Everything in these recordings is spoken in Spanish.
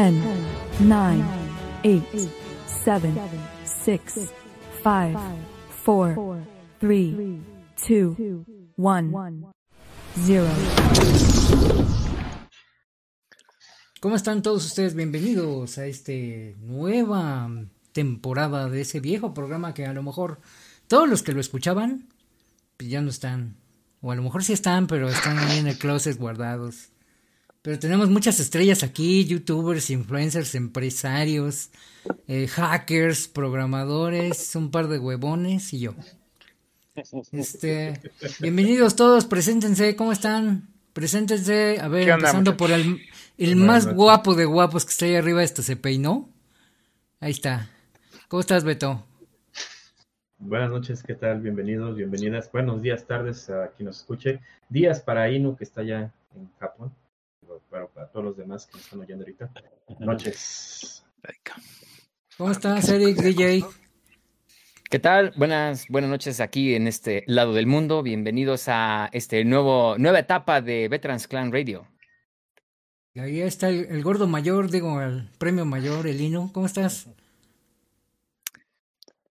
10, 9, 8, 7, 6, 5, 4, 3, 2, 1, 0. ¿Cómo están todos ustedes? Bienvenidos a esta nueva temporada de ese viejo programa que a lo mejor todos los que lo escuchaban ya no están. O a lo mejor sí están, pero están ahí en el closet guardados. Pero tenemos muchas estrellas aquí, youtubers, influencers, empresarios, eh, hackers, programadores, un par de huevones y yo. Este, bienvenidos todos, preséntense, ¿cómo están? Preséntense, a ver, ¿Qué onda, empezando muchachos? por el, el más guapo de guapos que está ahí arriba, este se peinó. Ahí está. ¿Cómo estás, Beto? Buenas noches, ¿qué tal? Bienvenidos, bienvenidas. Buenos días, tardes a quien nos escuche. Días para Inu, que está allá en Japón. Bueno, para todos los demás que nos están oyendo ahorita. Noches. ¿Cómo estás, Eric, DJ? ¿Qué tal? Buenas, buenas noches aquí en este lado del mundo. Bienvenidos a este nuevo, nueva etapa de Veterans Clan Radio. Y ahí está el, el gordo mayor, digo, el premio mayor, el Inu. ¿Cómo estás?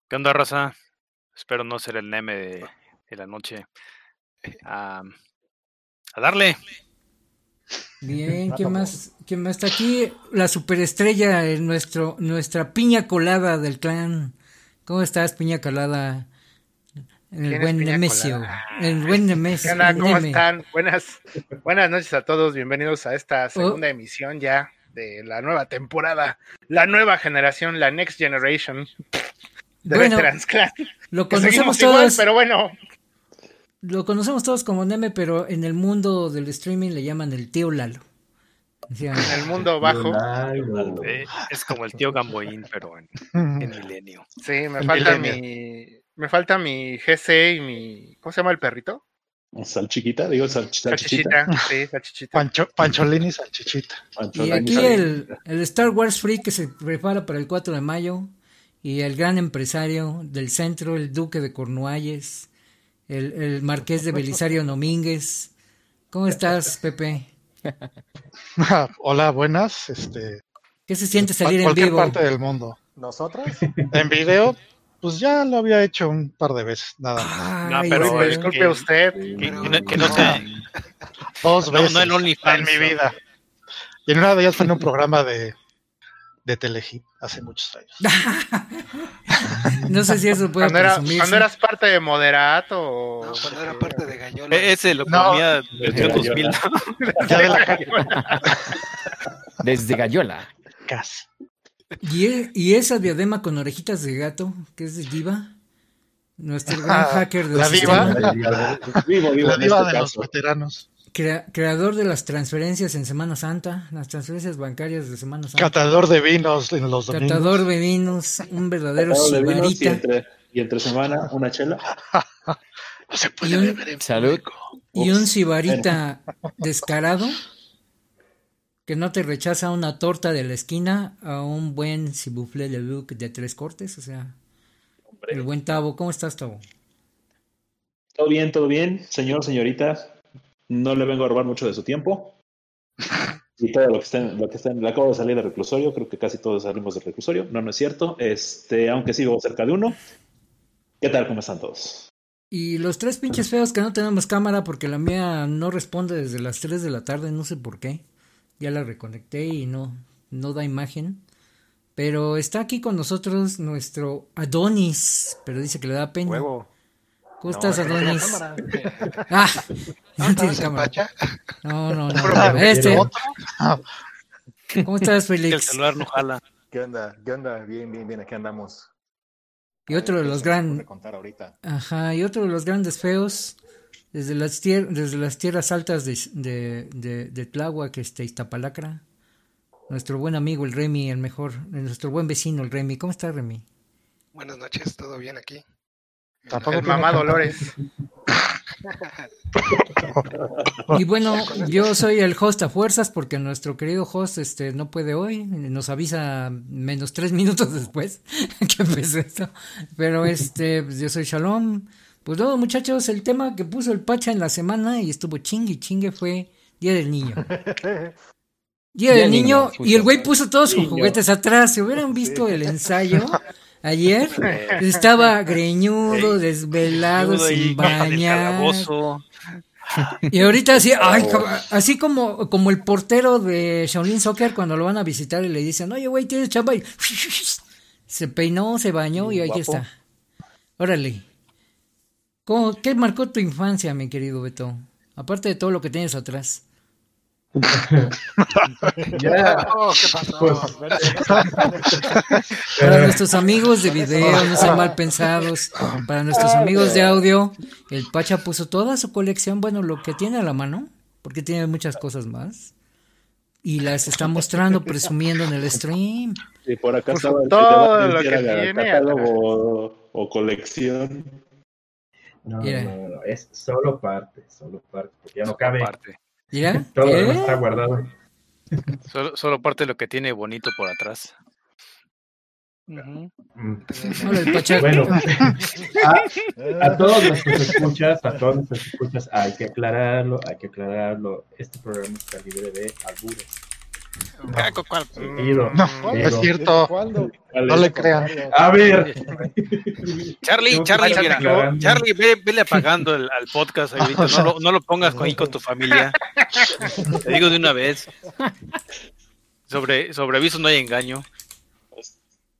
¿Qué onda, raza? Espero no ser el neme de, de la noche. A, a darle. Bien, ¿quién más, ¿quién más está aquí? La superestrella, en nuestro, nuestra piña colada del clan. ¿Cómo estás, piña colada? El ¿Quién es buen Piña Nemesio. Colada? El buen Nemesio. ¿Cómo Neme. están? Buenas, buenas noches a todos. Bienvenidos a esta segunda emisión ya de la nueva temporada. La nueva generación, la Next Generation de Bueno, Veterans Clan. Lo Que conocemos igual, todos, pero bueno. Lo conocemos todos como Neme, pero en el mundo del streaming le llaman el tío Lalo. En el mundo bajo. Eh, es como el tío Gamboín, pero en, en milenio. Sí, me falta milenio. mi. Me falta mi GC y mi. ¿Cómo se llama el perrito? Salchiquita, digo sal- salchichita. Salchichita. Sí, salchichita. Pancho, Pancholini Salchichita. Pancho Y aquí Salchichita. el, el Star Wars Freak que se prepara para el 4 de mayo y el gran empresario del centro, el duque de Cornualles, el, el marqués de Belisario Domínguez. ¿Cómo estás, Pepe? Hola, buenas. Este, ¿Qué se siente salir en cualquier vivo? parte del mundo. ¿Nosotros? En video, pues ya lo había hecho un par de veces, nada más. No, pero güey. disculpe que- usted. Que, no, que no sea- Dos No, veces no el OnlyFans, en mi ¿no? vida. Y en una de ellas fue en un programa de, de Telehit hace muchos años. No sé si eso puede Cuando, era- cuando eras parte de Moderato o. No, cuando era parte de Gallola. Eh, Ese lo No. comía Desde desde 2000. Ya de la Desde Gallola. casi. ¿Y, e- y esa diadema con orejitas de gato, que es de Diva, nuestro gran Ah, hacker del la diva. Vivo, vivo La diva este de los veteranos. Crea- creador de las transferencias en Semana Santa, las transferencias bancarias de Semana Santa. Catador de vinos en los domingos. Catador de vinos, un verdadero Catador de vinos y sibarita. entre, y entre semana una chela. No se Y puede un- beber en Salud. Y un sibarita descarado que no te rechaza una torta de la esquina a un buen sibuflé de look de tres cortes, o sea, el buen Tavo. ¿Cómo estás, Tavo? Todo bien, todo bien, señor, señorita. No le vengo a robar mucho de su tiempo. Y todo lo que está, en- lo que está, en- le acabo de salir del reclusorio, creo que casi todos salimos del reclusorio. No, no es cierto. Este, aunque sí vivo cerca de uno. ¿Qué tal? ¿Cómo están todos? Y los tres pinches feos que no tenemos cámara porque la mía no responde desde las 3 de la tarde, no sé por qué. Ya la reconecté y no, no da imagen. Pero está aquí con nosotros nuestro Adonis, pero dice que le da pena. Huevo. ¿Cómo No, estás, es que no tiene Adonis? Ah, no ¿No tiene cámara. No, no, no. Pero- Este. Ah, ¿cómo estás, Que el Félix? celular no jala. ¿Qué onda? ¿Qué onda? Bien, bien, bien, aquí andamos. Y otro de los gran... grandes, contar ahorita. ajá, y otro de los grandes feos desde las tier- desde las tierras altas de de de, de Tláhuac, este Iztapalacra. Nuestro buen amigo el Remy, el mejor, nuestro buen vecino el Remy. ¿Cómo está Remy? Buenas noches, ¿todo bien aquí? Tampoco El mamá. Dolores. Y bueno, yo soy el host a fuerzas porque nuestro querido host este no puede hoy, nos avisa menos tres minutos después que empezó esto. Pero este, pues yo soy Shalom. Pues no, muchachos, el tema que puso el Pacha en la semana y estuvo chingue y chingue fue Día del Niño. Día Día del niño, niño, y el güey puso todos sus juguetes atrás. Si hubieran visto el ensayo ayer, estaba greñudo, desvelado, sin bañar. Y ahorita así, ay, así como, como el portero de Shaolin Soccer cuando lo van a visitar y le dicen, oye, güey, tienes chamba. Y se peinó, se bañó y ahí Guapo. está. Órale. ¿Cómo, ¿Qué marcó tu infancia, mi querido Beto? Aparte de todo lo que tienes atrás. Ya, Oh, ¿qué pasó? pues, Para eh, nuestros amigos de video, no sean mal pensados. Para nuestros amigos de audio, el Pacha puso toda su colección, bueno, lo que tiene a la mano, porque tiene muchas cosas más. Y las está mostrando, presumiendo en el stream. Y por acá estaba el todo lo que tiene catálogo o, o colección. no, Mira. no, no, es solo parte, solo parte, porque ya no cabe. Parte. Mira, Todo lo ¿eh? está guardado. Solo, solo parte de lo que tiene bonito por atrás. Mm. Bueno, a, a todos los que escuchas, a todos los que escuchas, hay que aclararlo, hay que aclararlo. Este programa está libre de albures. Ah, ¿cu- cuál? Sentido, No, es cierto. ¿Cuándo? No le crean. A ver, Charlie, Charlie, mira, aclarando. Charlie, ve, vele apagando el, al podcast ahorita. No lo, no lo pongas con- ahí con tu familia. Te digo de una vez. Sobre, sobre aviso no hay engaño.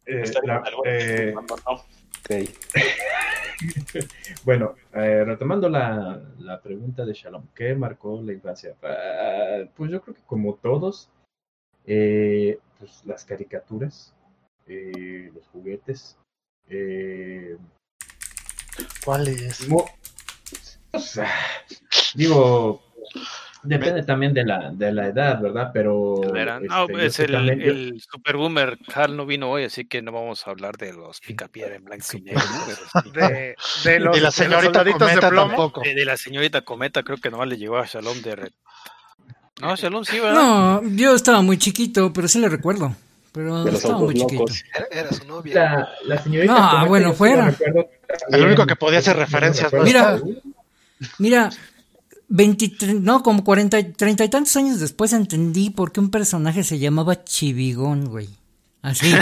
eh, la- eh, bueno, eh, retomando la, la pregunta de Shalom, ¿qué marcó la infancia? Ah, pues yo creo que como todos, eh, pues las caricaturas, eh, los juguetes, eh, ¿Cuál es? Mo- o sea, digo, depende también de la, de la edad, ¿verdad? Pero. No, este, es el, también- el super boomer. Hal no vino hoy, así que no vamos a hablar de los picapiedra en blanco y negro. pero sí. De, de los, la de los señorita de Cometa plomo. tampoco. De, de la señorita Cometa, creo que nomás le llegó a Shalom de red. No, Shalom sí, ¿verdad? No, yo estaba muy chiquito, pero sí le recuerdo. Pero estaba muy chiquito. Era, era su novia. La, la señorita. No, Cometa, bueno, fuera. recuerdo El único que podía hacer referencias. Mira. Mira, 23, no, como 40, y- 30 y tantos años después entendí por qué un personaje se llamaba Chivigón, güey. Así.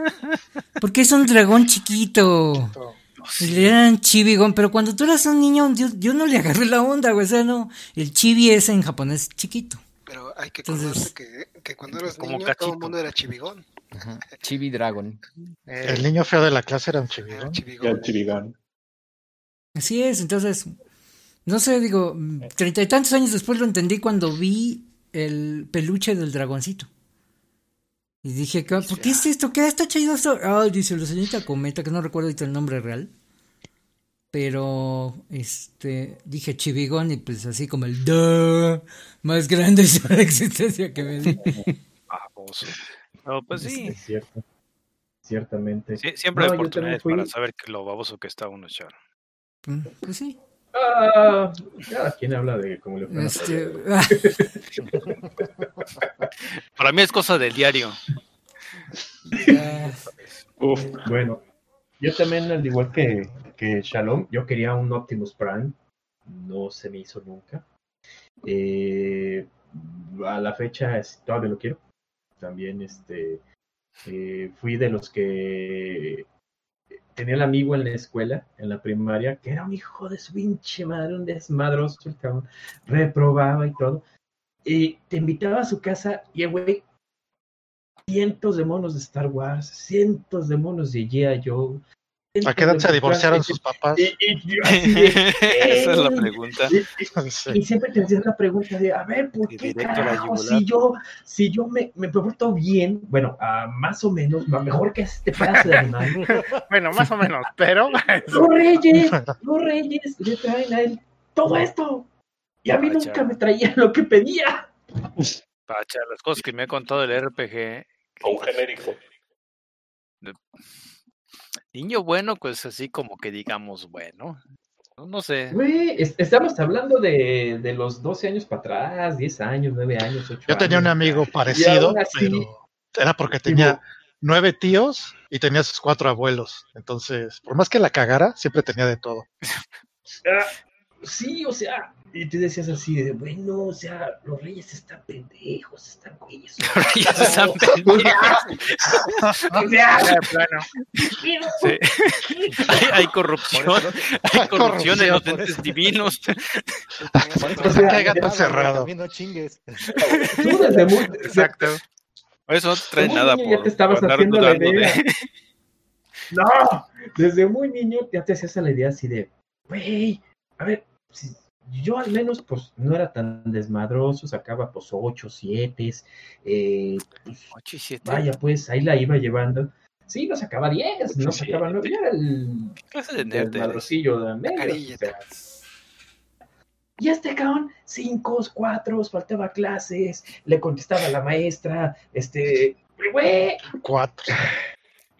Porque es un dragón chiquito. Y le eran Chivigón, pero cuando tú eras un niño, yo, yo no le agarré la onda, güey. O sea, no. El chibi es en japonés chiquito. Pero hay que Entonces- que, que cuando eras Como niño todo el mundo era chivigón. Ajá. Chibi Dragon. Eh, El niño feo de la clase era un Era chivigón. Ya chivigón. el chirigán. Así es, entonces, no sé, digo, treinta y tantos años después lo entendí cuando vi el peluche del dragoncito. Y dije, ¿qué- ¿por qué es esto? ¿Qué está chido esto? Ah, dice la señorita Cometa, que no recuerdo ahorita el nombre real. Pero, este, dije chivigón y pues así como el duh, más grande es la existencia que me di. Baboso. No, pues sí. Es cierto. Ciertamente. Sí, siempre hay No, oportunidades fui- para saber que lo baboso que está uno, Char. Mm, Pues sí. Ah, cada quien habla de cómo le fue Este. Para mí es cosa del diario. Uf, Bueno, yo también, al igual que, que Shalom, yo quería un Optimus Prime. No se me hizo nunca. Eh, a la fecha todavía lo quiero. También este, eh, fui de los que tenía el amigo en la escuela, en la primaria, que era un hijo de su pinche madre, un desmadroso, el cabrón, reprobaba y todo. Y te invitaba a su casa y güey cientos de monos de Star Wars, cientos de monos de G.I. Joe. ¿A qué edad se divorciaron sus papás? y, y Esa es la pregunta. Y, y- Sí. y siempre te hacías la pregunta de, a ver, ¿por qué carajo si yo, si yo me, me porto bien, bueno, ah, más o menos, mejor que este pedazo de animal, Bueno, más o menos, pero los reyes, los reyes le traen a él todo esto. Y a mí nunca me traían lo que pedía. Pacha, las cosas que me ha contado el RPG. o un genérico. Niño bueno, pues así como que digamos bueno. No, no sé. Güey, es- estamos hablando de, de los 12 años para atrás, 10 años, 9 años, 8 Yo tenía un amigo parecido, así- pero era porque tenía nueve tíos y tenía sus cuatro abuelos. Entonces, por más que la cagara, siempre tenía de todo. Ah, sí, o sea, y tú decías así de, bueno, o sea, los reyes están pendejos, están güeyes. Los reyes están pendejos. Sí. Hay, hay corrupción, hay corrupción en los entes divinos. Por eso O sea, gato cerrado. También no chingues. tú desde muy, Exacto. Por eso no te Muy nada por, ya te estabas por andar haciendo la dudando de- idea. No, desde muy niño ya te hacías a la idea así de, güey, a ver, si yo al menos pues no era tan desmadroso, sacaba pues ocho, siete, eh, pues, Ocho y siete. vaya pues ahí la iba llevando. Sí, no sacaba diez, no Sí. sacaba nueve, yo era el ¿Qué clase de nerd eres? desmadrocillo de medio, o sea. Y este cabrón, cinco, cuatro, faltaba clases, le contestaba a la maestra, este, güey, Cuatro.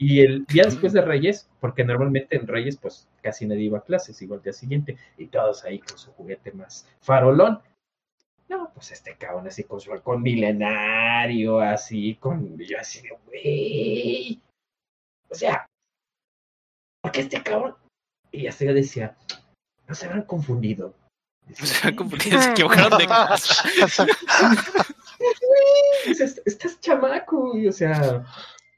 Y el día después de Reyes, porque normalmente en Reyes pues casi nadie iba a clases, igual al día siguiente, y todos ahí con su juguete más farolón. No, pues este cabrón así con su halcón milenario, así con, yo así de, güey. O sea, porque este cabrón, y ya se decía, no se habrán confundido. Se han confundido, se equivocaron de casa. Dices, estás chamaco, y, o sea,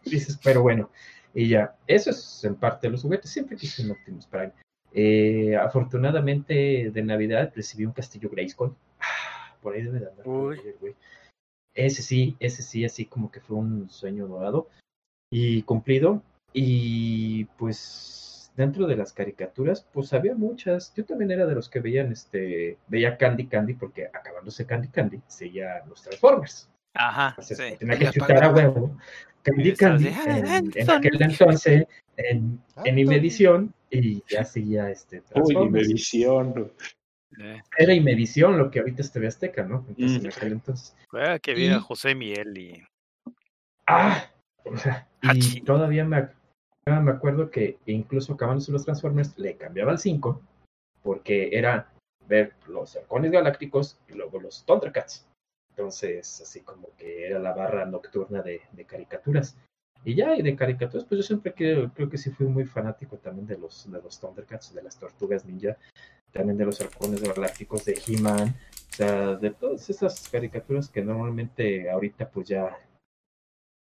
dices, pero bueno, y ya, eso es en parte de los juguetes, siempre quise un Optimus Prime. Eh, afortunadamente de Navidad recibí un castillo Grayskull, Ah, por ahí debe de andar, güey. Ese sí, ese sí, así como que fue un sueño dorado y cumplido, y pues dentro de las caricaturas, pues había muchas. Yo también era de los que veían, este, veía Candy Candy, porque acabándose Candy Candy, seguía los Transformers. Ajá, Entonces, sí. tenía que Y chutar a apagaba. huevo. Candy Candy, en, "Ah, en Sonic". aquel entonces, en, Ah, en Imevisión, y ya seguía este Uy, Transformers. medición. Eh, Era Imevisión lo que ahorita es TV Azteca, ¿no? Entonces, Mm. en aquel entonces. ah, que Y- José Miel y. ¡Ah! O sea, y Hachi. todavía me, me acuerdo que incluso acabándose los Transformers, le cambiaba al 5, porque era ver los halcones galácticos y luego los Thundercats. Entonces, así como que era la barra nocturna de, caricaturas. Y ya, y de caricaturas, pues yo siempre creo, creo que sí fui muy fanático también de los, de los Thundercats, de las tortugas ninja, también de los halcones galácticos, de He-Man, o sea, de todas esas caricaturas que normalmente ahorita pues ya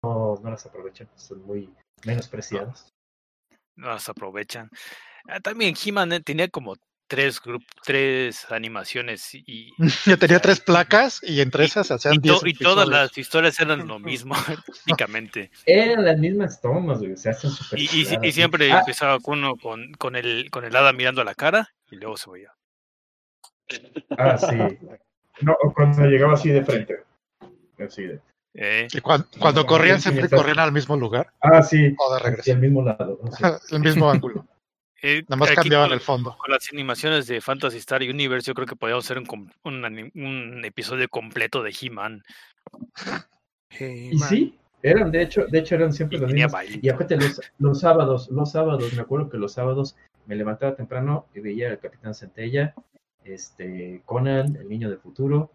no, no las aprovechan, son muy menospreciadas. No las aprovechan. Ah, también He-Man eh, tenía como tres tres animaciones y, Yo tenía tres placas y entre esas hacían y, diez to- y todas las historias eran lo mismo, prácticamente. Eran las mismas tomas, güey, se hacen súper Y, y, siempre Ah, empezaba con uno con, con el con el hada mirando a la cara y luego se veía. Ah, sí. No, cuando llegaba así de frente. Así de. Eh, Y cuando, corrían, siempre corrían al mismo lugar Ah, sí. o de Hacia regreso. el mismo lado. El mismo ángulo. Eh, Nada más cambiaban el fondo. Con las animaciones de Fantasy Star Universe, yo creo que podríamos hacer un, episodio completo de He-Man. Y sí, eran, de hecho, de hecho eran siempre Y los tenía mismos. baile. Y aparte los, los sábados, los sábados, me acuerdo que los sábados me levantaba temprano y veía al Capitán Centella, este, Conan, el niño del futuro,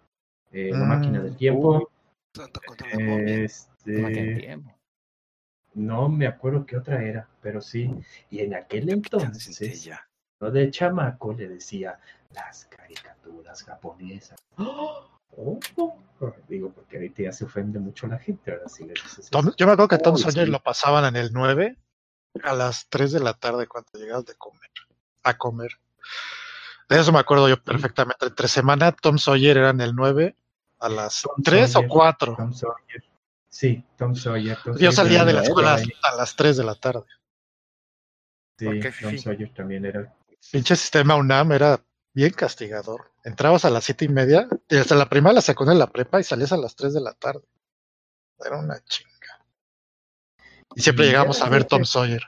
eh, la Mm, máquina del tiempo, Santo contra la queda este, tiempo. No me acuerdo qué otra era, pero sí. Y en aquel entonces, lo de chamaco le decía las caricaturas japonesas. ¡Oh! Oh, oh. Digo, porque ahorita ya se ofende mucho la gente, ahora sí le dices Tom- yo me acuerdo que Tom Uy, Sawyer sí. lo pasaban en el 9 a las 3 de la tarde cuando llegabas de comer, a comer. De eso me acuerdo yo perfectamente. Entre semana Tom Sawyer era en el 9 a las Tom 3 o Sawyer. 4. Tom Sawyer. Sí, Tom Sawyer. Tom Yo salía de la escuela ahí. a las 3 de la tarde. Sí, ¿Por qué, Tom? Sawyer también era. Pinche sistema UNAM era bien castigador. Entrabas a las siete y media, y hasta la primera, la secundaria, la prepa y salías a las 3 de la tarde. Era una chinga. Y siempre Y llegamos era a ver Tom Sawyer.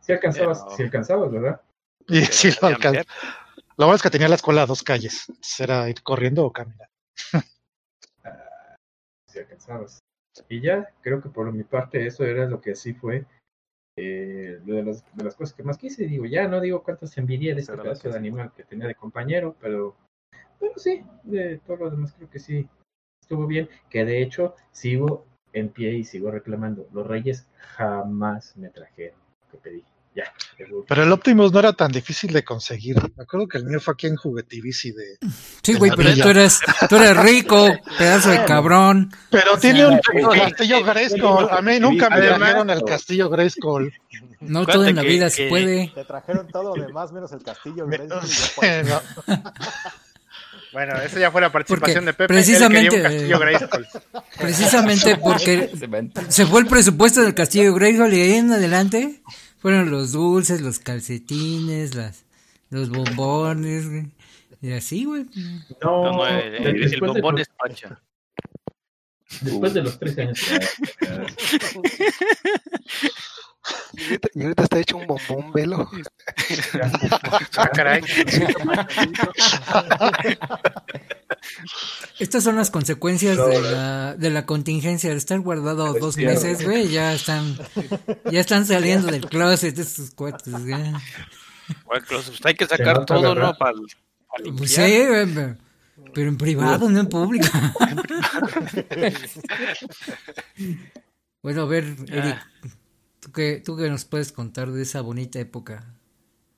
Sí alcanzabas, Pero- sí alcanzabas, ¿verdad? Y sí lo ver. Lo bueno es que tenía la escuela a dos calles. Entonces era ir corriendo o caminar. Sí alcanzabas. Y ya, creo que por mi parte eso era lo que sí fue eh, de las, de las cosas que más quise. Digo, ya no digo cuántas envidia de este Pero pedazo de animal que tenía de compañero, pero, pero sí, de todo lo demás creo que sí estuvo bien. Que de hecho sigo en pie y sigo reclamando. Los reyes jamás me trajeron lo que pedí. Ya. Pero el Optimus no era tan difícil de conseguir. Me acuerdo que el mío fue aquí en Juguetivici de. Sí, güey, pero tú eres, tú eres rico, pedazo de cabrón. Pero tiene un castillo Grayskull. A mí nunca me trajeron el castillo Grayskull. No todo en la vida se puede. Te trajeron todo lo demás menos el castillo Grayskull. Bueno, esa ya fue la participación Porque de Pepe. precisamente, Él un Grayskull. Precisamente porque se fue el presupuesto del castillo Grayskull y ahí en adelante fueron los dulces, los calcetines, las, los bombones, güey. Y así, güey. No, no, el, el, el después de- bombón es pancha. Después de los 13 años. Y ahorita, está hecho un bombón velo. Ah, caray. Estas son las consecuencias No, de, la, de la contingencia de estar guardado Pues dos meses, güey. Ya están, ya están saliendo del closet estos cuates, güey. Bueno, pues, hay que sacar todo. ¿no? Para Pues sí, güey, pero, pero en privado, no en público. bueno, a ver, Eric, ¿tú qué, ¿tú qué nos puedes contar de esa bonita época?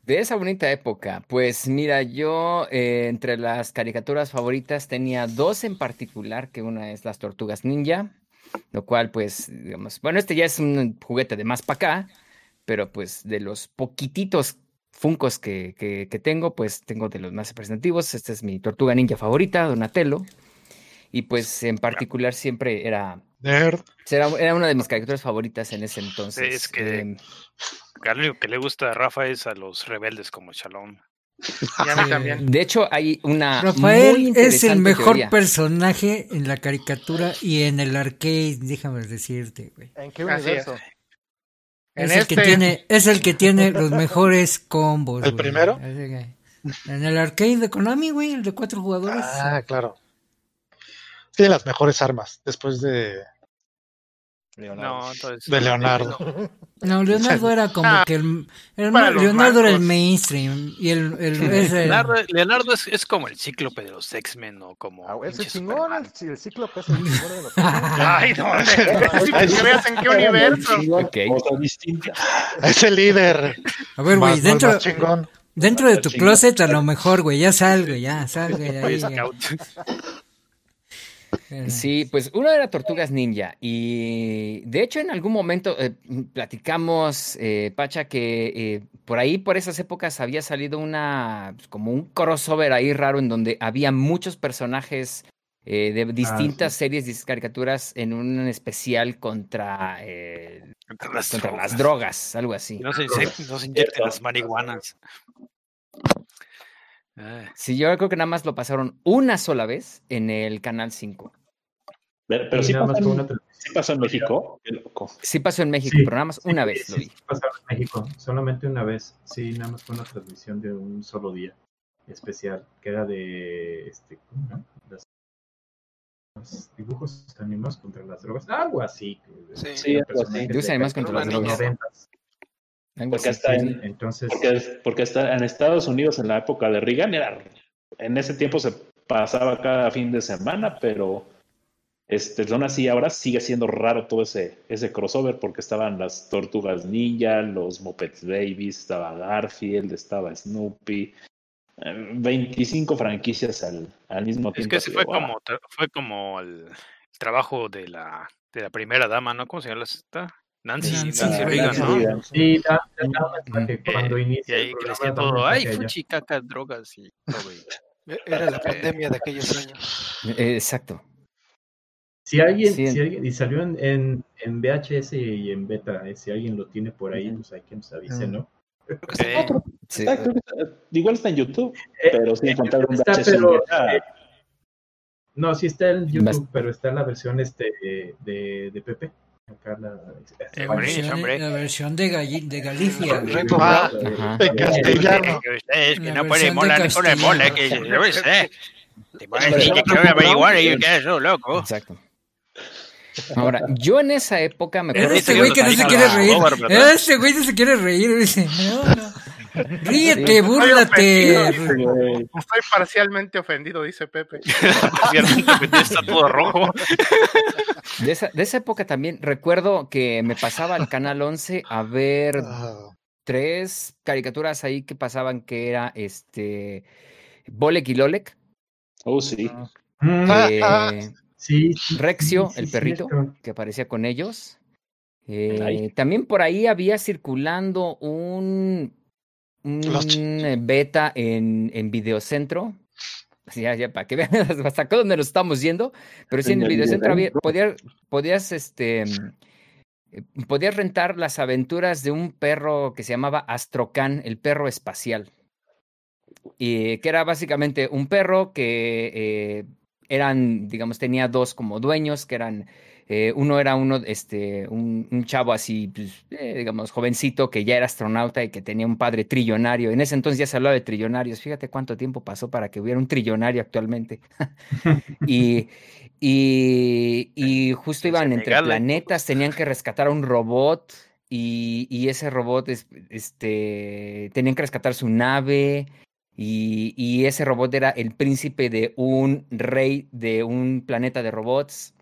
De esa bonita época, pues mira, yo eh, entre las caricaturas favoritas tenía dos en particular, que una es las Tortugas Ninja, lo cual pues, digamos, bueno, este ya es un juguete de más para acá, pero pues de los poquititos Funcos que, que, que tengo, pues tengo de los más representativos, esta es mi Tortuga Ninja favorita, Donatello, y pues en particular siempre era, Nerd. era, era una de mis caricaturas favoritas en ese entonces. Es que em, lo único que le gusta a Rafa es a los rebeldes como Shalom. Y a mí también. de hecho, hay una muy Rafael es el mejor teoría. personaje en la caricatura y en el arcade, déjame decirte, güey. ¿En qué es. universo? En Es el que este- tiene, es el que tiene los mejores combos. ¿El güey. primero? En el arcade de Konami, güey, el de cuatro jugadores. Ah, claro. Tiene las mejores armas después de, No, entonces. de Leonardo. No, Leonardo era como Ah, que el, Leonardo era el mainstream y el, el ese- Leonardo, Leonardo es, es como el cíclope de los X-Men o como. Ah, es el pinche chingón, el, el cíclope es el chingón de los Ay, no, que veas en qué universo. Ok. Cosas distintas. Es el líder. A ver, güey, dentro, más chingón. dentro de tu closet a lo mejor, güey, ya salgo, ya salgo ya. Sí, pues uno era Tortugas Ninja y de hecho en algún momento eh, platicamos, eh, Pacha, que eh, por ahí, por esas épocas había salido una, pues, como un crossover ahí raro en donde había muchos personajes eh, de distintas series y caricaturas en un especial contra, eh, Contra las contra drogas. las drogas, algo así. No se, inse- no se inyecten las marihuanas. Ay, Sí, yo creo que nada más lo pasaron una sola vez en el Canal 5. Pero, pero sí, nada más pasó fue en, una sí pasó en México. Qué loco. Sí pasó en México, Sí, pero nada más una sí, vez sí, lo vi. sí pasaba en México, solamente una vez. Sí, nada más fue una transmisión de un solo día especial, que era de este, ¿cómo no? Las- los dibujos animados contra las drogas, algo así. Sí. Sí, algo así. Dibujos animados contra las drogas. Porque hasta Sí, en, entonces, porque, porque hasta en Estados Unidos en la época de Reagan era en ese tiempo se pasaba cada fin de semana, pero este aún así ahora sigue siendo raro todo ese ese crossover porque estaban las Tortugas Ninja, los Muppets Babies, estaba Garfield, estaba Snoopy, eh, 25 franquicias al, al mismo Es tiempo. que ese así fue "Wow". como, fue como el, el trabajo de la, de la primera dama, ¿no? ¿Cómo se llama esta? Nancy, Nancy Nancy Reagan, Reagan, ¿no? Reagan. sí, da- da- da mensaje cuando Eh, y inicia el ahí que todo, ay, fuchi, caca, drogas y todo. y- E-, Era la pandemia de aquellos años. Eh, Exacto. Si alguien, Sí, en- si alguien, y salió en, en, en VHS y en beta, eh, si alguien lo tiene por ahí, pues hay que nos avise, Mm. ¿no? Eh, Sí. Está- creo que está- igual está en YouTube, Eh, pero sí encontrar un está, VHS en pero, beta, eh, No, sí está en YouTube, Más- pero está la versión este de, de, de Pepe. Acá la, Eh, La hombre, versión, la versión de, Galli- de Galicia. Ah. Ajá. en castellano. que ustedes que La no de molar con el castellano. mole, que yo sé. Te ponen así que quiero averiguar y yo qué eso, loco. Exacto. Ahora, yo en esa época me acuerdo Este que güey que no se quiere reír. ¿verdad? Este güey no se quiere reír. Dice, no, no. Ríete, búrlate. Estoy parcialmente ofendido, dice Pepe. Ciertamente está todo rojo. de esa, de esa época también recuerdo que me pasaba al canal 11 a ver tres caricaturas ahí que pasaban que era este Bolek y Lolek. Oh, sí. Eh, sí, sí, Rexio, sí, el perrito, cierto. que aparecía con ellos. Eh, también por ahí había circulando un, eh, beta en, en Videocentro. Ya, ya, para que vean hasta acá donde nos estamos yendo. Pero sí, en En el Videocentro había, Videocentro. podía- podías, este, eh, podías rentar las aventuras de un perro que se llamaba Astrocan, el perro espacial. Y que era básicamente un perro que eh, eran, digamos, tenía dos como dueños, que eran, eh, uno era uno, este, un, un chavo así, pues, eh, digamos, jovencito, que ya era astronauta y que tenía un padre trillonario. En ese entonces ya se hablaba de trillonarios. Fíjate cuánto tiempo pasó para que hubiera un trillonario actualmente. y, y, y justo iban entre ¿eh? planetas, tenían que rescatar a un robot. Y, y ese robot, es- este, tenían que rescatar su nave. Y, y ese robot era el príncipe de un rey de un planeta de robots.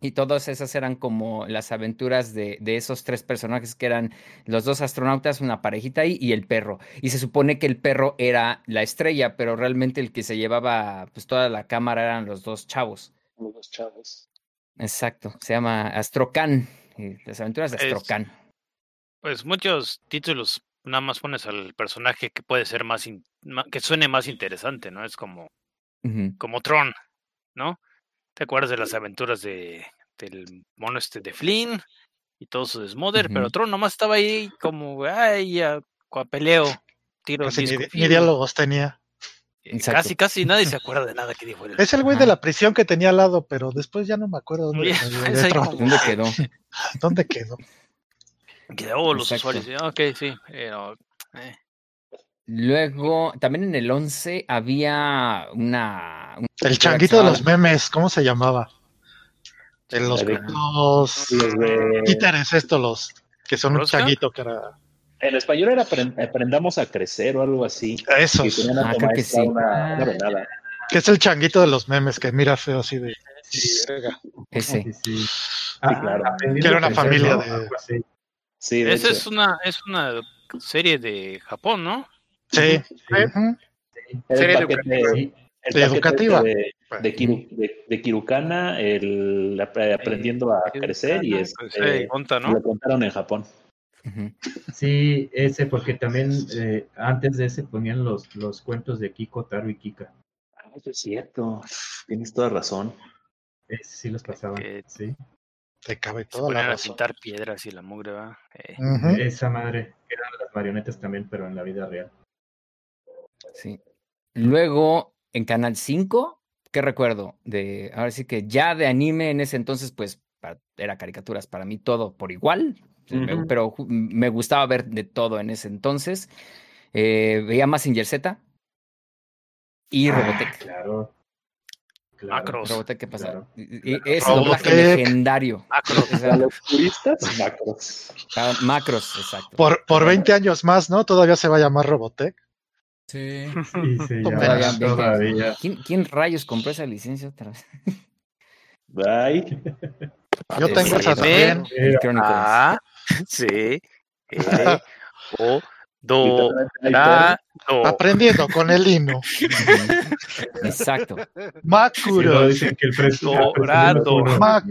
Y todas esas eran como las aventuras de, de esos tres personajes que eran los dos astronautas, una parejita ahí y el perro. Y se supone que el perro era la estrella, pero realmente el que se llevaba pues toda la cámara eran los dos chavos. Los dos chavos. Exacto, se llama Astrocan, eh, las aventuras de Astrocan. Pues muchos títulos nada más pones al personaje que puede ser más, in- que suene más interesante, ¿no? Es como, como Tron, ¿no? ¿Te acuerdas de las aventuras de, del mono este de Flynn y todo su desmoder? Pero. Tron nomás estaba ahí como, ay, ya, cua- peleo, tiro Casi ni, disco ni fijo". diálogos tenía. Eh, Exacto. Casi, casi nadie se acuerda de nada que dijo él. Es el güey de la prisión que tenía al lado, pero después ya no me acuerdo dónde, Oye, de- es de ahí Tron. como- ¿Dónde quedó? ¿Dónde quedó. Que, oh, los Exacto. usuarios, ah, ok, sí, pero, eh, Luego, también en el 11 había una... una El changuito de los memes, ¿cómo se llamaba? De los, de- los Los de- títeres estos, los que son un changuito que era... En español era Apren- Aprendamos a Crecer o algo así. A Ah, creo que sí. una, Ah. una venada. que es el changuito de los memes que mira feo así de... verga. Ese. Sí, sí. Ah, claro. Que era una familia de- Algo así. Sí, de esa hecho. es una, es una serie de Japón, ¿no? Sí. Serie educativa. el Educativa. De, de, Kiru- de- de Kirukana, el ap- aprendiendo a crecer y es, Pues, eh, ¿no? lo contaron en Japón. Sí, ese, porque también eh, antes de ese ponían los, los cuentos de Kiko, Taro y Kika. Ah, eso es cierto. Tienes toda razón. Ese sí los pasaban. Sí. Te cabe Se toda la ponían a pintar piedras y la mugre, va. Eh. Esa madre. Eran las marionetas también, pero en la vida real. Sí. Luego, en Canal 5, ¿qué recuerdo? De, ahora sí que ya de anime en ese entonces, pues era caricaturas para mí todo por igual, me- pero me gustaba ver de todo en ese entonces. Eh, veía Z y Ah, Robotech. claro. Claro. Macros. Robotech, ¿qué pasa? Claro. Y- y- Ese doblaje Robotech. legendario. Macros. O sea, Para los puristas, macros. ah, macros, exacto. Por, por 20 años más, ¿no? Todavía se va a llamar Robotech. Sí. Sí, se Todavía. ¿Quién, quién rayos compró esa licencia otra vez? Bye. Yo tengo Sí, esa también. El Chronicles. A, C, L, O, Do, Do. Aprendiendo con el hino. Exacto. Makuros. dicen que el. Ma-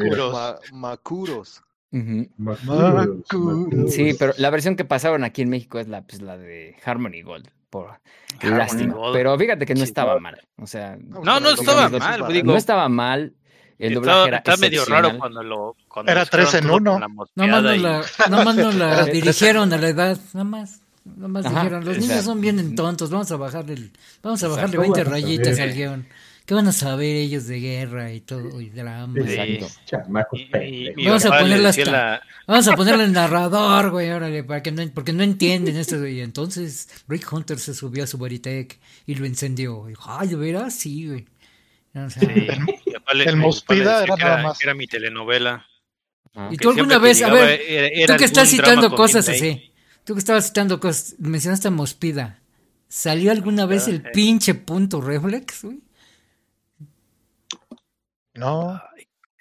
Macuros. Ujú. Makuros. Sí, pero la versión que pasaron aquí en México es la, pues, la de Harmony Gold. Por Harmony lástima. Gold. Pero fíjate que no Sí, estaba mal. O sea, No, no estaba mal, digo. no estaba mal. El doblaje Está, era está medio raro cuando lo. Cuando Era tres en uno. Nada más no la, nada más no la dirigieron a la edad, nada más. Nada más Ajá, dijeron, los niños son bien tontos, vamos a bajarle, el- vamos a bajarle Exacto. 20 Vamos a rayitas al guion. ¿Qué van a saber ellos de guerra y todo, y drama? Sí. Exacto. Y, y- mi Vamos a papá le ponerla decía hasta- la- Vamos a ponerle el narrador, güey, órale, para que no, porque no entienden esto, y entonces Rick Hunter se subió a su Veritech y lo encendió. Y dijo, ay, ¿de veras? Sí, güey. O sea, Sí, el era que nada más. que era mi telenovela. Ah. ¿Y tú alguna vez, a ver, era- era tú que estás citando cosas así, tú que estabas citando cosas, mencionaste a Mospida, ¿salió alguna vez el eh. pinche punto reflex, güey? No.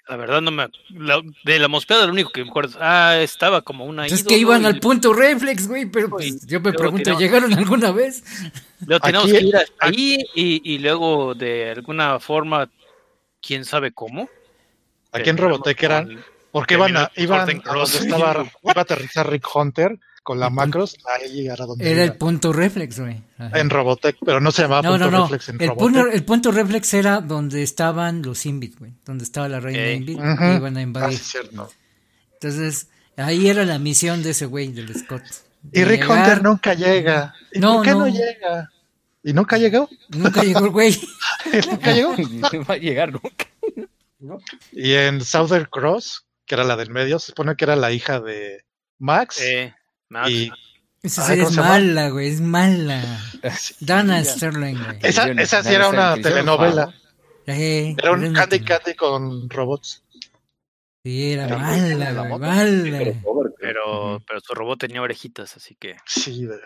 La verdad no me... la- de la mospeada lo único que me acuerdo... es, Ah, estaba como una... Pues es que iban al punto reflex, güey, pero pues, yo me pregunto, ¿llegaron alguna vez? Luego teníamos Aquí- que ir hasta ahí y, y luego de alguna forma, quién sabe cómo. Aquí en terminamos Robotech eran, porque iban a, iban a Cross. donde estaba, iba a aterrizar Rick Hunter con la macros, ahí era donde Era el iban. punto reflex, güey. Ajá. en Robotech, pero no se llamaba No, punto no, no. reflex en El Robotech. punto, el punto reflex era donde estaban los Invit, güey. Donde estaba la reina. Invit. Ujú. y iban a Ah, invadir. cierto. Entonces, ahí era la misión de ese güey, del Scott. Y Rick llegar- Hunter nunca llega. ¿Y No, por qué no. no. llega? ¿Y nunca llegó? Nunca llegó el güey. ¿Nunca llegó? No va a llegar nunca. Y en Southern Cross, que era la del medio, se supone que era la hija de Max. Eh, Max. y Esa serie ¿cómo es mala, güey. Es mala. Dana Sterling, güey. esa, esa sí era una telenovela. Eh, Era un Candy Candy con robots. Sí, era Era mala, la güey. moto. Mala. Pero, pero su robot tenía orejitas, así que... Sí, de-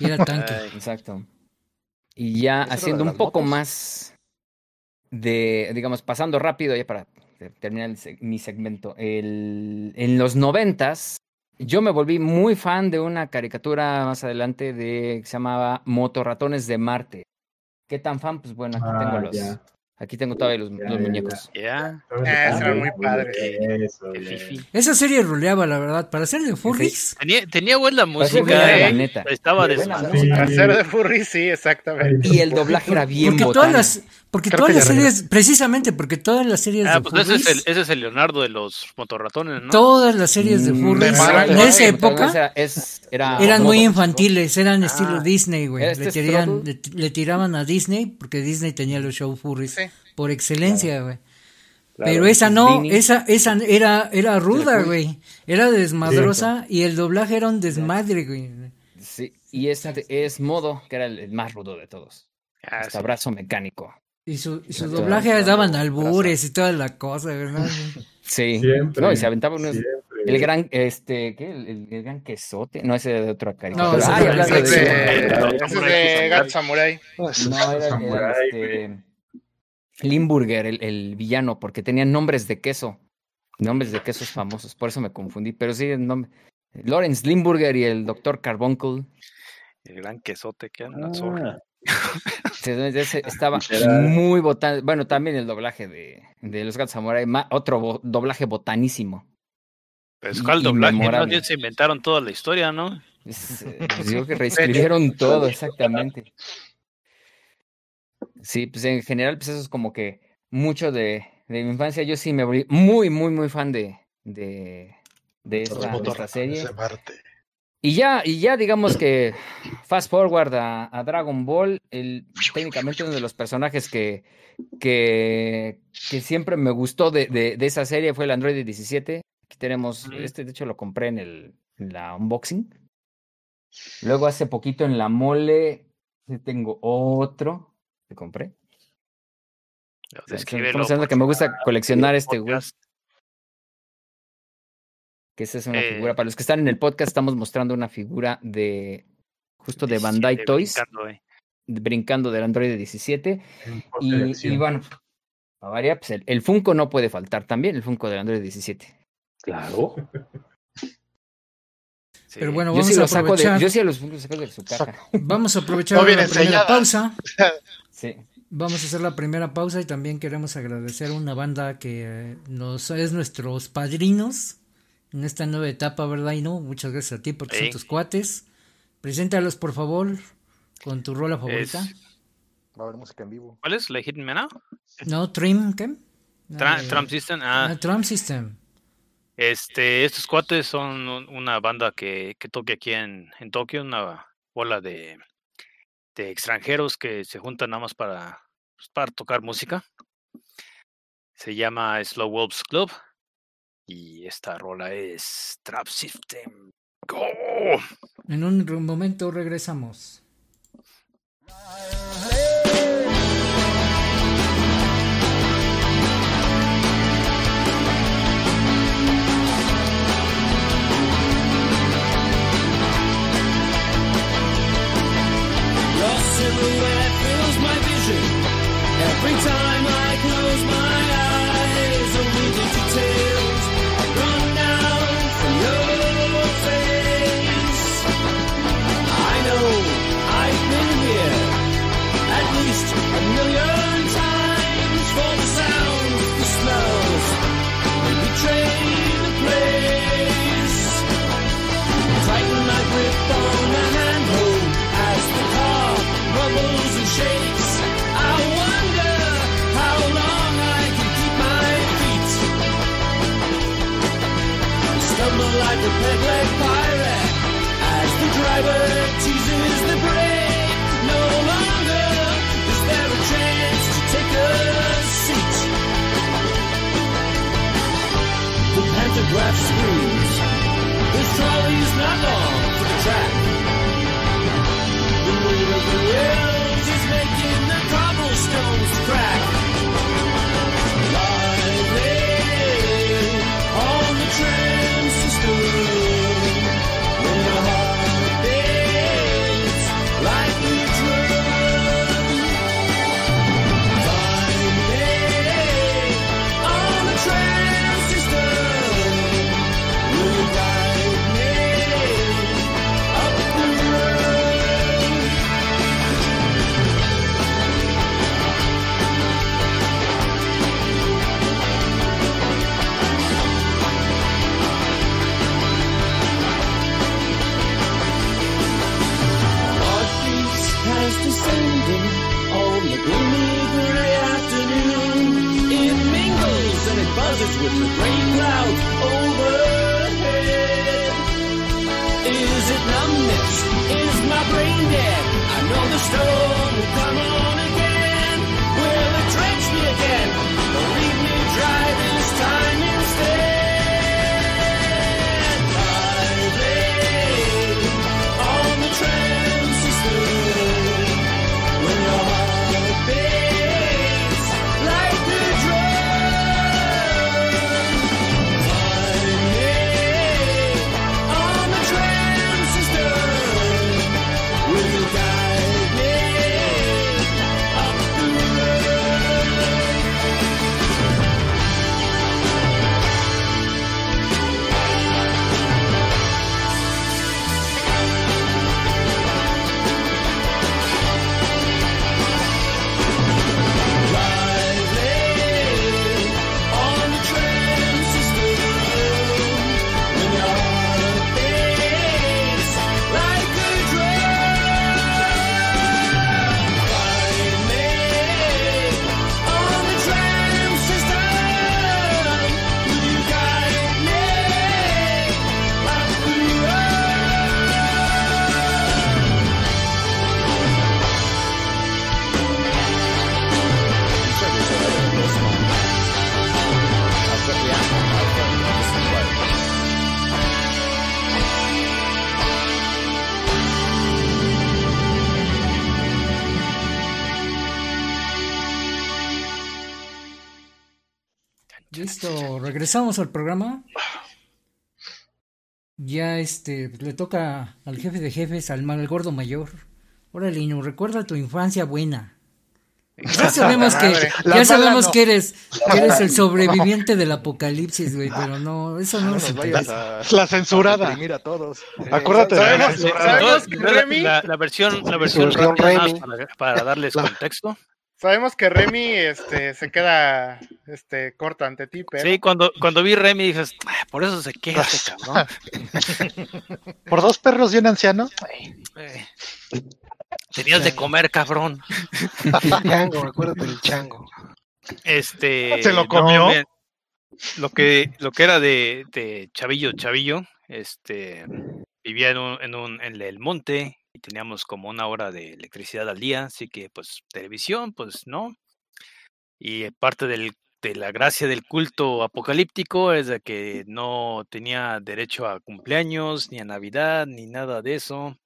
Y era tanque. Exacto. Y ya ¿Eso era haciendo un poco motos? más de, digamos, pasando rápido ya para ter- terminar mi segmento. El, en los noventas, yo me volví muy fan de una caricatura más adelante de que se llamaba Motorratones de Marte. ¿Qué tan fan? Pues bueno, aquí Ah, tengo los, ya. aquí tengo todavía los, los muñecos. ya. Ah, eran muy padres. Eso. Esa serie roleaba, la verdad. Para ser de Furries. Tenía, tenía buena música, buena, la eh. neta. Estaba música. Para ser de furry, sí, exactamente. Y el doblaje era bien Porque botana. todas las, porque Creo todas las series, precisamente porque todas las series Ah, de pues ese es, el, Furries, ese es el Leonardo de los motorratones, ¿no? todas las series de Mm, Furries de Marvel. en esa época era- es- era eran muy infantiles, eran Ah. estilo Disney, güey. Este Le, le, le tiraban a Disney porque Disney tenía los show Furries Sí. por excelencia, güey. Claro. Pero esa no, Disney. esa, esa era, era ruda, güey. Era desmadrosa y el doblaje era un desmadre, güey. Sí, y este es Modo, que era el, el más rudo de todos. Ah, Este sí. abrazo mecánico. Y su, y su doblaje daban albures y toda la cosa, ¿verdad? Sí. Siempre. No, y se aventaba unos- siempre. el gran, este, ¿qué? El, el- el gran quesote. No, ese era de otra caricatura. No, Ese de- es de de, Samurai. de. No, era, Samurai, este, Limburger, el, el villano, porque tenían nombres de queso. Nombres de quesos famosos, por eso me confundí. Pero sí, el nombre. Lawrence Limburger y el Dr. Carbuncle. El gran quesote que anda. Ah, Estaba muy botán. Bueno, también el doblaje de, de Los Gatos Samurai. Otro bo- doblaje botanísimo. Pues cuál doblaje, más inmemorable. bien se inventaron toda la historia, ¿no? Es, eh, pues digo que reescribieron todo, exactamente. Sí, pues en general, pues eso es como que mucho de, de mi infancia. Yo sí me volví muy, muy, muy fan de, de, de esta, de esta motorratones serie. de Marte. Y ya, y ya digamos que fast forward a, a Dragon Ball, el, técnicamente uno de los personajes que, que, que siempre me gustó de, de, de esa serie fue el Android 17. Aquí tenemos, este de hecho lo compré en, el, en la unboxing. Luego hace poquito en la mole tengo otro que compré. Descríbelo, Estamos hablando que me gusta coleccionar este güey. Que esa es una Eh, figura. Para los que están en el podcast, estamos mostrando una figura de justo de 17, Bandai Toys, brincando, eh. brincando del Android 17. En Y, bueno, a variar, pues el, el Funko no puede faltar también, el Funko del Android 17. claro. Sí. Pero bueno, Yo vamos sí a los saco de, aprovechar. yo sí a los Funko saco de su caja. Vamos a aprovechar No la primera pausa. Sí. Vamos a hacer la primera pausa y también queremos agradecer a una banda que eh, nos es nuestros padrinos en esta nueva etapa, ¿verdad? Y no, muchas gracias a ti porque son tus cuates. Preséntalos, por favor, con tu rola favorita. Es- Va a haber música en vivo. ¿Cuál es? ¿La Now? No, Trim, ¿qué? Tra- Ah, eh, Trump System. Ah, ah, Tram System. Este, estos cuates son un- una banda que, que toca aquí en, en Tokio, una bola de, de extranjeros que se juntan nada más para, pues, para tocar música. Se llama Slow Wolves Club y esta rola es Trap System. Go. En un momento regresamos. Silhouette fills my vision every time I close my the peg-leg pirate as the driver teases the brake. No longer is there a chance to take a seat. The pantograph screams. This trolley's not long for the track. The weight of the rails is making the cobblestones crack. With the gray clouds overhead. Is it numbness? Is my brain dead? I know the storm Listo, regresamos al programa. Ya este le toca al jefe de jefes, al mal gordo mayor. Órale, no recuerda tu infancia buena. Ya sabemos que, La ya sabemos no. que eres, que eres el sobreviviente del apocalipsis, güey, pero no, eso no, No nos vayas a, La censurada. a deprimir a todos. Acuérdate de la ¿Sabemos, censurada. La, la- la versión, la versión más para, para darles La- contexto. Sabemos que Remy este, se queda este, corta ante ti, pero Sí, cuando, cuando vi Remy dices, "Ah, por eso se queja este cabrón. Por dos perros y un anciano. Eh, Tenías de comer, cabrón. El chango, recuérdate del chango. Este. ¿Se lo no, comió? lo que, lo que era de, de Chavillo, Chavillo, este, vivía en, un, en, un, en el monte teníamos como una hora de electricidad al día, así que pues televisión, pues no. Y parte del, de la gracia del culto apocalíptico es de que no tenía derecho a cumpleaños, ni a Navidad, ni nada de eso.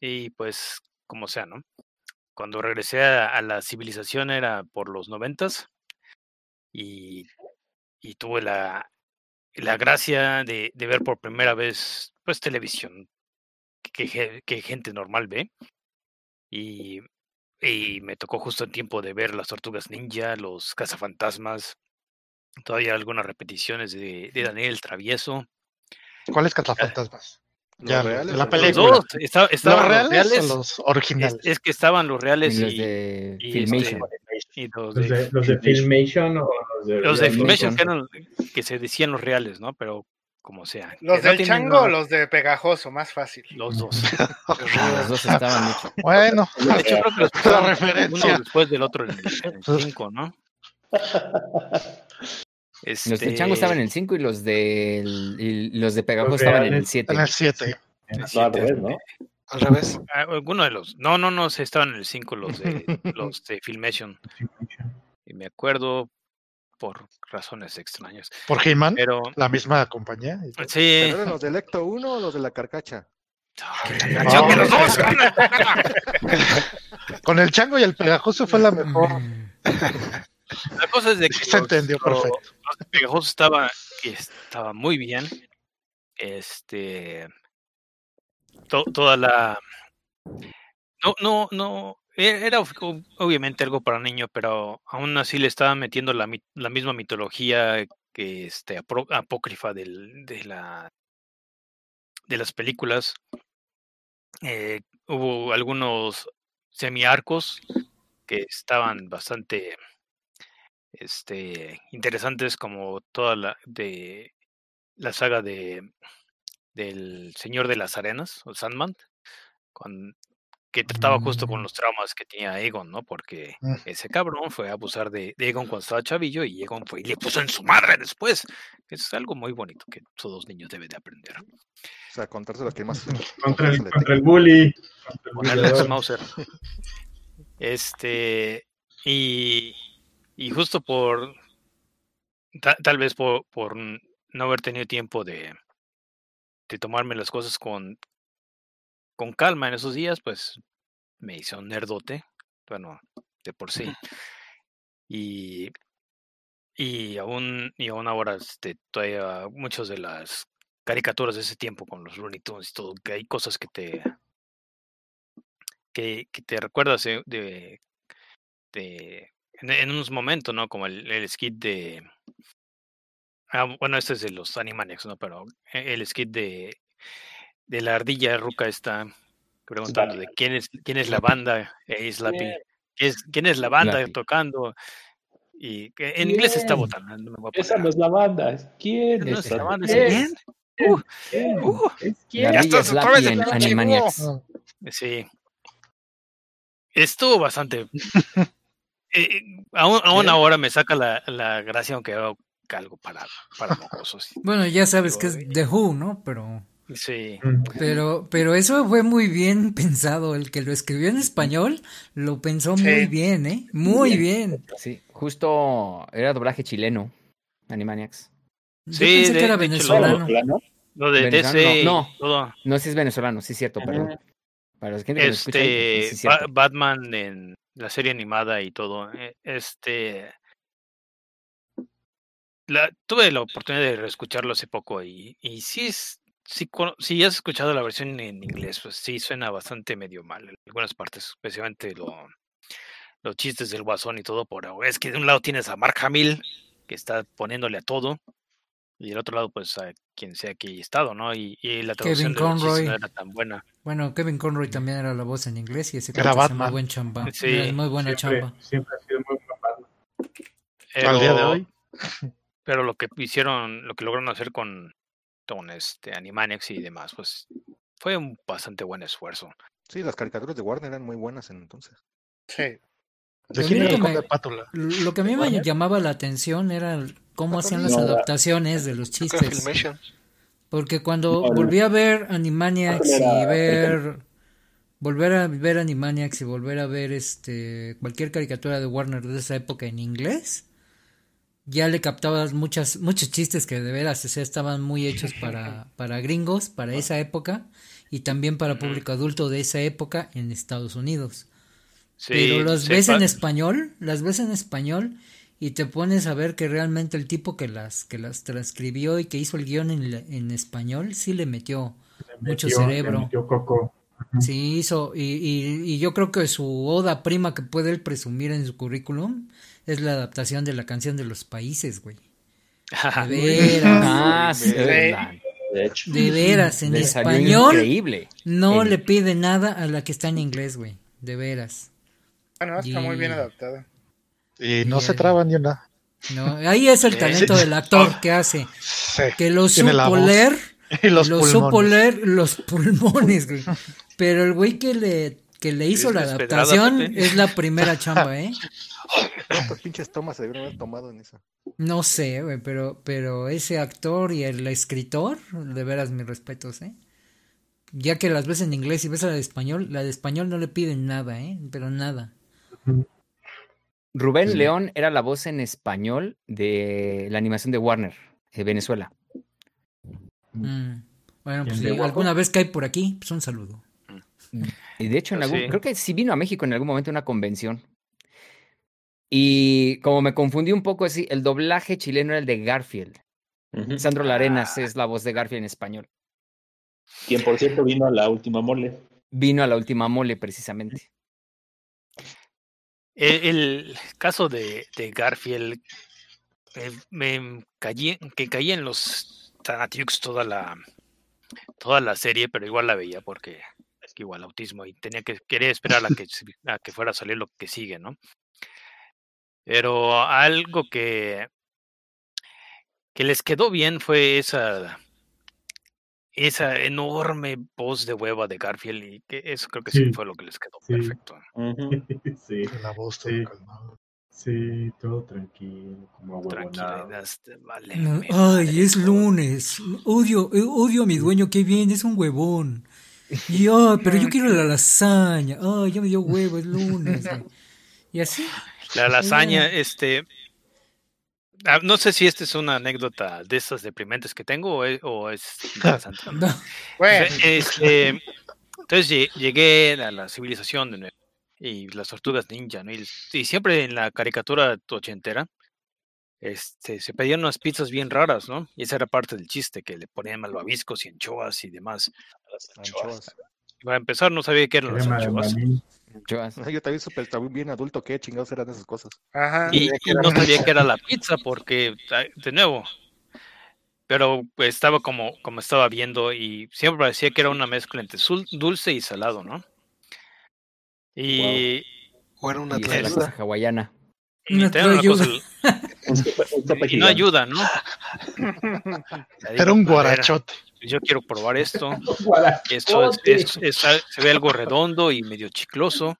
Y pues, como sea, ¿no? Cuando regresé a, la civilización era por los noventas y, y tuve la, la gracia de, de ver por primera vez pues televisión que, que gente normal ve y, y me tocó justo el tiempo de ver las tortugas ninja, los cazafantasmas, todavía algunas repeticiones de, de Daniel el Travieso. ¿Cuáles cazafantasmas? ¿Los Ya, reales la los- película. Los dos, esta- estaban ¿Los los reales, reales, o los es, originales? es que estaban los reales Y los de y, Filmation. este, y los Los de, de, los de Filmation o los de. los de Filmation. Filmation que, eran- que se decían los reales, ¿no? Pero como sea. los que no del tienen chango o los de pegajoso, más fácil. Los dos. Los dos estaban mucho. Bueno, De hecho, creo que los pasaron referencia. uno después del otro en el 5, ¿no? Los de Este, Chango estaban en el 5 y los de, los de Pegajoso de estaban en el Alex- 7. En el 7. No, al revés, ¿no? Al revés. ah, Alguno de los. No, no, no, se estaban en el 5 los de, los de Filmation. Y me acuerdo por razones extrañas. Por He-Man, Pero la misma compañía. sí. ¿Pero eran los de Electo 1 o los de la carcacha? Yo que los dos. Con el chango y el pegajoso fue la mejor. La cosa es de que Sí se los- entendió los- perfecto. los pegajosos estaba, estaba muy bien. Este. to- toda la. No, no, no. E- Era ob- obviamente algo para niño, pero aún así le estaban metiendo la, la misma mitología que este apócrifa del, de la de las películas. Eh, hubo algunos semiarcos que estaban bastante este interesantes como toda la de la saga de del Señor de las Arenas o Sandman con que trataba justo con los traumas que tenía Egon, ¿no? Porque Mm. ese cabrón fue a abusar de, de Egon cuando estaba chavillo y Egon fue y le puso en su madre después. Es algo muy bonito que todos niños deben de aprender. O sea, contárselo a quien más. Contra el, contra el bully. contra el Mauser. Este, y, y justo por, ta- tal vez por, por no haber tenido tiempo de, de tomarme las cosas con, con calma en esos días, pues me hice un nerdote, bueno, de por sí. Y, y aún, y aún ahora este, todavía muchas de las caricaturas de ese tiempo con los Looney Tunes y todo, que hay cosas que te, que, que te recuerdas de, de, de- en, en unos momentos, ¿no? Como el, el skit de ah, bueno, este es de los Animaniacs, ¿no? Pero e- el skit de, de la ardilla ruca está preguntando de quién es quién es la banda, eh, Slappy. ¿Quién es, quién es la banda Slappy. tocando? Y en inglés está Bien. botando. No, me voy a Esa no es la banda. ¿Quién no es la banda, quién? Uh, ¿Quién? uh, ¿Es La quién? ya estás otra vez en Animaniacs. Sí. Estuvo bastante. eh, aún, aún ahora me saca la, la gracia, aunque hago algo para, para mocosos. Bueno, ya sabes que es The Who, ¿no? Pero, Sí. Pero, pero eso fue muy bien pensado. El que lo escribió en español lo pensó Sí. muy bien, ¿eh? Muy bien. Sí, justo era doblaje chileno, Animaniacs. Yo Sí, pensé de- que era venezolano. Lo de DC, no. todo. No, sí es venezolano, sí es cierto, perdón. Para los que no escuchan, Este, sí es Ba- cierto. Batman en la serie animada y todo. eh, Este. La, tuve la oportunidad de reescucharlo hace poco y, y sí, es- sí, cono- si has escuchado la versión en inglés, pues sí suena bastante medio mal en algunas partes, especialmente lo, los chistes del guasón y todo. Por es que de un lado tienes a Mark Hamill que está poniéndole a todo y del otro lado pues a quien sea que haya estado, ¿no? Y, y la traducción Kevin de los chistes Conroy. no era tan buena. Bueno, Kevin Conroy también era la voz en inglés y ese Era Batman. muy buen chamba. Sí. Era muy buena Siempre, chamba. siempre ha sido muy buen Batman. Al día de hoy. pero lo que hicieron, lo que lograron hacer con, con este Animaniacs y demás, pues fue un bastante buen esfuerzo. Sí, las caricaturas de Warner eran muy buenas en entonces. Sí. ¿De A quién mí era lo que me- conde Pátula? Lo que a mí me ¿Warner? llamaba la atención era cómo hacían las No, adaptaciones de los chistes. Porque cuando volví a ver Animaniacs y ver volver a ver Animaniacs y volver a ver este cualquier caricatura de Warner de esa época en inglés, ya le captabas muchas muchos chistes que de veras o sea, estaban muy hechos para para gringos para esa época y también para público adulto de esa época en Estados Unidos. Sí, Pero las ves en español, las ves en español y te pones a ver que realmente el tipo que las que las transcribió y que hizo el guion en, en español sí le metió mucho Metió- cerebro. metió coco. Sí hizo y, y, y yo creo que su oda prima que puede él presumir en su currículum es la adaptación de la canción de los países, güey. De veras, Ah, sí, Sí. la- De hecho. de veras, en español increíble. no En- le pide nada a la que está en inglés, güey. De veras. Bueno, está muy bien adaptada. Y no Y se el- traba ni una. No, ahí es el talento del actor que hace. Sí. Que lo supo leer, Y los lo pulmones. supo leer los pulmones, güey. Pero el güey que le, que le hizo la Es adaptación es la primera chamba, ¿eh? ¿Cuántas pinches tomas se debieron haber tomado en esa? No sé, güey, pero, pero ese actor y el escritor, de veras mis respetos, ¿eh? Ya que las ves en inglés y ves la de español, la de español no le piden nada, ¿eh? Pero nada. Rubén Sí. León era la voz en español de la animación de Warner, de Venezuela. Mm. Bueno, pues ¿Quién, si alguna vez cae por aquí, pues un saludo. Y de hecho, en Ah, algún, sí. creo que sí vino a México en algún momento a una convención. Y como me confundí un poco así, el doblaje chileno era el de Garfield. Sandro Larenas es la voz de Garfield en español. Quien, por cierto, vino a la última mole. Vino a la última mole, precisamente. El, el caso de, de Garfield, eh, me caí, que caí en los Tanatiux toda la toda la serie, pero igual la veía porque es que igual autismo y tenía que quería esperar a que a que fuera a salir lo que sigue, ¿no? Pero algo que que les quedó bien fue esa esa enorme voz de hueva de Garfield y que eso creo que sí, Sí. fue lo que les quedó Sí. perfecto. sí. La voz sí. Sí, todo tranquilo, como Tranquilidad, vale. Ay, es lunes. Odio, eh, odio a mi dueño, qué bien, es un huevón. Y, ay, pero yo quiero la lasaña. Ay, ya me dio huevo, es lunes. güey. Y así. La lasaña, este. ah, No sé si esta es una anécdota de esas deprimentes que tengo o es, o es interesante. No. Bueno. Este, entonces lle- llegué a la civilización de nuevo y las tortugas ninja, ¿no? Y, y siempre en la caricatura ochentera este, se pedían unas pizzas bien raras, ¿no? Y esa era parte del chiste, que le ponían malvaviscos y anchoas y demás. Anchoas. Para empezar, no sabía qué eran las anchoas. Yo también estaba bien adulto, qué chingados eran esas cosas. Ajá. Y, y no sabía que era la pizza porque, de nuevo, pero pues, estaba como, como estaba viendo y siempre parecía que era una mezcla entre dulce y salado, ¿no? Y... O era una cosa hawaiana. y Una te dan una ayuda. cosa- y no ayuda, ¿no? Era un guarachote. Yo quiero probar esto. Esto es, es- es- se ve algo redondo y medio chicloso.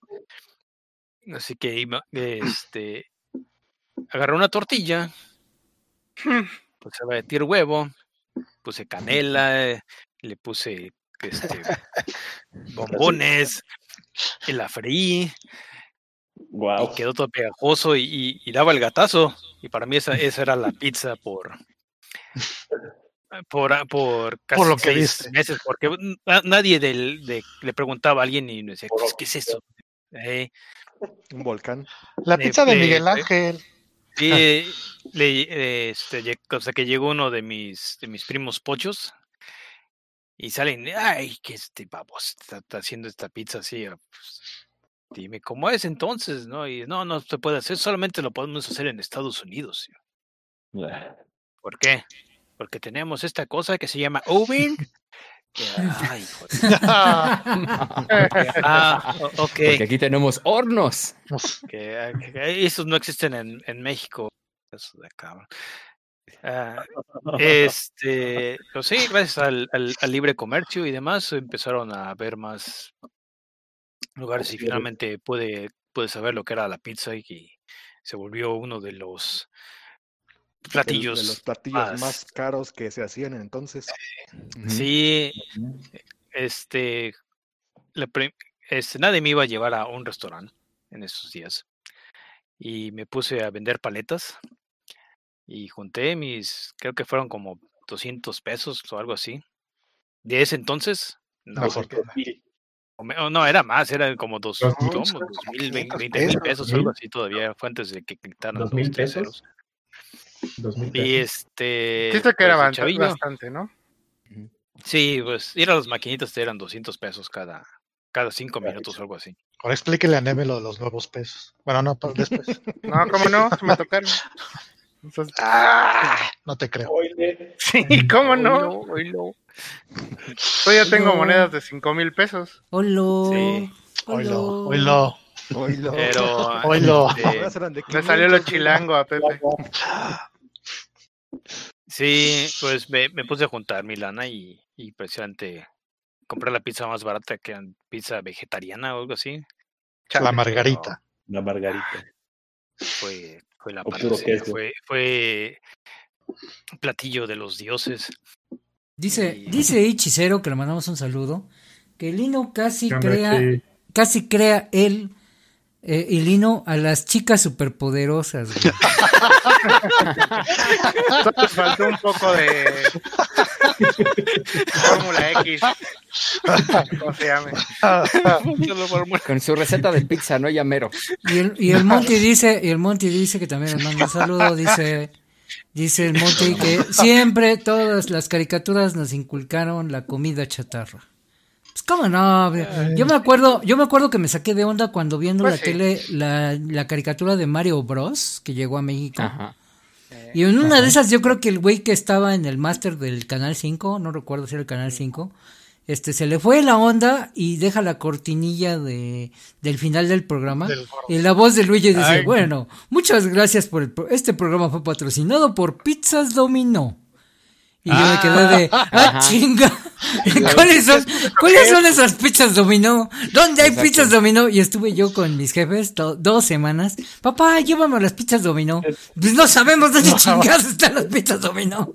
Así que este, agarré una tortilla, puse a batir huevo, puse canela, le puse este, bombones, y la freí, y quedó todo pegajoso y, y- y daba el gatazo. Y para mí esa, esa era la pizza por por, por casi lo que seis viste. meses, porque na- nadie del, de, le preguaba a alguien y me decía, "¿Qué es- ¿qué es eso? Eh, Un volcán. La pizza de Miguel Ángel. Sí, eh, le, este, o sea, que llegó uno de mis, de mis primos pochos y salen, ay, que este babos está, está haciendo esta pizza así. ah, pues, dime, ¿cómo es entonces? No, y no, no se puede hacer, solamente lo podemos hacer en Estados Unidos. ¿Por qué? Porque tenemos esta cosa que se llama oven. ay, ah. Porque aquí tenemos hornos. que, esos no existen en, en México. Eso de acá. Ah, este, pues sí, gracias al, al- al libre comercio y demás, empezaron a haber más lugares y finalmente pude, pude saber lo que era la pizza y se volvió uno de los platillos, De los platillos más- más caros que se hacían entonces. Sí, este, la este, nadie me iba a llevar a un restaurante en esos días y me puse a vender paletas y junté mis, creo que fueron como 200 pesos o algo así. De ese entonces, no, no, era más, era como dos, Dos mil. como dos mil, veinte 500 veinte mil pesos. algo así todavía, fue antes de que quitaran ¿Dos los mil tres pesos? Ceros. Dos mil Y pesos. este, Siento que era pues, bastante, ¿no? Sí, pues ir a las maquinitas te eran 200 pesos cada, cada cinco minutos o algo así. Ahora explíquele a Neme lo de los nuevos pesos. Bueno, no, pa- después. No, ¿cómo no? Se me tocaron. Entonces, No te creo. sí, ¿cómo no? Oílo, oílo. Yo ya tengo No. monedas de 5 mil pesos. Hola. Sí. Oilo, oilo, Oílo. Pero oilo. este, Me salió lo 500, chilango a Pepe. sí, pues me, me puse a juntar mi lana y, y precisamente compré la pizza más barata que era pizza vegetariana o algo así. La margarita. La margarita. Fue, fue la panacea, fue, fue un platillo de los dioses. Dice, dice Hechicero, que le mandamos un saludo, que Lino casi ¿Qué onda, crea, casi crea él eh, y Lino a las chicas superpoderosas. faltó un poco de Fórmula X. ¿Cómo se llame? Con su receta de pizza, ¿no? Ya mero. Y el, y el Monty dice, y el Monty dice que también le manda un saludo, dice, dice el Monty que siempre todas las caricaturas nos inculcaron la comida chatarra. Pues cómo no, yo me acuerdo, yo me acuerdo que me saqué de onda cuando viendo Pues la sí. tele la, la caricatura de Mario Bros que llegó a México. Ajá. Y en una de esas yo creo que el güey que estaba en el máster del canal 5, no recuerdo si era el canal 5, este se le fue la onda y deja la cortinilla de del final del programa Del y la voz de Luigi dice, Ay. "Bueno, muchas gracias por el pro- este programa fue patrocinado por Pizzas Dominó." Y yo me quedé de, ah, Ajá. chinga. ¿Cuáles son, ¿Cuáles son esas pizzas dominó? ¿Dónde hay Exacto. pizzas dominó? Y estuve yo con mis jefes dos semanas. Papá, llévame las pizzas dominó. Pues no sabemos dónde chingados están las pizzas dominó.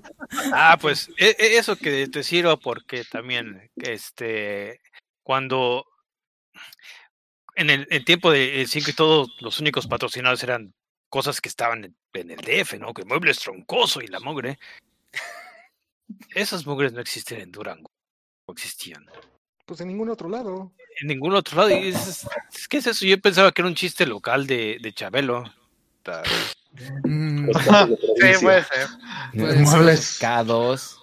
Ah, pues e- e- eso que te sirva porque también, este, cuando en el, tiempo de 5 y todo, los únicos patrocinados eran cosas que estaban en, en el DF, ¿no? Que muebles troncoso y la mugre. Esas mugres no existen en Durango, no existían. Pues en ningún otro lado. En ningún otro lado. y es, es- ¿Qué es eso? Yo pensaba que era un chiste local de, de Chabelo. Mm, Sí, puede ser. Muebles. K2.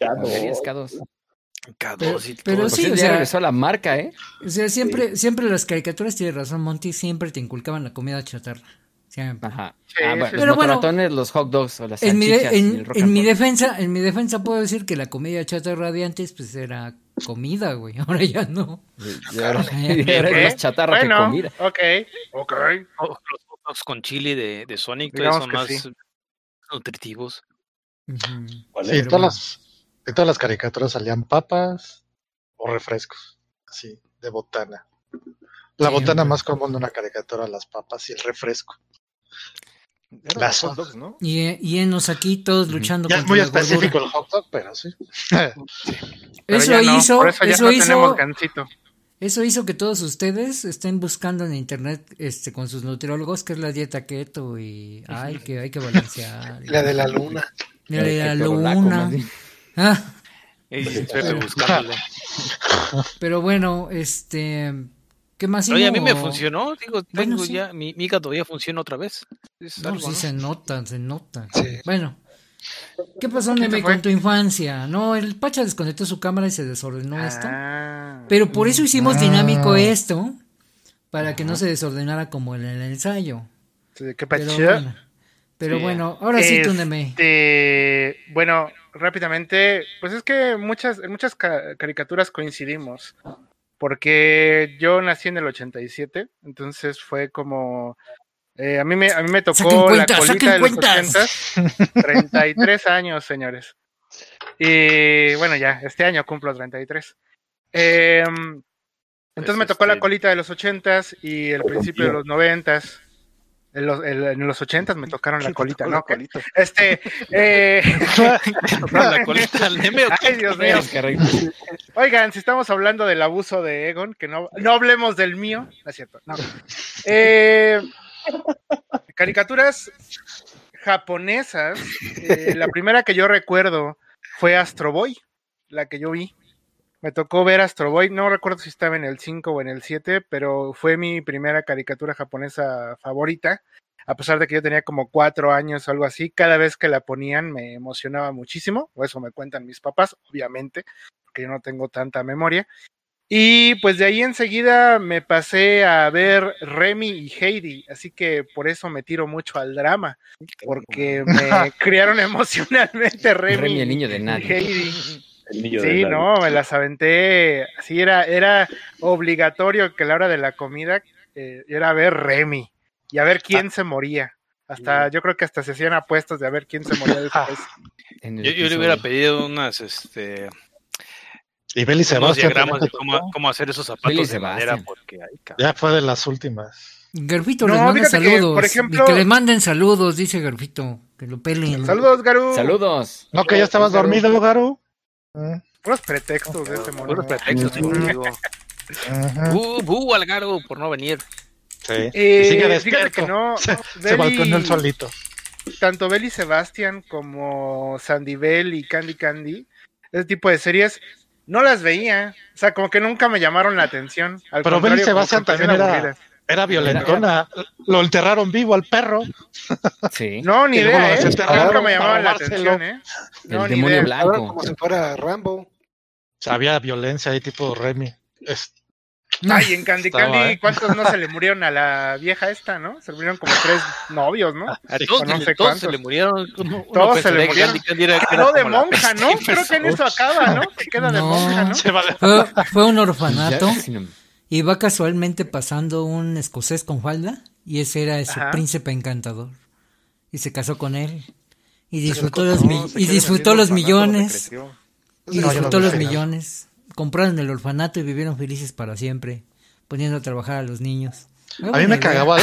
Ya no. Mueblerías K2. K2 Pero- y pero sí, Pues o sea- regresó la marca, ¿eh? o sea, siempre, siempre las caricaturas, tiene razón Monty, siempre te inculcaban la comida chatarra. Siempre. Ajá. Sí, ah, bueno, sí. los Pero bueno, motorratones, los hot dogs o las En mi, de- en, el mi defensa, en mi defensa puedo decir que la comida chatarra de antes pues era comida, güey. Ahora ya no. Ahora, Carne. y ahora es ¿Qué? más chatarra bueno, que comida. ok, ok. Los hot dogs con chili de, de Sonic Digamos son que más sí. nutritivos. ¿Cuál Sí, todas, las, en todas las caricaturas salían papas o refrescos, así, de botana. La botana más común de una caricatura, las papas y el refresco. Las- los hot dogs, ¿no? Y, eh, y enos aquí todos luchando Ya es contra muy la específico gordura. el hot dog, pero sí. Pero Eso ya no, hizo, por eso ya eso no hizo, tenemos gancito. eso hizo que todos ustedes estén buscando en internet, este, con sus nutriólogos, que es la dieta keto y, ay, que hay que balancear. La de la luna. La, El ketorolaco, luna. Ah, buscándole. pero bueno, este, ¿qué más? Oye, a mí me funcionó. Digo, Bueno, tengo sí. ya, mi, mi ya funciona otra vez. Es No, algo, sí ¿no? se nota, se nota. Sí. Bueno, ¿qué pasó, ¿Quién se Neme, con tu infancia? No, el Pacha desconectó su cámara y se desordenó esto. Ah, Pero por eso hicimos Ah. dinámico esto, para que no se desordenara como en el ensayo. sí, ¿Qué Pero bueno, pero Sí. bueno, ahora sí tú, Neme. Este, bueno, rápidamente, pues es que muchas, en muchas ca- caricaturas coincidimos, porque yo nací en el 87, entonces fue como, eh, a mí me, a mí me tocó la colita de los cuentas. 80, 33 años, señores. Y bueno, ya, este año cumplo 33. Eh, entonces me tocó la este- colita de los 80s y el principio de los 90s. En los, en- los 80s me tocaron la colita, ¿no? la colita. Este, eh... tocaron la colita al Neme, ¿o qué? Ay, Dios mío. Oigan, si estamos hablando del abuso de Egon, que no, no hablemos del mío, no es cierto, no. Eh, caricaturas japonesas, eh, la primera que yo recuerdo fue Astro Boy, la que yo vi. Me tocó ver Astro Boy, no recuerdo si estaba en el 5 o en el 7, pero fue mi primera caricatura japonesa favorita. A pesar de que yo tenía como cuatro años o algo así, cada vez que la ponían me emocionaba muchísimo, o eso me cuentan mis papás, obviamente, porque yo no tengo tanta memoria. Y pues de ahí enseguida me pasé a ver Remy y Heidi, así que por eso me tiro mucho al drama, porque me criaron emocionalmente Remy, Remy, el niño de y nadie. Heidi. El niño de Sí, no, me las aventé. Sí, era, era obligatorio que a la hora de la comida eh, era ver Remy y a ver quién se moría. Hasta, yo creo que hasta se hacían apuestas de a ver quién se moría después. Yo, yo le hubiera pedido unas, este, Y diagramas también de cómo, hacer esos Billy zapatos de madera, porque ay. Ya fue de las últimas. Garfito No, les manda fíjate que, saludos. por ejemplo- Y que le manden saludos, dice Garfito. Que lo pelen. Saludos, Garu. Saludos. No, que ya estabas dormido, Garu. Unos pretextos de ese mono. Puros pretextos, amigo. ujú. Bu, bu, Algaro, por no venir. Sí. Eh, sigue fíjate despierto. que no, Se, se Belly- balconeó el solito. tanto Belly Sebastian como Sandy Bell y Candy Candy, ese tipo de series, no las veía. O sea, como que nunca me llamaron la atención. Al Pero Belly me también era, aburridas. Era violentona. Lo enterraron vivo al perro. Sí. No, ni idea, lo ¿eh? Nunca me llamaban la atención, ¿eh? No, El ni demonio idea. Blanco. como si fuera Rambo. Había violencia ahí, tipo Remy. Es- Ay, en Candy Estaba, Candy, ¿eh? ¿cuántos no se le murieron a la vieja esta, no? Se le murieron como tres novios, ¿no? A todos, no sé todos cuántos. se le murieron. Uno- uno Todos se le murieron. Candy Candy era- era No, de monja, ¿no? Creo que en eso acaba, ¿no? Se queda de No. monja, ¿no? se. Fue, fue un orfanato. Y va casualmente pasando un escocés con falda. Y ese era su Ajá. príncipe encantador. Y se casó con él. Y disfrutó los y disfrutó los millones. Y No, disfrutó no los millones. Compraron el orfanato y vivieron felices para siempre. Poniendo a trabajar a los niños. A mí me cagaba,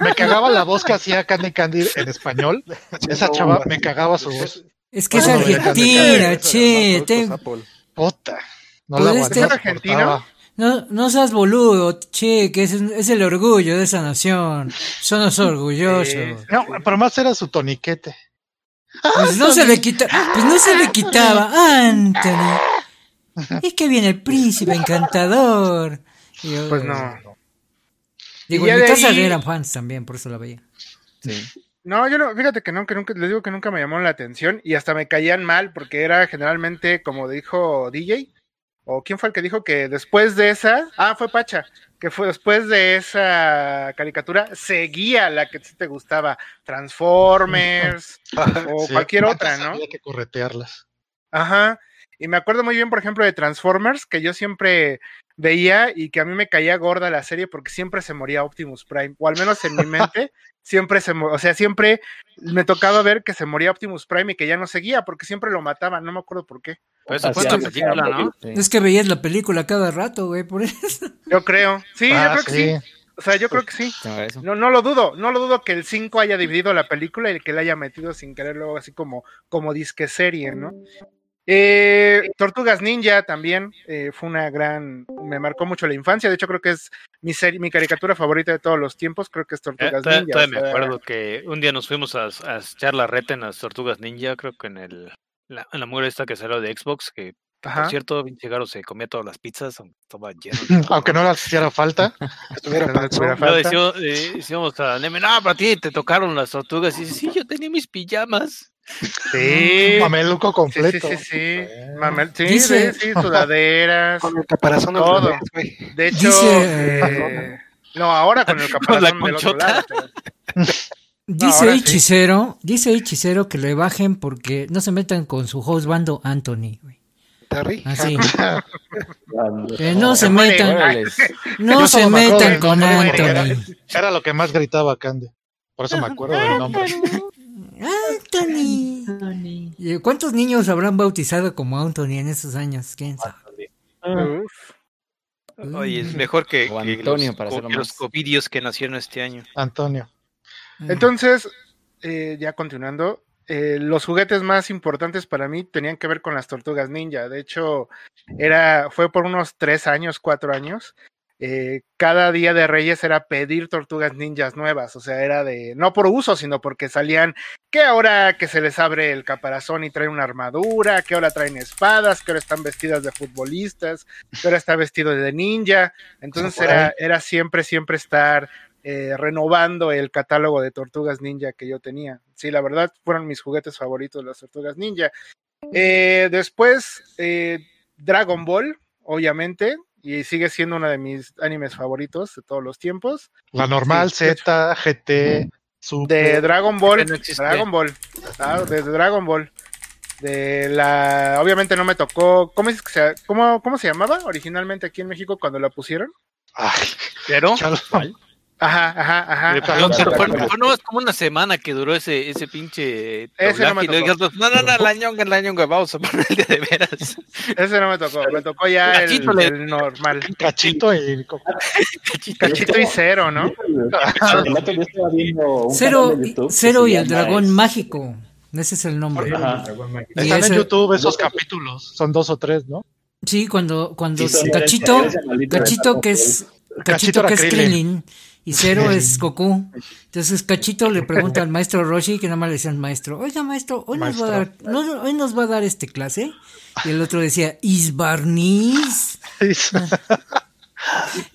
me cagaba la voz que hacía Candy Candy en español. Esa chava me cagaba su voz. Es que es argentina, che. te-. Puta. No la soportaba. No, no seas boludo, che, que es, es el orgullo de esa nación. Somos orgullosos. Sí. No, pero más era su toniquete. Pues no se le quita, pues no se le quitaba, Anthony. Es que viene el príncipe encantador. Y yo- Pues no. Digo, en mi casa ahí- eran fans también, por eso la veía. sí. No, yo no, fíjate que no, que nunca, les digo que nunca me llamaron la atención y hasta me caían mal porque era generalmente, como dijo DJ, o quién fue el que dijo que después de esa, ah, fue Pacha, que fue después de esa caricatura, seguía la que sí te gustaba, Transformers o Sí, cualquier otra, ¿no? Había que corretearlas. Ajá. Y me acuerdo muy bien, por ejemplo, de Transformers, que yo siempre veía y que a mí me caía gorda la serie porque siempre se moría Optimus Prime, o al menos en mi mente, siempre se o sea, siempre me tocaba ver que se moría Optimus Prime y que ya no seguía porque siempre lo mataban, no me acuerdo por qué. Pero eso fue la película, ¿no? sí. Es que veías la película cada rato, güey, por eso. Yo creo. Sí, Ah, yo creo que sí. O sea, yo creo que sí. No, eso. No, no lo dudo, no lo dudo que el 5 haya dividido la película y que le haya metido sin quererlo así como, como disque serie, ¿no? Eh, Tortugas Ninja también eh, fue una gran, me marcó mucho la infancia, de hecho creo que es mi serie, mi caricatura favorita de todos los tiempos, creo que es Eh, Tortugas Ninja. todavía o me acuerdo que un día nos fuimos a, a echar la reta en las Tortugas Ninja, creo que en el la, la mugre esta que salió de Xbox, que Ajá. por cierto, pinche Garo se comía todas las pizzas, aunque estaba lleno. Aunque no les hiciera falta. Estuviera no falta. decíamos, eh, decíamos a Neme, no, para ti te tocaron las tortugas. Y dice, sí, yo tenía mis pijamas. Sí, Mameluco sí, sí, completo. sí, sí. Mamel- sí, Dice- sí, sí, sudaderas. Con el caparazón Todo. güey. De hecho, Dice- eh, no, ahora con el caparazón del otro conchota. lado. Dice sí. hechicero, dice hechicero que le bajen porque no se metan con su host bando Anthony, güey. Así. Ah, Que no se metan, no Yo se metan con Anthony. era lo que más gritaba Candy. Por eso me acuerdo del nombre. Anthony. ¿Y ¿Cuántos niños habrán bautizado como Anthony en esos años? ¿Quién sabe? Uf. Oye, es mejor que, O que Antonio, los, para que los covidios que nacieron este año. Antonio. Entonces, eh, ya continuando, eh, los juguetes más importantes para mí tenían que ver con las tortugas ninja. De hecho, era, fue por unos tres años, cuatro años. eh, cada día de Reyes era pedir tortugas ninjas nuevas. O sea, era de, no por uso, sino porque salían, que ahora que se les abre el caparazón y traen una armadura, que ahora traen espadas, que ahora están vestidas de futbolistas, que ahora está vestido de ninja. Entonces era, era siempre, siempre estar eh, renovando el catálogo de tortugas ninja que yo tenía. Sí, la verdad fueron mis juguetes favoritos las tortugas ninja. Eh, después, eh, Dragon Ball, obviamente, y sigue siendo uno de mis animes favoritos de todos los tiempos. La normal, Sí, Z, GT, De Super. Dragon Ball, no. Dragon Ball, ah, de Dragon Ball. De la, obviamente no me tocó, ¿cómo, es que se, cómo, ¿cómo se llamaba originalmente aquí en México cuando la pusieron? Ay, Pero. Ajá, ajá, ajá. Pero, ajá. pero fue, fue nomás como una semana que duró ese, ese pinche Ese no me tocó. no, no, no, la ñonga, la ñonga, vamos a poner el de, de veras. Ese no me tocó, me tocó ya el, le- el normal. Cachito y. Cachito y cero, ¿no? Cero, Cero y el dragón mágico. Ese es el nombre. Ajá. Y Están en YouTube esos capítulos. Son dos o tres, ¿no? Sí, cuando, cuando Sí, Cachito, Cachito que es, Cachito que es Krillin. Y Cero es Goku. Entonces Cachito le pregunta al maestro Roshi, que nada más le decían maestro, oiga maestro, hoy nos va a dar, no, hoy nos va a dar este clase. Y el otro decía, ¿is Barniz?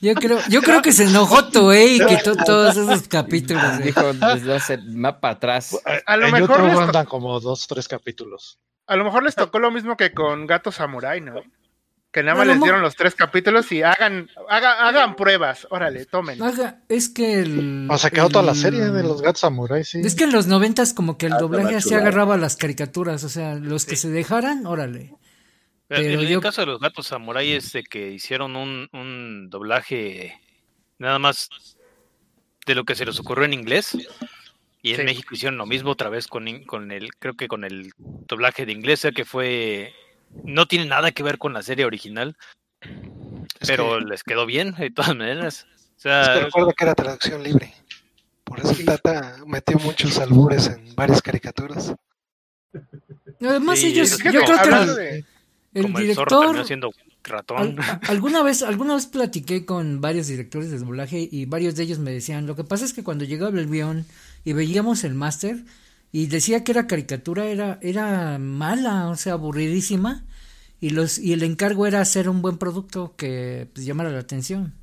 Yo creo, yo creo que se enojó Toei y quitó todos esos capítulos. eh. Dijo desde hace más para atrás. A lo en mejor YouTube andan como dos, tres capítulos. A lo mejor les tocó lo mismo que con Gato Samurai, ¿no? Que nada más les dieron los tres capítulos y hagan, haga- hagan pruebas. Órale, tomen. Haga- es que el. O sea, quedó toda la el- serie de los gatos samurai, sí. Es que en los noventas como que el Ah, doblaje chulada. agarraba las caricaturas, o sea, los que se dejaran, órale. Pero Pero en yo- el caso de los gatos samurai es de que hicieron un, un doblaje nada más de lo que se les ocurrió en inglés. Y en Sí. México hicieron lo mismo otra vez con, con el, creo que con el doblaje de inglés, o sea, que fue, no tiene nada que ver con la serie original, pero les quedó bien de todas maneras. O sea, Es que recuerda que era traducción libre. Por eso Tata metió muchos albures en varias caricaturas. Además Sí, ellos, yo creo que el, de- el como el zorro director, siendo ratón. al- alguna vez, alguna vez platiqué con varios directores de doblaje y varios de ellos me decían, lo que pasa es que cuando llegaba el guion y veíamos el máster y decía que era caricatura, era, era mala, o sea, aburridísima y los, y el encargo era hacer un buen producto que pues, llamara la atención.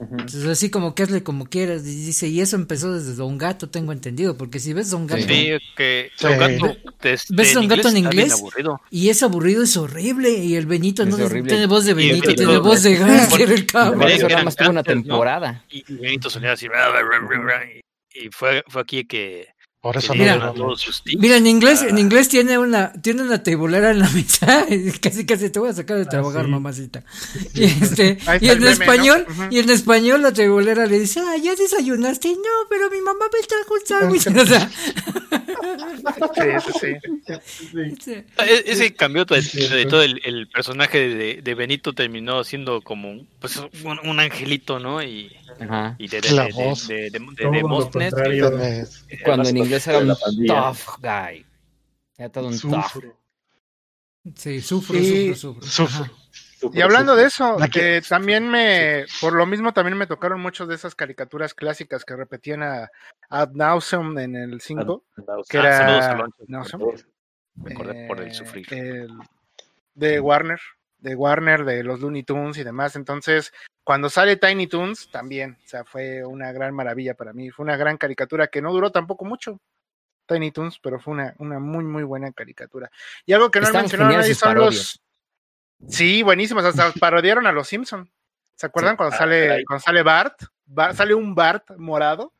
Entonces así como que hazle como quieras, y dice, y eso empezó desde Don Gato, tengo entendido, porque si ves Don Gato, Sí, que Sí. Don Gato, este, ves Don Gato en inglés y es aburrido, es horrible, y el Benito no tiene voz de Benito, tiene voz de Garfield, el Por cabrón. eso nada más tuvo una temporada. Y Benito sonaba así. Y fue, fue aquí que, Por eso Mira, no. todos. Mira, en inglés, Ah. en inglés tiene una, tiene una tabulera en la mitad, y casi casi te voy a sacar de trabajar, sí. mamacita. Y este, y en español, y en español la tabulera le dice, ah, ya desayunaste, no, pero mi mamá me trajo un sándwich, o sea, Sí, sí, sí. este, E- Ese cambió de, de todo el, el personaje de, de Benito terminó siendo como un- pues, un, un angelito, ¿no? Y, Ajá. y de, de, La de, voz. de, de, Mostnet, Cuando en inglés era un tough guy. Era todo un tough. Sí, sufro, Y- sufro, sufro. Y hablando de eso, que- también me, por lo mismo también me tocaron muchas de esas caricaturas clásicas que repetían a Ad Nauseum en el 5, que Ah, era Me acordé por el eh, sufrir. el- de Warner, de Warner, de los Looney Tunes y demás. Entonces, cuando sale Tiny Toons, también, o sea, fue una gran maravilla para mí. Fue una gran caricatura que no duró tampoco mucho. Tiny Toons, pero fue una, una muy, muy buena caricatura. Y algo que no han Estaban mencionado geniales nadie son parodias. los. Sí, buenísimos. Hasta parodiaron a los Simpson. ¿Se acuerdan Sí. cuando Ah, sale cuando sale Bart? Ba- sale un Bart morado.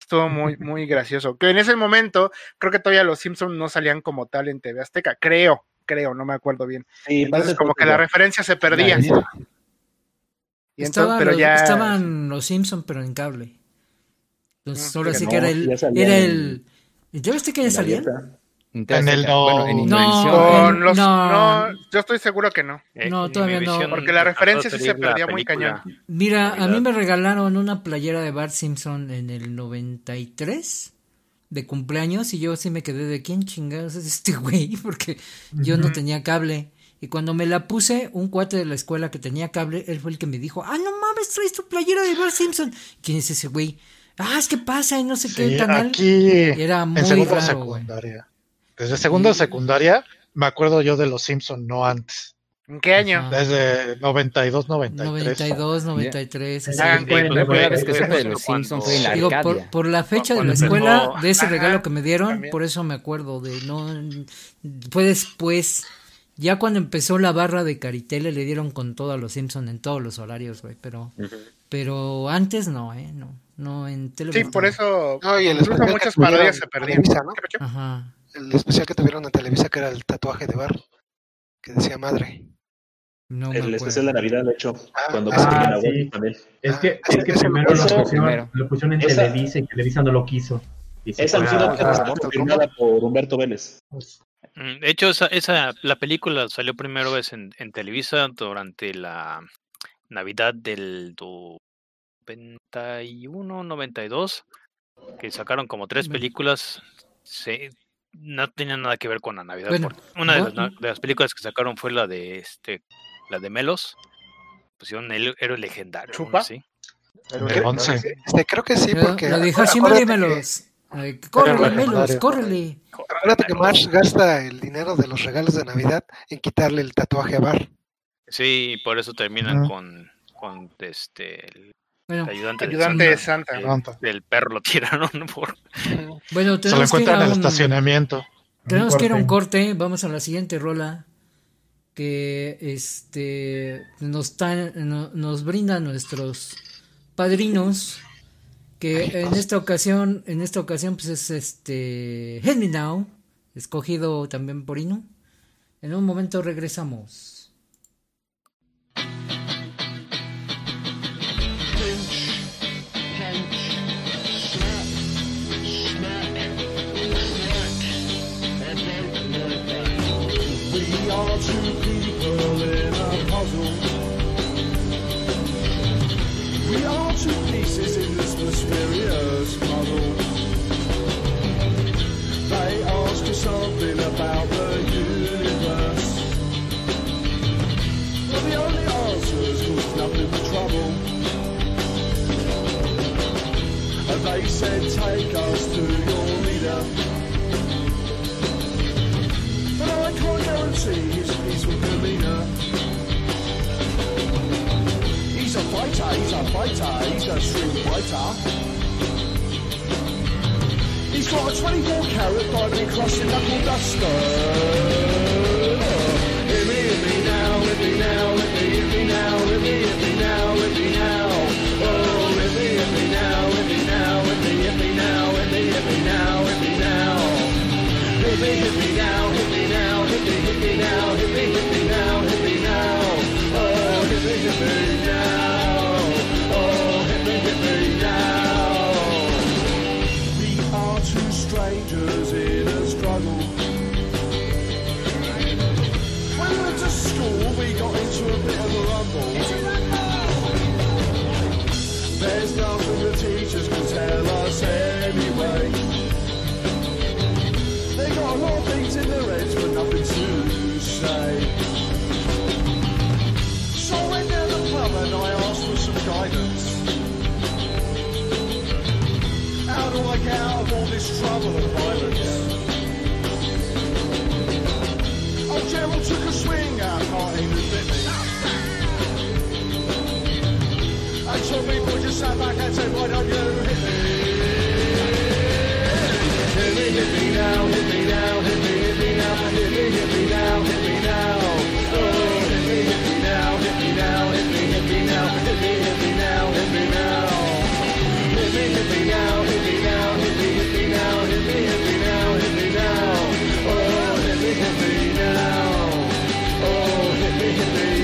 Estuvo muy, muy gracioso. Que en ese momento, creo que todavía los Simpson no salían como tal en TV Azteca. Creo, creo, no me acuerdo bien. Sí, Entonces, como que la referencia se perdía. Y entonces, Estaban, pero los, ya. estaban los Simpson pero en cable. Entonces Mm, ahora que sí no, que era el, era en- el, ¿ya viste que ya salían? dieta. En el no- Bueno, en No, en- los, no. no, yo estoy seguro que no. Eh, no, en todavía no, porque la referencia sí se perdía muy película. Mira, a mí me regalaron una playera de Bart Simpson en el 93 de cumpleaños y yo sí me quedé de quién chingados es este güey porque yo no tenía cable y cuando me la puse un cuate de la escuela que tenía cable él fue el que me dijo ah no mames traes tu playera de Bart Simpson quién es ese güey ah es que pasa y no sé qué Sí, canal aquí era muy en segundo raro güey. secundaria. Desde segundo de secundaria me acuerdo yo de los Simpson, no antes. ¿En qué año? Ajá. Desde 92, 93. 92 93 así. Hagan Sí, cuenta, pues, güey. vez que supe de los Simpsons fue en la Digo, por, por la fecha de la escuela, de ese Ajá, regalo que me dieron, también. por eso me acuerdo de no fue después, ya cuando empezó la barra de Caritele le dieron con todo a los Simpson en todos los horarios, güey, pero pero antes no, eh, no, no en Sí, televisión. por eso. No, y el incluso especial muchas que tuvieron parodias se en perdían. Televisa, ¿no? Ajá. El especial que tuvieron en Televisa que era el tatuaje de bar, que decía madre. No me el especial de Navidad, de hecho, cuando ah, consiguen a sí. También. Es que, Ah, es que primero eso lo pusieron, primero. lo pusieron en Esa- Televisa y Televisa no lo quiso. Y Esa fue al a- final a- quedó confirmada por Humberto Vélez. Mm, De hecho, esa, esa, la película salió primero vez en, en Televisa durante la Navidad del 91, 92, que sacaron como tres películas. Se, no tenían nada que ver con la Navidad. Bueno, porque una de las, bueno. na- de las películas que sacaron fue la de este, la de Melos. Pusieron el héroe legendario. ¿Chupa? El creo- este, creo que sí, porque. acuérdate que- Melos. Ay, Córrele. Melos, córrele. Acuérdate que Marsh gasta el dinero de los regalos de Navidad en quitarle el tatuaje a Bar. Sí, y por eso terminan con, con este el Bueno, ayudante, de Ayudante de Santa, que Santa. el perro lo tiraron por bueno Se lo tenemos que ir encuentran a en el un, estacionamiento. tenemos que ir a un corte. Vamos a la siguiente rola que este nos tan- no- nos brinda nuestros padrinos que en esta ocasión en esta ocasión pues es este Help Me Now escogido también por Inu. En un momento regresamos he's a fighter, he's a street fighter. He's got a 24 carat diamond crossing knuckle duster. Hit me, hit me now, hit me now, hit me, hit me now, hit me, hit me now, hit me now. Oh, hit me, hit me now, hit me now, hit me, hit me now, hit me, hit me now, hit me now. Hit me, hit me now, hit me now, hit me, hit me now, hit me, hit me now, hit me now. Oh, hit me, hit me say. So I went down the pub and I asked for some guidance. How do I get out of all this trouble and violence? Oh, Gerald took a swing at Martin and bit me. And some people just sat back and said, why don't you hit me? Hit me, hit me now, hit me hit me now. Oh, hit me, hit me now, hit me now, hit me, hit me now, hit me, hit me now, hit me now, hit me, hit me now, hit me now. Oh, hit me, hit me now. Oh, hit me, hit me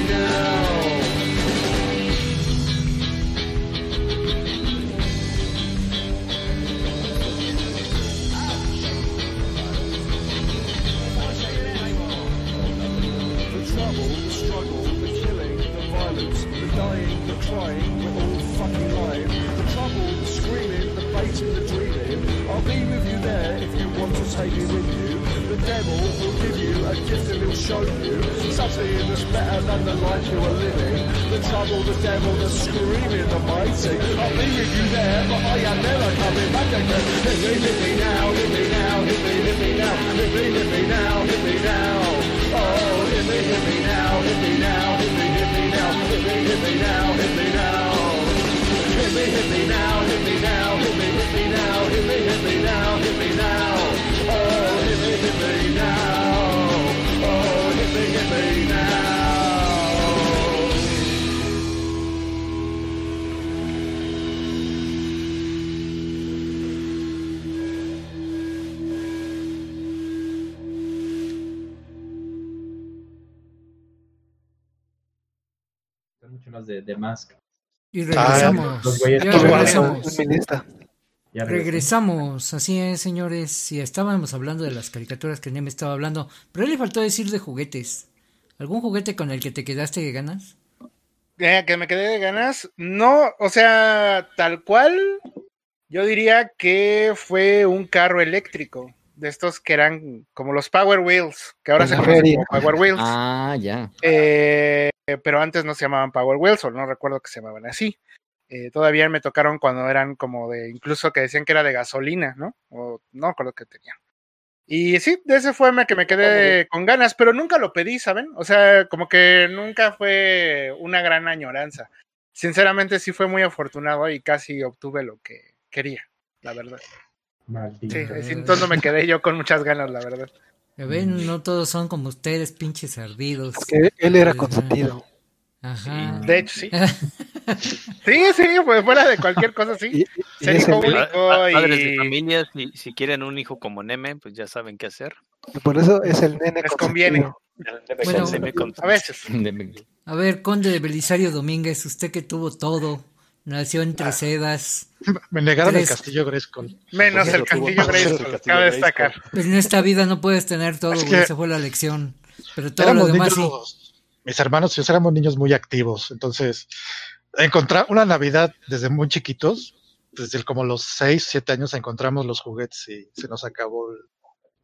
Devil will give you a gift and he'll show you something that's better than the life you are living. The trouble, the devil, the screaming, the biting. I'll be with you there, but I am never coming back again. Hit me, hit me now, hit me now, hit me, hit me now, hit me, hit me now, hit me now. Oh, hit me, hit me now, hit me now, hit me, hit me now, hit me, hit me now, hit me now. Hit me, hit me now, hit me now, hit me, hit me now, hit me, hit me now, hit me now. Oh, hit me, hit me now. Oh, hit me, hit me now. Escúchenos de, de Mask. Y Ah, regresamos. los güeyes ya que- regresamos. Ya. Regresamos, así es, señores. Si estábamos hablando de las caricaturas que Neme estaba hablando, pero le faltó decir de juguetes. ¿Algún juguete con el que te quedaste de ganas? Eh, que me quedé de ganas. No, o sea, tal cual, yo diría que fue un carro eléctrico. De estos que eran como los Power Wheels, que ahora se como Power Wheels. Ah, ya. Eh, pero antes no se llamaban Power Wheels, o no recuerdo que se llamaban así. Eh, todavía me tocaron cuando eran como de, incluso que decían que era de gasolina, ¿no? O no con lo que tenían. Y sí, de ese fue me que me quedé con ganas, pero nunca lo pedí, ¿saben? O sea, como que nunca fue una gran añoranza. Sinceramente sí fue muy afortunado y casi obtuve lo que quería, la verdad. Maldito. Sí, sí, entonces no me quedé yo con muchas ganas, la verdad. Ven, no todos son como ustedes, pinches ardidos. Es que él era consentido. Ajá. De hecho, sí. Sí, sí, pues fuera de cualquier cosa, sí. Y, y Se ese- dijo Pa- único pa- Padres de y familia, si, si quieren un hijo como Neme, pues ya saben qué hacer. por eso es el nene les conviene. Bueno, A veces. A ver, Conde de Belisario Domínguez, usted que tuvo todo, nació entre sedas, Me negaron Tres. el castillo Grayskull. Menos el castillo Grayskull, cabe destacar. Pues en esta vida no puedes tener todo, Es güey, que- esa fue la lección. Pero todo Éramos lo demás sí. mis hermanos y yo éramos niños muy activos, entonces encontrar una Navidad desde muy chiquitos, desde como los 6, 7 años encontramos los juguetes y se nos acabó el-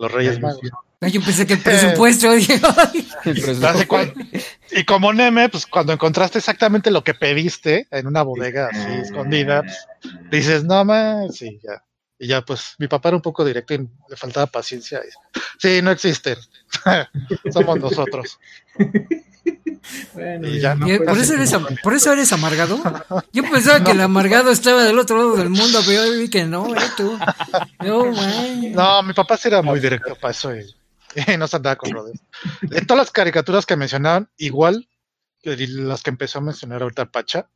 los Reyes Magos. Yo pensé que el presupuesto, Y como Neme, pues cuando encontraste exactamente lo que pediste en una bodega así escondida, pues, dices, no más, sí, ya. Y ya, pues mi papá era un poco directo y le faltaba paciencia. y, sí, no existen. Somos nosotros. Bueno, Y ya, no ¿y fue ¿por, eso eres, como- am- ¿Por eso eres amargado? Yo pensaba que el amargado estaba del otro lado del mundo, pero yo vi que no, eh, tú. No, man. No, mi papá sí era muy directo para eso y, y no se andaba con rodeos. De todas las caricaturas que mencionaban, igual que las que empezó a mencionar ahorita Pacha,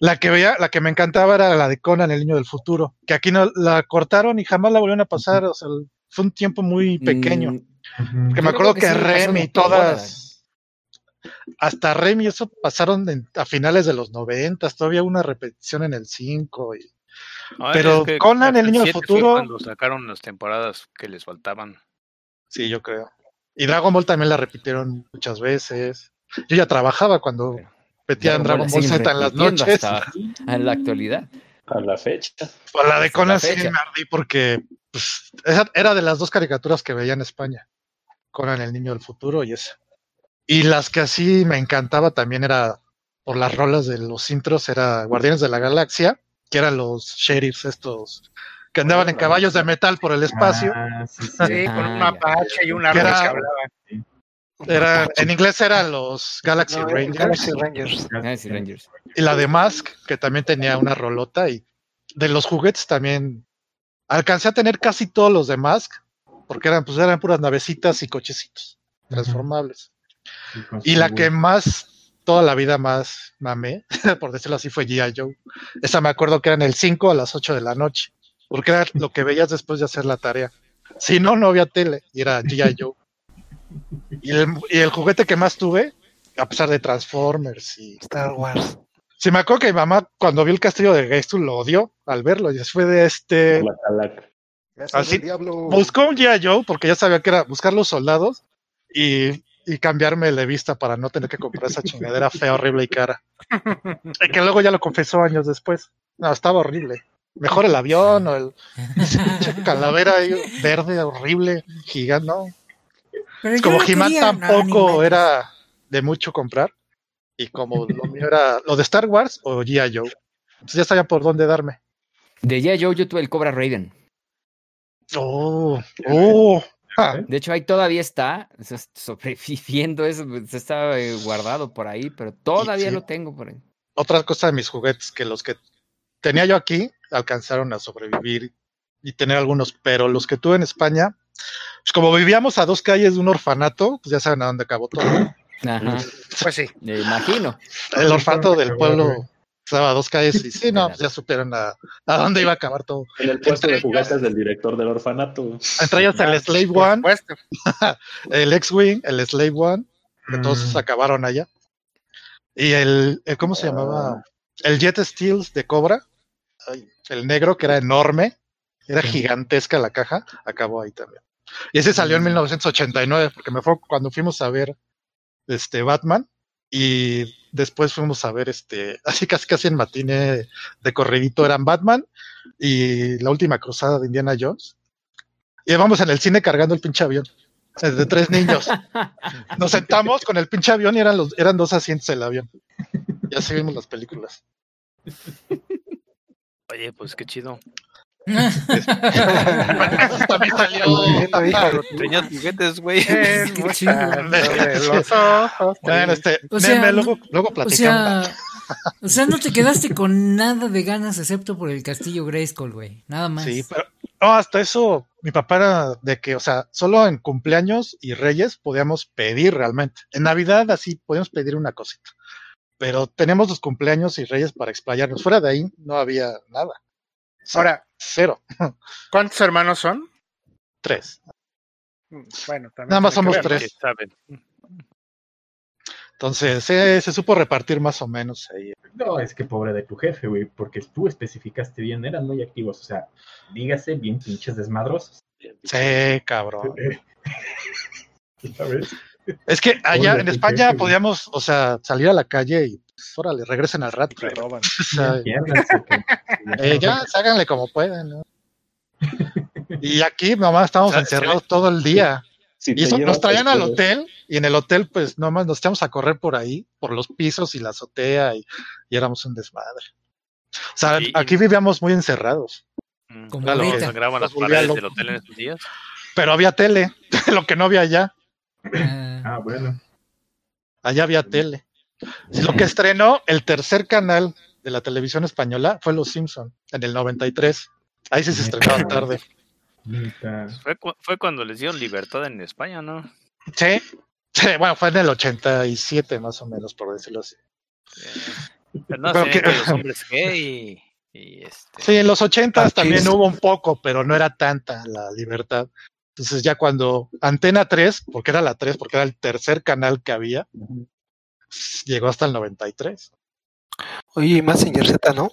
la que veía, la que me encantaba era la de Conan, el niño del futuro, que aquí no la cortaron y jamás la volvieron a pasar, o sea, fue un tiempo muy pequeño. Mm, que me acuerdo que que, sí Remy y toda todas, hasta Remy, eso pasaron en- a finales de los noventas, todavía una repetición en el 5 y No, Pero es que Conan, el niño del futuro- Cuando sacaron las temporadas que les faltaban. Sí, yo creo. Y Dragon Ball también la repitieron muchas veces. Yo ya trabajaba cuando metían Dragon Ball Z en las noches. en la actualidad. A la fecha. O la de Conan la sí fecha. me ardí porque pues, esa era de las dos caricaturas que veía en España. Conan el niño del futuro y esa. Y las que así me encantaba también era por las rolas de los intros, era Guardianes de la Galaxia, que eran los sheriffs estos que andaban en caballos de metal por el espacio. Ah, sí, sí. Sí, con Ah, un ya. mapache y un Que árbol era- que. Era, en inglés eran los Galaxy No, Rangers. Galaxy Rangers. Galaxy Rangers. Y la de Mask, que también tenía una rolota. Y de los juguetes también alcancé a tener casi todos los de Mask, porque eran, pues, eran puras navecitas y cochecitos transformables. Y la que más, toda la vida más mamé, por decirlo así, fue G.I. Joe. Esa me acuerdo que era en el 5 a las 8 de la noche, porque era lo que veías después de hacer la tarea. Si no, no había tele, y era G.I. Joe. Y el, y el juguete que más tuve, a pesar de Transformers y Star Wars. Sí, me acuerdo que mi mamá, cuando vio el castillo de Geistul, lo odió al verlo. Y después de este. Así-. Buscó un G.I. Joe porque ya sabía que era buscar los soldados y, y cambiarme de vista para no tener que comprar esa chingadera fea, horrible y cara. Y que luego ya lo confesó años después. No, estaba horrible. Mejor el avión o el calavera ahí, verde, horrible, gigante, ¿no? Pero yo Como He-Man tampoco era de mucho comprar. Y como lo mío era lo de Star Wars o G.I. Joe. Entonces ya sabía por dónde darme. De G.I. Joe yo tuve el Cobra Raiden. Oh, oh. De hecho, ahí todavía está sobreviviendo, eso pues, está eh, guardado por ahí, pero todavía sí. lo tengo por ahí. otra cosa de mis juguetes que los que tenía yo aquí alcanzaron a sobrevivir y tener algunos, pero los que tuve en España, pues como vivíamos a dos calles de un orfanato, pues ya saben a dónde acabó todo. Ajá, Pues sí. me imagino. El orfanato del pueblo estaba a dos calles y sí, no, pues ya supieron a, a dónde iba a acabar todo. En el puesto de juguetes del director del orfanato. Entre ellos el Slave Por One, el X-Wing, el Slave One, que todos Mm. se acabaron allá. Y el, el- ¿cómo se llamaba? El Jet Steels de Cobra, el negro que era enorme, era gigantesca la caja, acabó ahí también. Y ese salió en 1989, porque me fue cuando fuimos a ver este Batman y después fuimos a ver este, así casi casi en matine de corridito eran Batman y la última cruzada de Indiana Jones. Y íbamos en el cine cargando el pinche avión. De tres niños. Nos sentamos con el pinche avión y eran los, eran dos asientos del avión. Y así vimos las películas. Oye, pues qué chido. También salió. Tenías juguetes, güey. Bueno, este, O sea, luego, luego O platicamos. sea, o sea, no te quedaste con nada de ganas excepto por el castillo Grayskull, güey. Nada más. Sí, pero no, hasta eso, mi papá era de que, o sea, solo en cumpleaños y reyes podíamos pedir realmente. En Navidad así podíamos pedir una cosita. Pero tenemos los cumpleaños y reyes para explayarnos. Fuera de ahí no había nada. O sea, Ahora, cero. ¿cuántos hermanos son? Tres. Bueno, también. Nada más somos tres. Saben. Entonces, se, se supo repartir más o menos ahí. No, es que pobre de tu jefe, güey, porque tú especificaste bien, eran muy activos, o sea, dígase bien pinches desmadrosos. Sí, cabrón. ¿Sabes? Es que allá Pobre en España jefe, podíamos, o sea, salir a la calle y, órale, regresen al rato. Te roban. O sea, Piérdanse, que- Eh, ya, háganle como puedan, ¿no? Y aquí nomás estamos O sea, encerrados todo el día. Si Y eso nos traían al este- hotel y en el hotel pues nomás nos echamos a correr por ahí, por los pisos y la azotea y, y éramos un desmadre. O sea, Y- aquí vivíamos muy encerrados, Mm. Como Claro, sangraban las paredes del hotel en esos días. pero había tele, lo que no había allá, Ah, Ah, bueno. allá había tele. Lo que estrenó el tercer canal de la televisión española fue Los Simpson en el 93. Ahí sí se estrenaba tarde. Neta. Fue, cu- fue cuando les dieron libertad en España, ¿no? Sí, sí, bueno, fue en el 87 más o menos, por decirlo así. Pero no Pero sé, que- que los hombres gay y, y este. Sí, en los 80 Ah, también hubo un poco, pero no era tanta la libertad. Entonces ya cuando Antena 3, porque era la 3, porque era el tercer canal que había, llegó hasta el 93. Oye, y Messenger Z, ¿no?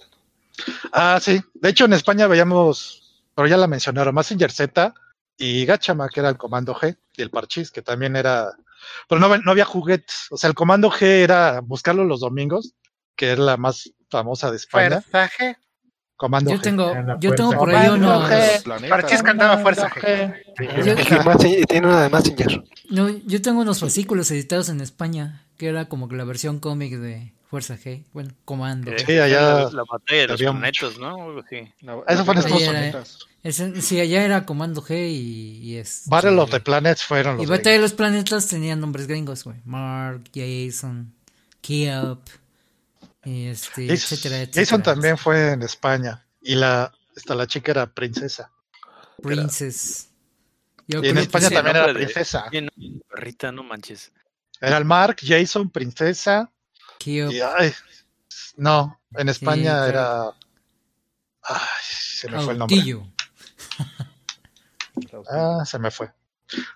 Ah, sí. De hecho, en España veíamos, pero ya la mencionaron, Massinger Z y Gachama, que era el Comando G, y el Parchís, que también era... Pero no, no había juguetes. O sea, el Comando G era buscarlo los domingos, que era la más famosa de España. Fuerza G. Comando yo G. tengo, yo tengo por ahí. G. Planeta. Parchís cantaba Fuerza G. Yo, Y, Messenger- y tiene una de Messenger. no, yo tengo unos fascículos editados en España, que era como que la versión cómic de Fuerza G. Bueno, Comando. Sí, allá la, la batalla de los planetas, ¿no? La- Eso fue en Estados Unidos. Sí, allá era Comando G y, y es. Battle of the Planets fueron los Y Batalla de los Planetas tenían nombres gringos, güey. Mark, Jason, Kiop, y este, Jason, etcétera, etcétera. Jason también fue en España y la esta la chica era princesa. Princess. Yo Y en creo que España sí. también era de- princesa. Perrita, no manches. Era el Mark, Jason, princesa. Y, ay, no, en España era. Ay, se me fue el nombre. Ah, se me fue.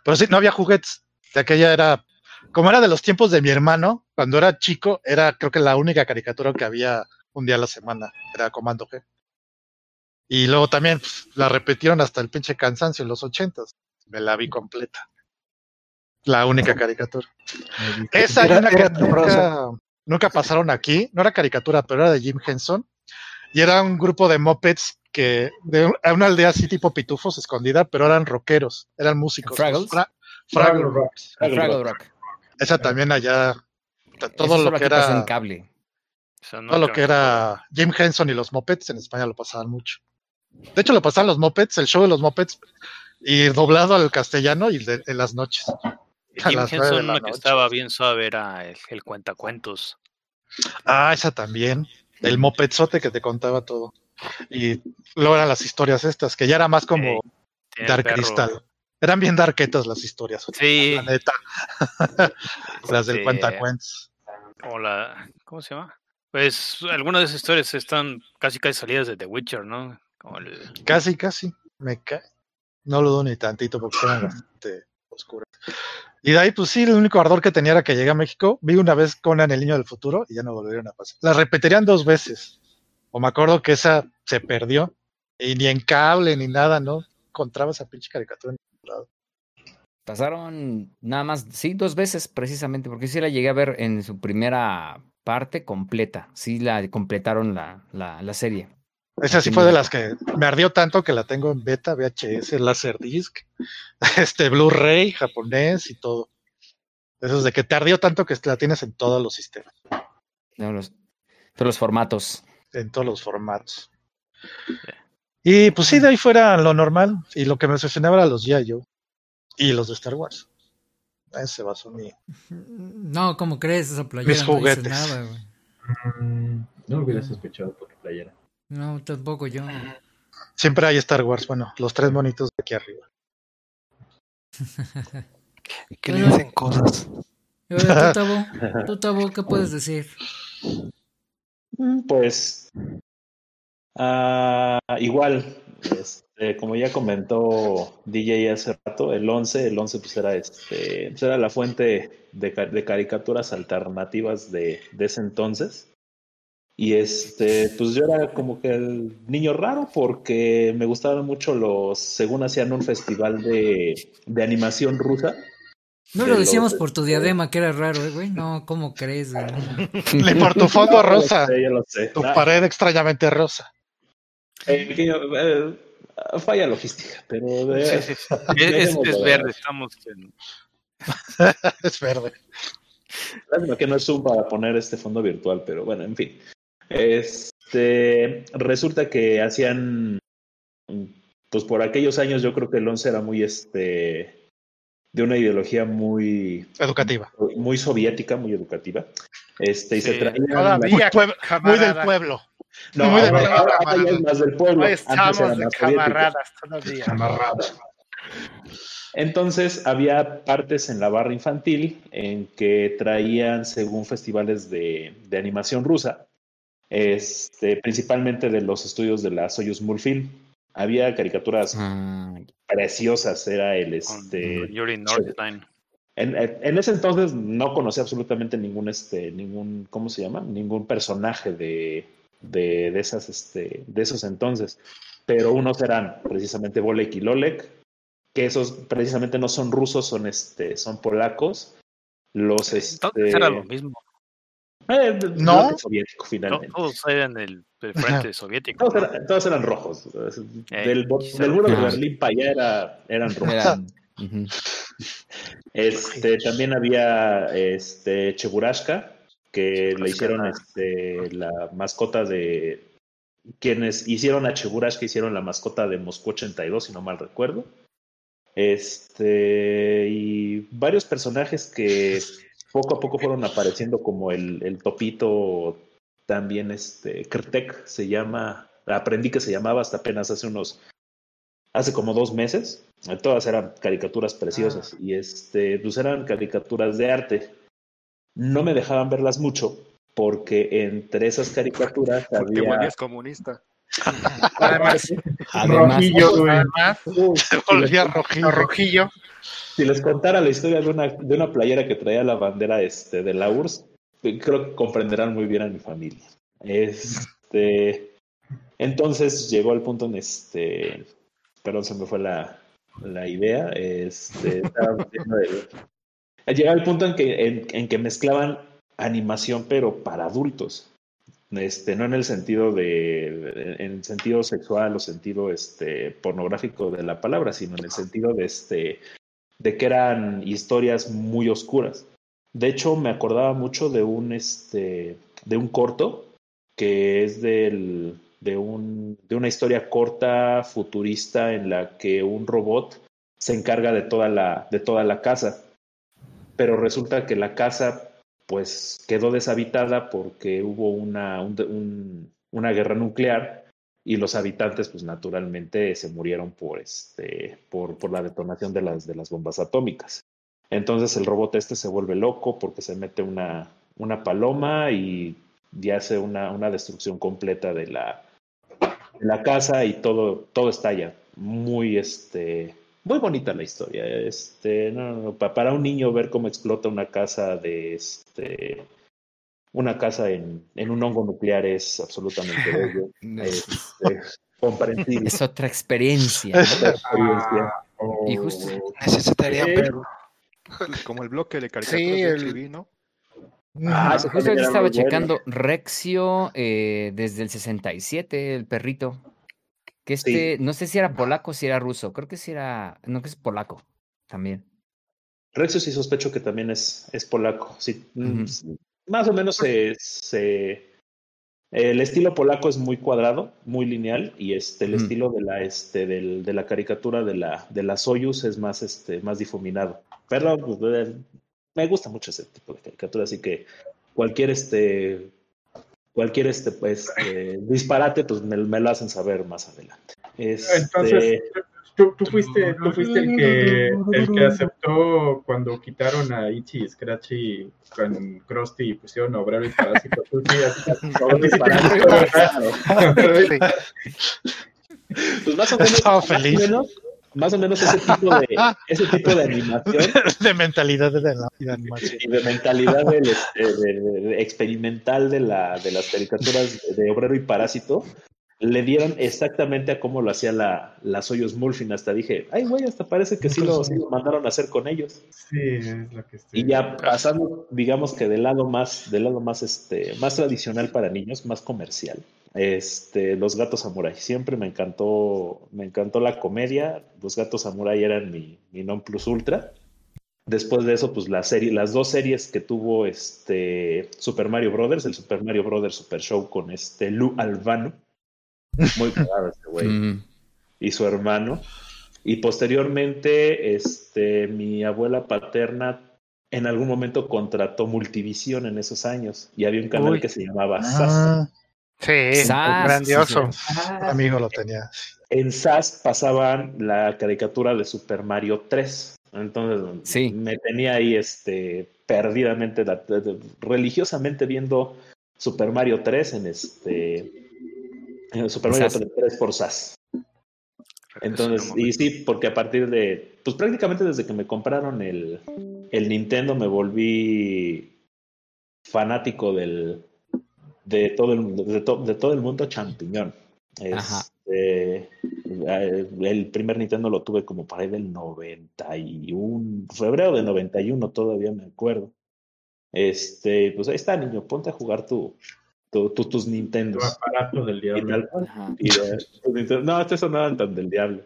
Pero sí, no había juguetes. De aquella era. Como era de los tiempos de mi hermano, cuando era chico, era creo que la única caricatura que había un día a la semana. Era Comando G. Y luego también pues, la repitieron hasta el pinche cansancio en los ochentas. Me la vi completa. La única caricatura. Esa Era- una que era nunca, pasaron aquí. No era caricatura, pero era de Jim Henson. Y era un grupo de mopeds que de una aldea así tipo pitufos escondida, pero eran rockeros, eran músicos. Fraggles? Fra- Fraggle Rock. Fraggle Rock. Esa también allá. Eso Todo lo que era. en cable. No Todo lo que era Jim Henson y los mopeds en España lo pasaban mucho. De hecho, lo pasaban los mopeds, el show de los mopeds, y doblado al castellano y de- en las noches. Jim Henson, uno que estaba bien suave era el, el cuentacuentos. Ah, esa también. El mopedzote que te contaba todo. Y luego eran las historias estas, que ya era más como Dark perro. Crystal. Eran bien darketas las historias. Sí. La neta. las del Este, cuentacuentos. O la. ¿Cómo se llama? Pues algunas de esas historias están casi casi salidas de The Witcher, ¿no? Como el- Casi, casi. Me cae. No lo dudo ni tantito porque eran bastante oscuras. Y de ahí, pues sí, el único ardor que tenía era que llegué a México. Vi una vez Conan el Niño del Futuro y ya no volvieron a pasar. La repetirían dos veces. O me acuerdo que esa se perdió. Y ni en cable ni nada, ¿no? Encontraba esa pinche caricatura en ningún lado. Pasaron nada más, sí, dos veces precisamente, porque sí la llegué a ver en su primera parte completa. Sí la completaron la, la, la serie. Esa sí fue de las que me ardió tanto que la tengo en beta, VHS, Laserdisc, este Blu-ray japonés y todo. Esos de que te ardió tanto que la tienes en todos los sistemas, No, los, todos los formatos. en todos los formatos. Y pues sí, de ahí fuera lo normal. Y lo que me obsesionaba era los G.I. Joe y los de Star Wars. Ese basó mi. No, ¿cómo crees? Esa playera Mis no dice juguetes. nada, güey. Mm, No lo hubiera sospechado por playera. No, tampoco yo. Siempre hay Star Wars, bueno, los tres monitos de aquí arriba. Que le Bueno. dicen cosas. Tú, Tabo, tú, Tabo, ¿qué puedes decir? Pues ah, igual, este, como ya comentó DJ hace rato, el 11, el 11 pues era, este, pues era la fuente de, de caricaturas alternativas de, de ese entonces. Y este, pues yo era como que el niño raro porque me gustaban mucho los, según hacían un festival de, de animación rusa. No de lo los, decíamos por tu este, diadema, que era raro, eh, güey. No, ¿cómo crees, güey? Ni por tu fondo Ya lo rosa, sé, ya lo sé. tu Ah, pared extrañamente rosa. eh, pequeño, eh, falla logística, pero de- Sí, sí, sí. Es, verde, estamos en... es verde. Lástima que no es Zoom para poner este fondo virtual, pero bueno, en fin. Este, resulta que hacían, pues por aquellos años yo creo que el 11 era muy, este, de una ideología muy, Educativa. muy soviética, muy educativa. Este, y se traían... Todavía, Muy, del pueblo. No, muy del ahora, ya es más del pueblo. Era estamos de camaradas todavía. Entonces había partes en la barra infantil en que traían, según festivales de, de animación rusa, este, principalmente de los estudios de la Soyuz Mulfilm. Había caricaturas Ah, preciosas, era el este. Yuri Nordstein. En, en ese entonces no conocía absolutamente ningún este, ningún, ¿cómo se llama? Ningún personaje de, de, de esas, este, de esos entonces. Pero unos eran precisamente Bolek y Lolek, que esos precisamente no son rusos, son este, son polacos. Los este, Entonces era lo mismo. Eh, No. soviético finalmente. Todos eran del, del frente soviético. Todos eran, todos eran rojos. Eh, Del, del muro de. Berlín para allá era, eran rojos. eran-. Este, también había este Cheburashka, que le hicieron este, la mascota de quienes hicieron a Cheburashka hicieron la mascota de Moscú 82, si no mal recuerdo. Este, y varios personajes que poco a poco fueron apareciendo, como el, el topito, también este, Krtek se llama, aprendí que se llamaba hasta apenas hace unos, hace como dos meses. Todas eran caricaturas preciosas y este, pues eran caricaturas de arte. No me dejaban verlas mucho porque entre esas caricaturas Porque había... Wally comunista. Además, Además, Rojillo, güey. además, Se volvía rojillo. rojillo. Si les contara la historia de una, de una playera que traía la bandera este, de la URSS, creo que comprenderán muy bien a mi familia. Este, entonces llegó al punto en este, perdón, se me fue la, la idea. Este, llegó al punto en que, en, en que mezclaban animación, pero para adultos. Este, no en el sentido de, en el sentido sexual o sentido este, pornográfico de la palabra, sino en el sentido de este, de que eran historias muy oscuras. De hecho, me acordaba mucho de un, este, de un corto que es del, de, un, de una historia corta futurista en la que un robot se encarga de toda la, de toda la casa. Pero resulta que la casa pues quedó deshabitada porque hubo una, un- un- una guerra nuclear y los habitantes pues naturalmente se murieron por, este, por, por la detonación de las, de las bombas atómicas. Entonces el robot este se vuelve loco porque se mete una, una paloma y, y hace una, una destrucción completa de la, de la casa y todo, todo estalla. Muy, este, muy bonita la historia. Este, no, no, no, pa- para un niño ver cómo explota una casa de este una casa en, en un hongo nuclear es absolutamente bello. este, comprensible. Es otra experiencia. Otra experiencia. Y justo Necesitaría Eh, verlo. Como el bloque de Sí, caricaturas de el- MTV, ¿no? Ah, Ah, justo estaba checando Rexio eh, desde el 67, el perrito. Que este, no sé si era polaco o si era ruso. Creo que sí era, no, que es polaco también. Rexio sí sospecho que también es, es polaco. Sí, mm, Más o menos se, se- el estilo polaco es muy cuadrado, muy lineal, y este, el estilo de la, este, del- de la caricatura de la, de la Soyuz es más, este, más difuminado. Pero pues, eh, me gusta mucho ese tipo de caricatura, así que cualquier este cualquier este pues eh, disparate pues me, me lo hacen saber más adelante. Este, Entonces, tú, tú fuiste, tú fuiste el que, el que aceptó cuando quitaron a Ichi y Scratchy con Krusty y pusieron a Obrero y Parásito. Tú sí. Pues más o menos, Estaba más o feliz. menos- más o menos ese tipo de, ese tipo de animación de mentalidad de la de animación. y de mentalidad del, este, de- de- experimental de, la, de las caricaturas de, de Obrero y Parásito le dieron exactamente a cómo lo hacía la, la Soyuz Mulfin. Hasta dije, ay, güey, hasta parece que sí lo, sí lo mandaron a hacer con ellos. Sí, es lo que estoy. Y ya pasando, digamos que del lado más, del lado más, este, más tradicional para niños, más comercial. Este, los gatos samurai. Siempre me encantó, me encantó la comedia. Los gatos samurai eran mi, mi non plus ultra. Después de eso, pues la serie, las dos series que tuvo este Super Mario Brothers, el Super Mario Brothers Super Show con este Lou Albano. Muy cagado este güey Mm, y su hermano. Y posteriormente, este, mi abuela paterna en algún momento contrató Multivisión en esos años y había un canal Uy. que se llamaba. Ah, Sí, Sas, grandioso. un amigo lo tenía. En SAS pasaban la caricatura de Super Mario 3. Entonces Sí. me tenía ahí este, perdidamente, la- religiosamente viendo Super Mario 3 en este en Super Mario SAS. 3 por SAS. Entonces, y sí, porque a partir de, pues prácticamente desde que me compraron el, el Nintendo me volví fanático del, de todo el, de, to- de todo el mundo champiñón. Ajá. Este, eh, el primer Nintendo lo tuve como para ahí del 91, febrero de 91 todavía me acuerdo. Este, pues ahí está, niño, ponte a jugar tu, tu- tu- tus Tu Nintendos. aparato del Y diablo. tal. Y de- Nintendo- no, estos no eran tan del diablo.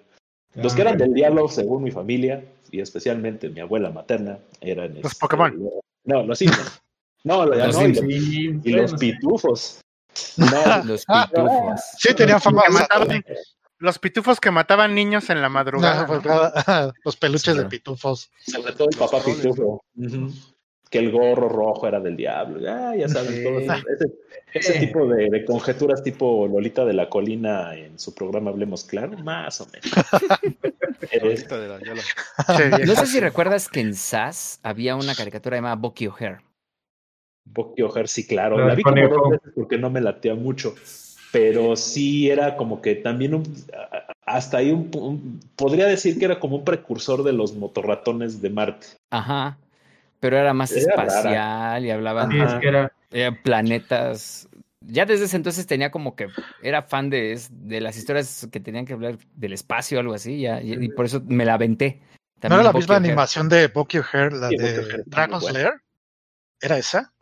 Los Ah, que eran ok. del diablo, según mi familia, y especialmente mi abuela materna, eran... Los este, Pokémon. No, los Simpsons. No, lo- Los no, y, los, Simpsons. Sí, y los bueno, pitufos. No, Los pitufos. Sí, tenía fama. Que mataban- los pitufos que mataban niños en la madrugada. No, pues, los peluches de pitufos. sobre todo el Los papá pitufo. Que el gorro rojo era del diablo. Ah, ya saben, Sí. todo ese, ese- tipo de, de conjeturas tipo Lolita de la Colina en su programa Hablemos Claro, más o menos. De la- Sí, No sé si recuerdas que en SAS había una caricatura llamada Bucky O'Hare. Bucky O'Hare, sí, claro. La vi como dos veces porque no me latea mucho. Pero sí era como que también un- a- hasta ahí un, un- podría decir que era como un precursor de los motorratones de Marte. Ajá. Pero era más Era rara. espacial y hablaban Sí, es que era. de planetas. Ya desde ese entonces tenía como que era fan de, es- de las historias que tenían que hablar del espacio o algo así, ya, y, y por eso me la aventé. ¿No era la misma animación de Bucky O'Hare, la Sí, de O'Hare, Dragon muy buena. Slayer? ¿Era esa?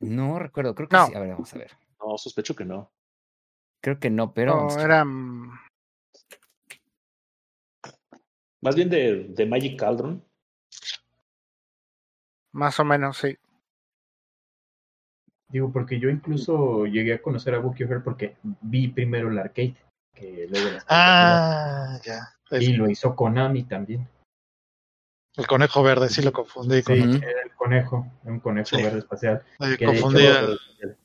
No recuerdo, creo que No. sí. A ver, vamos a ver. No, sospecho que no. Creo que no, pero. No, era mm, Más bien de, de Magic Cauldron. más o menos, sí. Digo, porque yo incluso llegué a conocer a Bucky O'Hare porque vi primero el arcade, que luego Ah, ya. Y lo hizo Konami también. El conejo verde, sí lo confundí con Sí, Ujú. era el conejo, un conejo Sí. verde espacial. que de confundí hecho, el-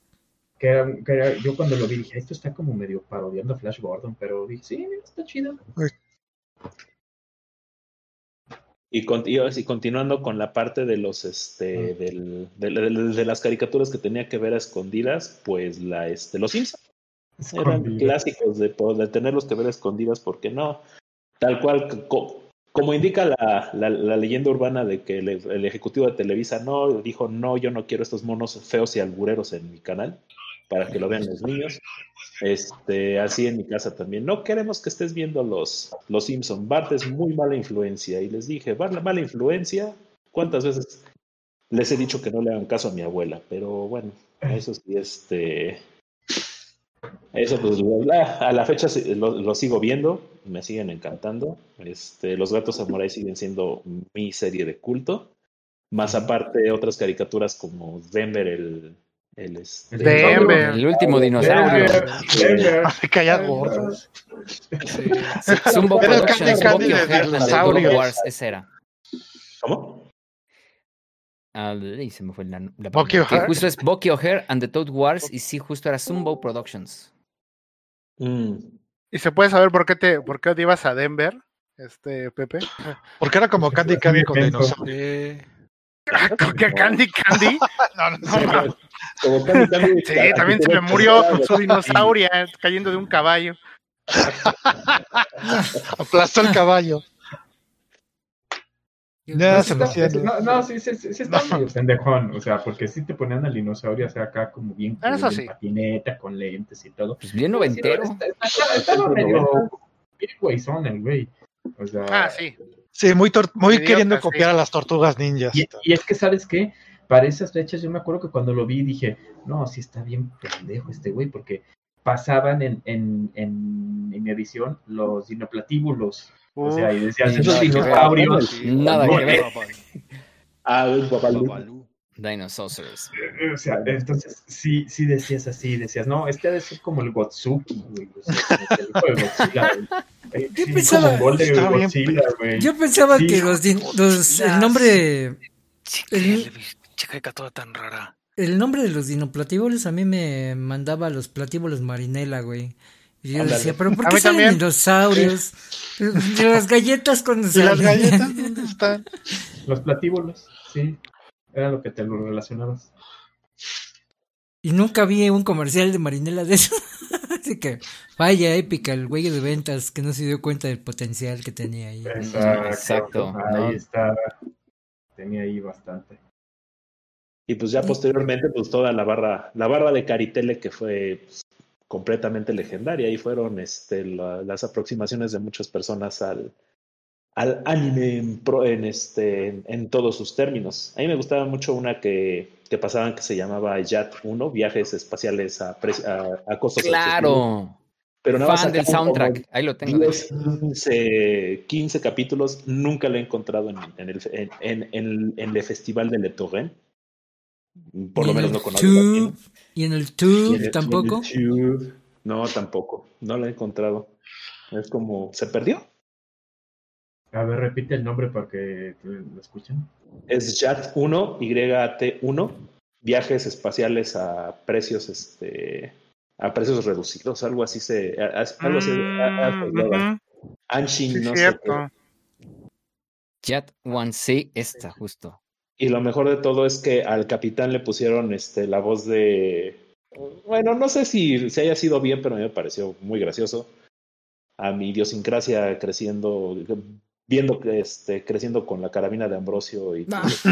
Que era, que era- yo cuando lo vi dije, esto está como medio parodiando a Flash Gordon, pero dije, sí, está chido. Y, con- y continuando con la parte de los este Mm. del, de, de- de las caricaturas que tenía que ver a escondidas, pues la este los Simpsons eran clásicos de, de tenerlos que ver a escondidas porque no Tal cual, co- como indica la, leyenda urbana de que el, el ejecutivo de Televisa no dijo, no, yo no quiero estos monos feos y albureros en mi canal, para que lo vean los niños. Este, así en mi casa también. No queremos que estés viendo los, los Simpson. Bart es muy mala influencia. Y les dije, Bart, la mala influencia, ¿cuántas veces les he dicho que no le hagan caso a mi abuela? Pero bueno, eso sí, este... Eso pues la- a la fecha lo, lo sigo viendo, me siguen encantando. Este, los gatos samurai siguen siendo mi serie de culto. Más aparte otras caricaturas como Denver, el, el, este- Denver. El último dinosaurio. Me caía gordo. Zumbo Era el Productions, Candy Candy Bucky de O'Hare and the dinosaurios. Dog Wars, ese era. ¿Cómo? Ah, y se me fue la, la Bucky que O'Hare. justo es Bucky O'Hare and the Toad Wars y sí, justo era Zumbo Productions. Mm. ¿Y se puede saber por qué te, por qué te ibas a Denver, este Pepe? Porque era como Candy Candy con dinosaurios. ¿Con qué Candy Candy? No, no, no. No, Como Candy Candy, Sí, también se me murió su dinosauria cayendo de un caballo. Aplastó el caballo. Ya se me hacía. No, no, sí, sí, sí, sí está No. medio pendejón, o sea, porque sí te ponían al dinosaurio, o sea, acá como bien cool, Eso en sí. patineta, con lentes y todo. Pues bien noventero. Está- está- Estaba medio bien güeyzón el güey. O sea, Ah, sí. Sí, muy, tor- muy Idiota, queriendo sí. copiar a las tortugas ninjas. Y, y es que, ¿sabes qué? Para esas fechas, yo me acuerdo que cuando lo vi dije, no, sí está bien pendejo este güey, porque pasaban en, en, en, en edición los dinoplatíbulos. O sea, y decías, Sí, esos nada que ver. dinosaurios. Nada que ver. Ah, el. Dinosaurs. Eh, O sea, entonces sí, sí decías así, decías, no, este ha de ser como el Gotsuki, güey. O sea, como que el hijo de Godzilla, güey. Eh, Yo sí, pensaba- como Godzilla, güey. Yo pensaba Sí. que los, los- el nombre El- Chica toda tan rara. el nombre de los dinoplatíbulos a mí me mandaba a los platíbulos marinela, güey. Y yo decía, pero ¿por A qué salen también. dinosaurios? De las galletas cuando ¿Y las galletas dónde están? Los platíbulos, sí. Era lo que te lo relacionabas. Y nunca vi un comercial de marinela de eso. Así que vaya épica el güey de ventas que no se dio cuenta del potencial que tenía ahí. Exacto. exacto, Ahí ¿no? está. Tenía ahí bastante. Y pues ya posteriormente, pues toda la barra, la barra de Caritele que fue pues, completamente legendaria. Ahí fueron este, la- las aproximaciones de muchas personas al, al anime en, pro- en, este, en, en todos sus términos. A mí me gustaba mucho una que, que pasaban que se llamaba YAT 1, viajes espaciales a, pre- a, a costos. Claro. Pero nada Fan del soundtrack. Ahí lo tengo. de 10, hecho. 15, 15 capítulos, nunca lo he encontrado en, en el, en, el Festival de Le. Por lo en menos no conozco. Tube, Y en el Tube en el- tampoco. y en el Tube, No, tampoco. No lo he encontrado. Es como, ¿se perdió? A ver, repite el nombre para que lo escuchen. Es YAT1, YT1, viajes espaciales a precios, este, a precios reducidos, algo así se, a- a- algo así, a- a- Mm. Anshin, Sí, no sé cierto. Jet One C, esta, justo. Y lo mejor de todo es que al capitán le pusieron este, la voz de. Bueno, no sé si, si haya sido bien, pero a mí me pareció muy gracioso. A mi idiosincrasia creciendo, viendo que este, creciendo con la carabina de Ambrosio y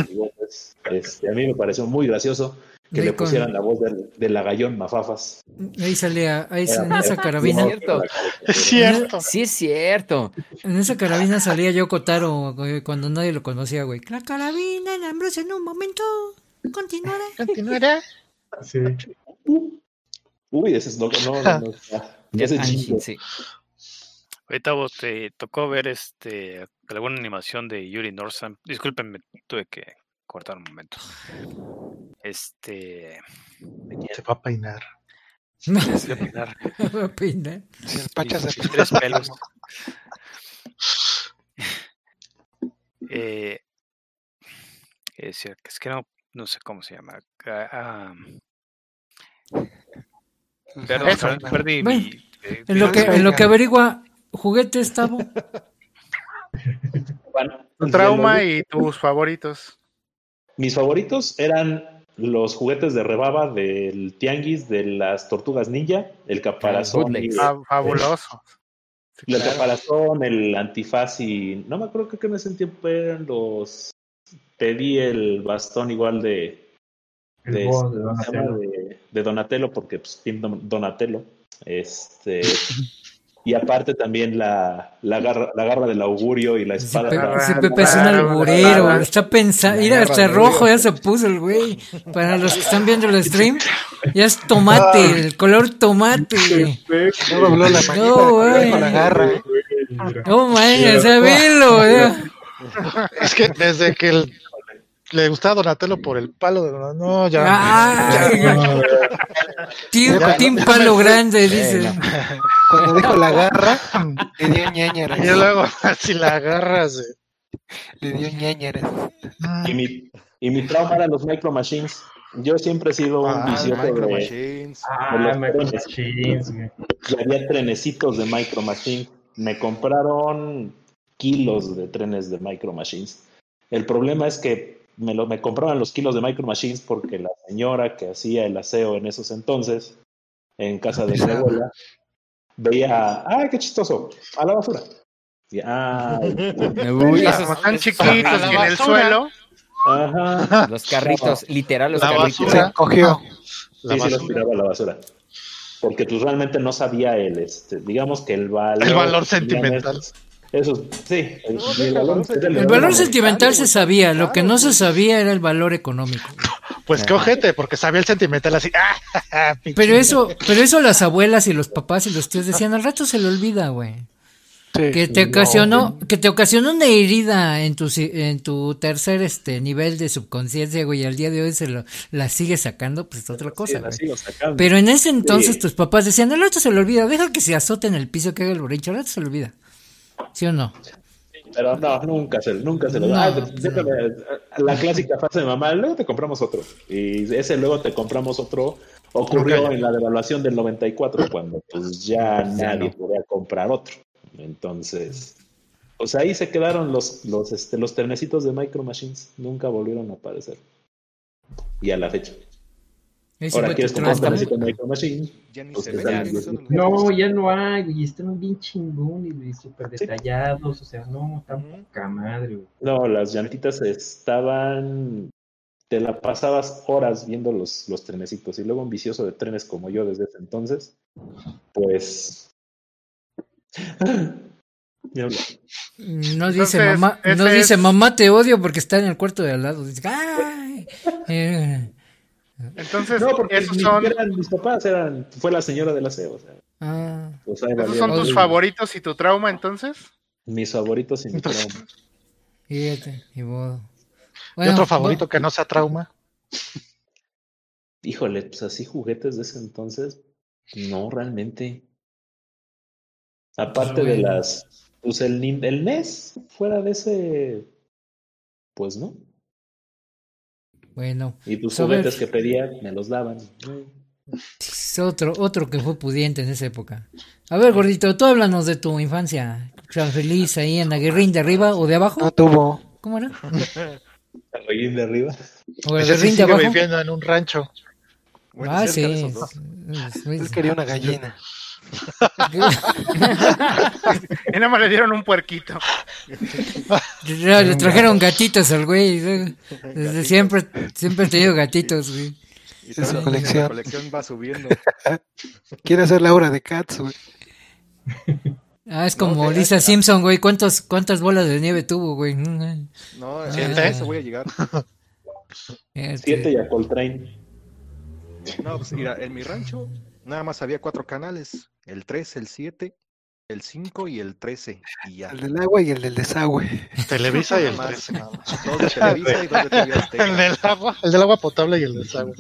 bigotes, este, a mí me pareció muy gracioso que le con- pusieran la voz del, del lagallón Mafafas. Ahí salía, ahí Era- en esa carabina. Cierto. Es cierto. Sí, es cierto. En esa carabina salía Yoko Taro güey, cuando nadie lo conocía, güey. La carabina, el Ambrosio en un momento. Continuará. Continuará. Sí. Uy, ese es no, no, no, no, ese sí. Ahorita vos te tocó ver este alguna animación de Yuri Norsam. Discúlpenme, tuve que cortar un momento. Este Se va a peinar. No, Se va a peinar. voy a peinar. Se tres pelos. Eh, es decir, es que no, no sé cómo se llama. Ah, ah, perdón, Eso. per- perdí Bueno, mi. eh, En lo que, en lo que averigua, juguetes, Tavo. Bueno, Tu trauma y tus favoritos. Mis favoritos eran los juguetes de rebaba del tianguis de las tortugas ninja, el caparazón. Fa- fabuloso. El claro. caparazón, el antifaz y no me acuerdo que en ese tiempo eran los. Pedí el bastón igual de. El de, de. Donatello. de, de Donatello, porque pues Donatello. Este. Y aparte también la, la, garra, la garra del augurio y la Si espada. Pe- si Ah, Pepe es un alburero, está pensando, mira, hasta rojo ya se puso el güey. Para los que están viendo el stream, ya es tomate, el color tomate. No dobló la No, güey. con la garra. No manches, o sea, velo, ya. Es que desde que el- le gustaba Donatello por el palo de Donatello. No, ya. Team, Ya, team ya palo me fui. grande, dice. Cuando dijo la garra, le dio ñañaras. Y luego, si la agarras. eh. Le dio ñañaras. Y mi, y mi trauma eran los Micro Machines. Yo siempre he sido un Ah, vicioso Micro de, Machines. Ah, los Micro trenes. Machines, y había trenecitos de Micro Machines. Me compraron kilos de trenes de Micro Machines. El problema es que me, lo, me compraban los kilos de Micro Machines porque la señora que hacía el aseo en esos entonces, en casa de mi abuela, veía, ¡ay, qué chistoso! A la basura. Y, "Ah, Uy, esos- Como esos chiquitos y en el suelo. ajá. Los carritos, literal, los La carritos. basura. Se cogió. La sí, sí los tiraba a la basura. Porque pues realmente no sabía el, este, digamos que el valor. El valor que sentimental. Esos, sí, el, valor, el El valor sentimental se sabía, lo que no se sabía era el valor económico. Pues qué ojete, porque sabía el sentimental así. ¡Ah! Pero eso, pero eso las abuelas y los papás y los tíos decían, al rato se le olvida, güey. Sí. Que te ocasionó, que te ocasionó una herida en tu, si- en tu tercer este nivel de subconsciencia, güey, y al día de hoy se lo, la sigue sacando, pues es otra Sí, cosa, la güey. sigo sacando. Pero en ese entonces Sí. tus papás decían, al rato se le olvida, deja que se azote en el piso, que haga el borracho, al rato se le olvida. ¿Sí o no? Pero no, nunca se, nunca se lo No. da. Ah, déjame, la clásica frase de mamá, luego te compramos otro. Y ese luego te compramos otro ocurrió en la devaluación del 94, cuando pues ya nadie no. podía comprar otro. Entonces, pues ahí se quedaron los, los, este, los trenecitos de Micro Machines. Nunca volvieron a aparecer. Y a la fecha. Ahora quieres comprar Micro Machine. Ya ni Pues se ya No, ya no hay, güey. Están bien chingones, güey. Súper Sí. detallados. O sea, no, están Ujú. poca madre, güey. No, las llantitas estaban. Te la pasabas horas viendo los, los trenecitos. Y luego un vicioso de trenes como yo desde ese entonces, pues. No dice Entonces, mamá, no dice es- mamá te odio porque está en el cuarto de al lado. Dice, ay. Eh, Entonces, No, porque esos son, eran mis papás, eran, fue la señora del aseo. O sea, ah. pues ahí esos son tus favoritos y tu trauma, entonces. Mis favoritos y mi trauma. Fíjate, y modo. ¿Y otro favorito que no sea trauma? Híjole, pues así juguetes de ese entonces, no realmente. Aparte de bueno. las, pues el, el NES, fuera de ese, pues no. Bueno, Y tus Pues, juguetes que pedía, me los daban. es otro, otro que fue pudiente en esa época. A ver, gordito, tú háblanos de tu infancia. Tan feliz ahí en Aguirrín de arriba o de abajo. No tuvo. ¿Cómo era? El reguín de arriba. ¿O sí Aguirrín de abajo? viviendo en un rancho. Bueno, Ah, sí. Él quería una gallina. Y nada más le dieron un puerquito. Le le trajeron gatitos al güey. ¿no? Desde siempre, siempre he tenido gatitos, güey. Y Es su colección. La colección va subiendo. Quiere hacer la obra de Cats, güey. Ah, es No, como que- Lisa Simpson, güey. ¿Cuántos, ¿Cuántas bolas de nieve tuvo, güey? No, ¿Siete? a eso voy a llegar. este, Siete y a Coltrane. No, pues mira, en mi rancho nada más había cuatro canales. El 3, el 7, el 5 y el 13. Y ya. El del agua y el del desagüe. Televisa y el más, 13. nada más. Dos de Televisa y dos de TV Azteca. El del agua, el del agua potable y el del agua.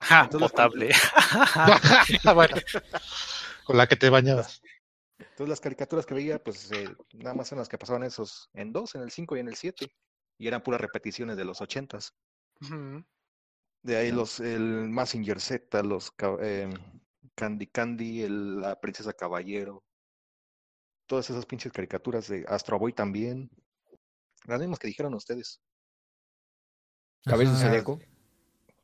Ja, potable. bueno, con la que te bañabas. Entonces las caricaturas que veía, pues eh, nada más eran las que pasaban esos en dos, en el 5 y en el 7. Y eran puras repeticiones de los ochentas. Ujú. De ahí los, el Massinger Z, los eh, Candy Candy, el- la Princesa Caballero. Todas esas pinches caricaturas de Astro Boy también. Las mismas que dijeron ustedes. Cabello Ajá. Zodíaco.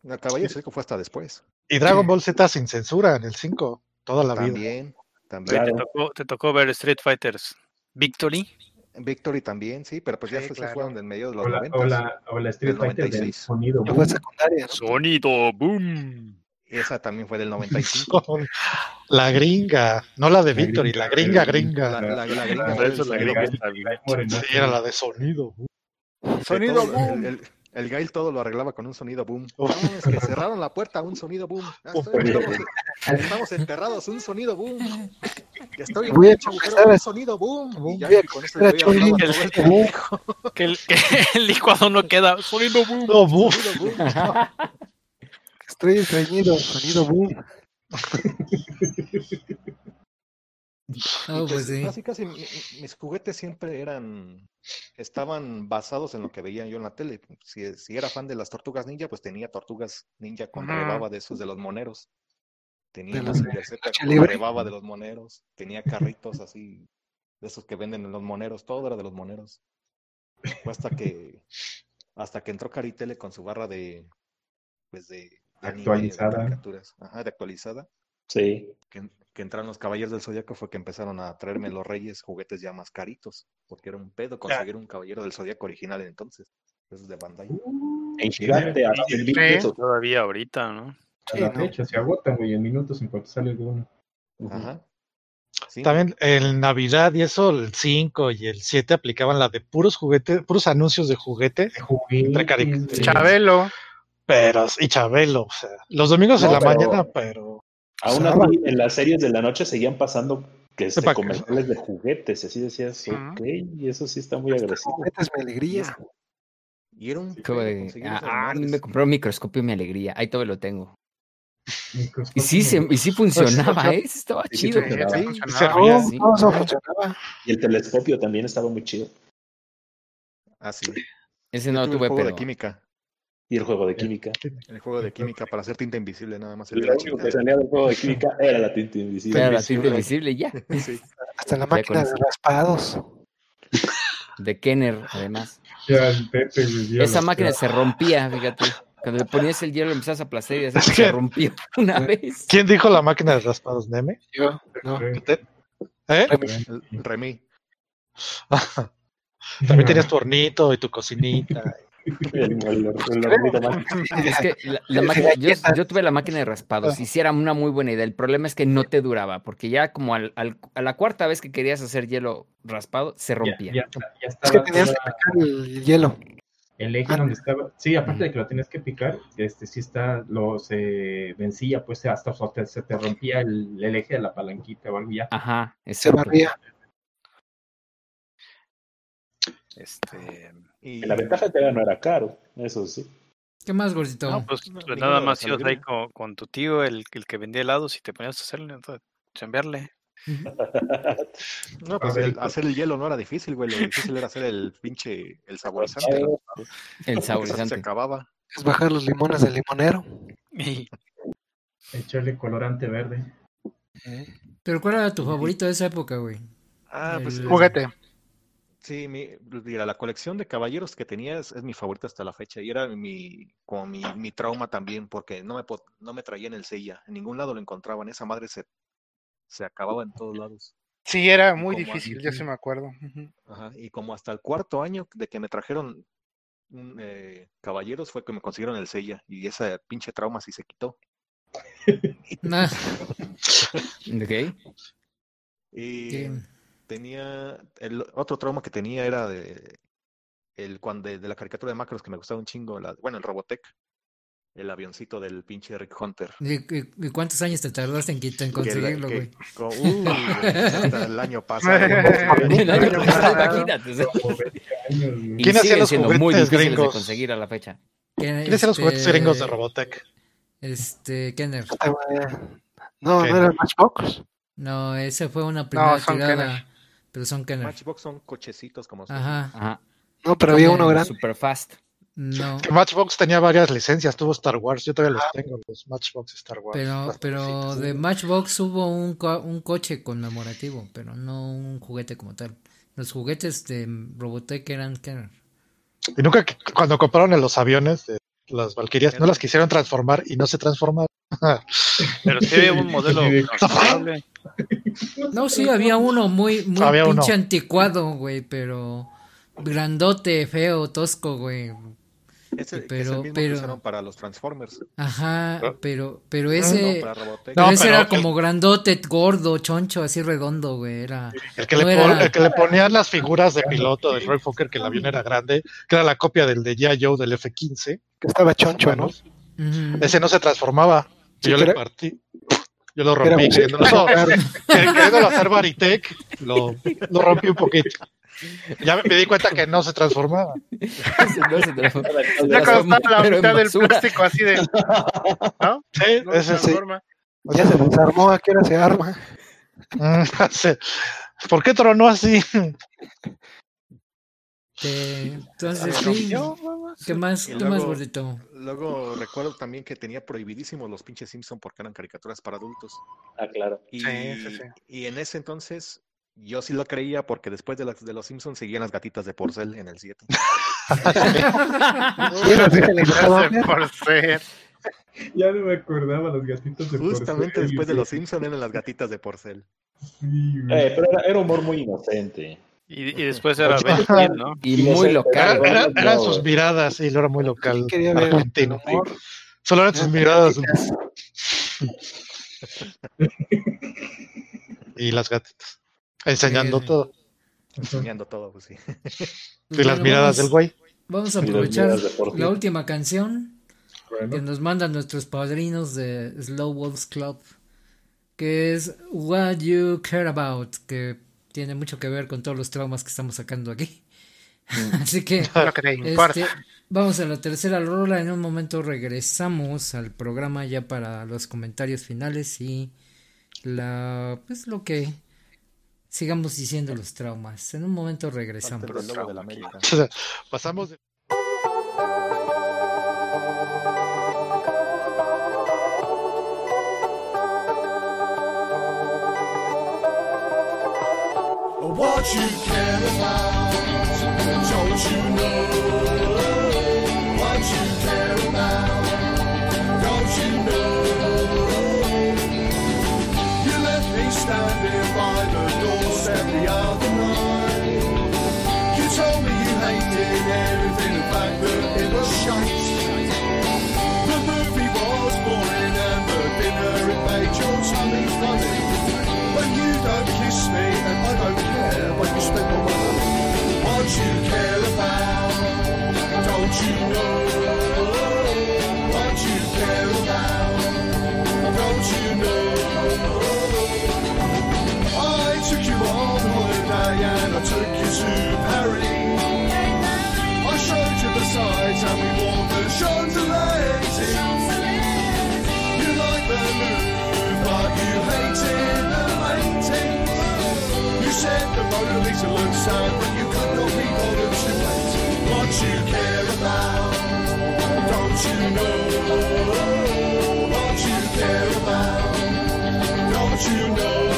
La Caballero Zodíaco fue hasta después. Y Dragon Ball Z sin censura en el 5, toda la vida. También. también. Te, tocó, te tocó ver Street Fighters Victory. Victory también, sí, pero pues ya Sí, esos claro. fueron en medio de los O la, 90. o la, o la Street Del Fighter del 96. sonido. Ya fue boom. secundaria, ¿no? Sonido boom. Esa también fue del 95. Con La gringa, no la de La Victory, gringa, la gringa, gringa. La, la, la gringa del boom. Sí, era la de sonido. Sí, Sonido boom. El, el, el Gail todo lo arreglaba con un sonido boom. No, Uf. es que cerraron la puerta, un sonido boom. Ah, estoy- estamos, estamos enterrados, un sonido boom. Estoy Voy a un agujero, sonido boom. Y ya, voy con eso confesar a el que el-. Que el, que el licuado no queda. Sonido boom. No. Sonido boom. Estoy estreñido, sonido boom. Oh, Y pues sí. Casi, casi mi- mi- mis juguetes siempre eran, estaban basados en lo que veía yo en la tele. Si, si era fan de las tortugas ninja, pues tenía tortugas ninja con rebaba de esos de los moneros. Tenía con libre. rebaba de los moneros. Tenía carritos así, de esos que venden en los moneros. Todo era de los moneros. Fue hasta que, hasta que entró Caritele con su barra de, pues de, de anime, de Actualizada. caricaturas. Ajá, de actualizada Sí. que, que entraron los caballeros del Zodíaco fue que empezaron a traerme los reyes juguetes ya más caritos, porque era un pedo conseguir un caballero del Zodíaco original en entonces. Esos de Bandai. En gigante, a 100 mil Sí. pesos. Todavía ahorita, ¿no? A Sí, la fecha se agotan, güey, en minutos en cuanto sale alguno. Ajá. Sí, También en Navidad y eso, el 5 y el 7 aplicaban la de puros juguetes, puros anuncios de juguete, Entre. Chabelo. pero y Chabelo, o sea, los domingos No, en la pero- mañana, pero Aún así, en las series de la noche seguían pasando que este, comerciales de juguetes. Así decías, Ujú. ok, y eso sí está muy agresivo. Juguetes mi alegría. Y era un conseguir ah, ah, a mí madres. me compró un microscopio mi alegría. Ahí todo lo tengo. Y sí, se, y sí funcionaba, ¿eh? Sí estaba Sí, sí chido. funcionaba. Sí, Sí, funcionaba. sí. Funcionaba. Y el telescopio también estaba muy chido. Ah, sí. Ese no lo tuve juego de pero... química. Y el juego de química. El juego de química para hacer tinta invisible, nada más. Lo único que salía del juego de química era la tinta invisible. Era la tinta invisible ya. Sí. Hasta la máquina de raspados. De Kenner, además. Ya el Pepe, ya Esa máquina se rompía, fíjate. Cuando le ponías el hielo, lo empezabas a aplastar y así se que- rompió una vez. ¿quién dijo la máquina de raspados, Neme? Yo, no. ¿Eh? El Remy. También tenías tu hornito y tu cocinita. El, el- el hornito más. Es que la, la máquina, yo, yo tuve la máquina de raspados y sí era una muy buena idea. El problema es que no te duraba, porque ya como al, al- a la cuarta vez que querías hacer hielo raspado, se Ya, rompía. ya, ya Es que estaba tenías que picar el hielo. el eje donde estaba, sí, aparte de que lo tienes que picar, este sí está, lo se vencía, pues hasta o sea, se te rompía el, el eje de la palanquita o algo ya. Ajá, Se barría. Este. Y La ventaja es que no era caro, eso sí. ¿Qué más, gordito? No, pues, No, pues nada más ibas ahí con, con tu tío, el, el que vendía helados, y te ponías a hacerle, entonces, chambearle. No, pues el- hacer el hielo no era difícil, güey. Lo difícil era hacer el pinche, el saborizante. El así se saborizante. acababa. Es bajar los limones del limonero. Y Echarle colorante verde. Pero ¿cuál era tu favorito de esa época, güey? Ah, pues El- Juguete. Sí, mi, mira, la colección de caballeros que tenía es, es mi favorita hasta la fecha. Y era mi, como mi, mi trauma también, porque no me, no me traían el sella. En ningún lado lo encontraban. Esa madre se, se acababa en todos lados. Sí, era muy Como difícil, así. ya se me acuerdo. Ajá, y como hasta el cuarto año de que me trajeron un, eh, caballeros fue que me consiguieron el sella. Y ese pinche trauma sí se quitó. Nah, Ok. Y Sí. Tenía el otro trauma que tenía era de el cuando de, de la caricatura de Macros que me gustaba un chingo, la, bueno, el Robotech, el avioncito del pinche Rick Hunter. ¿Y, y- y cuántos años te tardaste en, en conseguirlo, güey? hasta el año pasado. El año pasado, imagínate. o sea, Como 20 años, güey. Y ¿Quién hacía siguen los siendo muy juguetes difíciles de gringos? conseguir a la fecha. ¿Quién ¿Quiénes eran los juguetes este, gringos de Robotech? Este, Kenner. Estaba- No, no era el Matchbox. No, esa fue una primera son tirada. Pero son Kenner. Matchbox son cochecitos como son. Ajá. Ajá. No, pero había uno grande. Super fast. No. Que Matchbox tenía varias licencias, tuvo Star Wars, yo todavía los tengo, los Matchbox Star Wars. Pero, pero de Matchbox hubo un, co- un coche conmemorativo, pero no un juguete como tal. Los juguetes de Robotech eran Kenner. Y nunca, que- cuando compraron en los aviones de las Valkyrias, no las quisieron transformar y no se transformaron. Pero sí había un modelo. No, sí, había uno muy, muy Había uno. pinche anticuado, güey, pero grandote, feo, tosco, güey. Es el, que es el Pero, que pero, usaron para los Transformers. ajá, pero, pero No, ese, pero No, ese pero era el- como grandote, gordo, choncho, así redondo, güey, era. El que, no le pon- era- el que le ponían las figuras de piloto del Roy Fokker, que el avión era grande, que era la copia del de G.I. Joe del F-15. Que estaba choncho, ¿no? Ese no se transformaba. Sí, yo le partí. Yo lo rompí. Queriéndolo, queriéndolo hacer Baritec, lo, lo rompí un poquito. Ya me, me di cuenta que no se transformaba. No se transforma. Ya cuando está la mitad del plástico así de. ¿No? Sí, No se ese sí. transforma. Ya se desarmó, ¿a qué hora se arma? Mm, sí. ¿Por qué tronó así? Te- entonces, sí, ¿qué más, qué más gordito? Luego recuerdo también que tenía prohibidísimos los pinches Simpson porque eran caricaturas para adultos. Ah, claro. Y, Sí, sí, sí. y en ese entonces yo sí lo creía porque después de, las, de los Simpsons seguían las gatitas de porcel en el 7. Sí, las dejan en Gracias Robotech. por ser. Ya no me acordaba los gatitos de Justamente porcel, después de los Simpsons eran las gatitas de porcel. Sí. Eh, pero era, era humor muy inocente. Y, y después era Ben 10, ¿no? Y muy local. Era- era- no, eran sus miradas, y lo era muy local. Quería ver argentino. Solo eran sus miradas. y las gatitas. Enseñando Sí, todo. Enseñando todo, pues sí. Y las miradas vamos- del güey. Vamos a aprovechar la última canción Bueno, que nos mandan nuestros padrinos de Slow Wolves Club, que es What You Care About, que tiene mucho que ver con todos los traumas que estamos sacando aquí. Así que Lo que te importa. este, vamos a la tercera rola. En un momento regresamos al programa ya para los comentarios finales y la pues lo que sigamos diciendo los traumas. En un momento regresamos. Logo de What you care about, don't you know? What you care about, don't you know? You left me standing by the doorstep the other night. You told me you hated everything, fact that it was shite. The movie was boring and the dinner it made your tummy funny. Don't kiss me and I don't care when you spend my money. What you care about, don't you know? What you care about, don't you know? I took you on holiday and I took you to Paris. I showed you the sights and we walked the Champs-Elysees. You like the Louvre, but you hated the paintings. You said the Mona Lisa looked sad, but you could not be bothered to wait. What you care about, don't you know? What you care about, don't you know?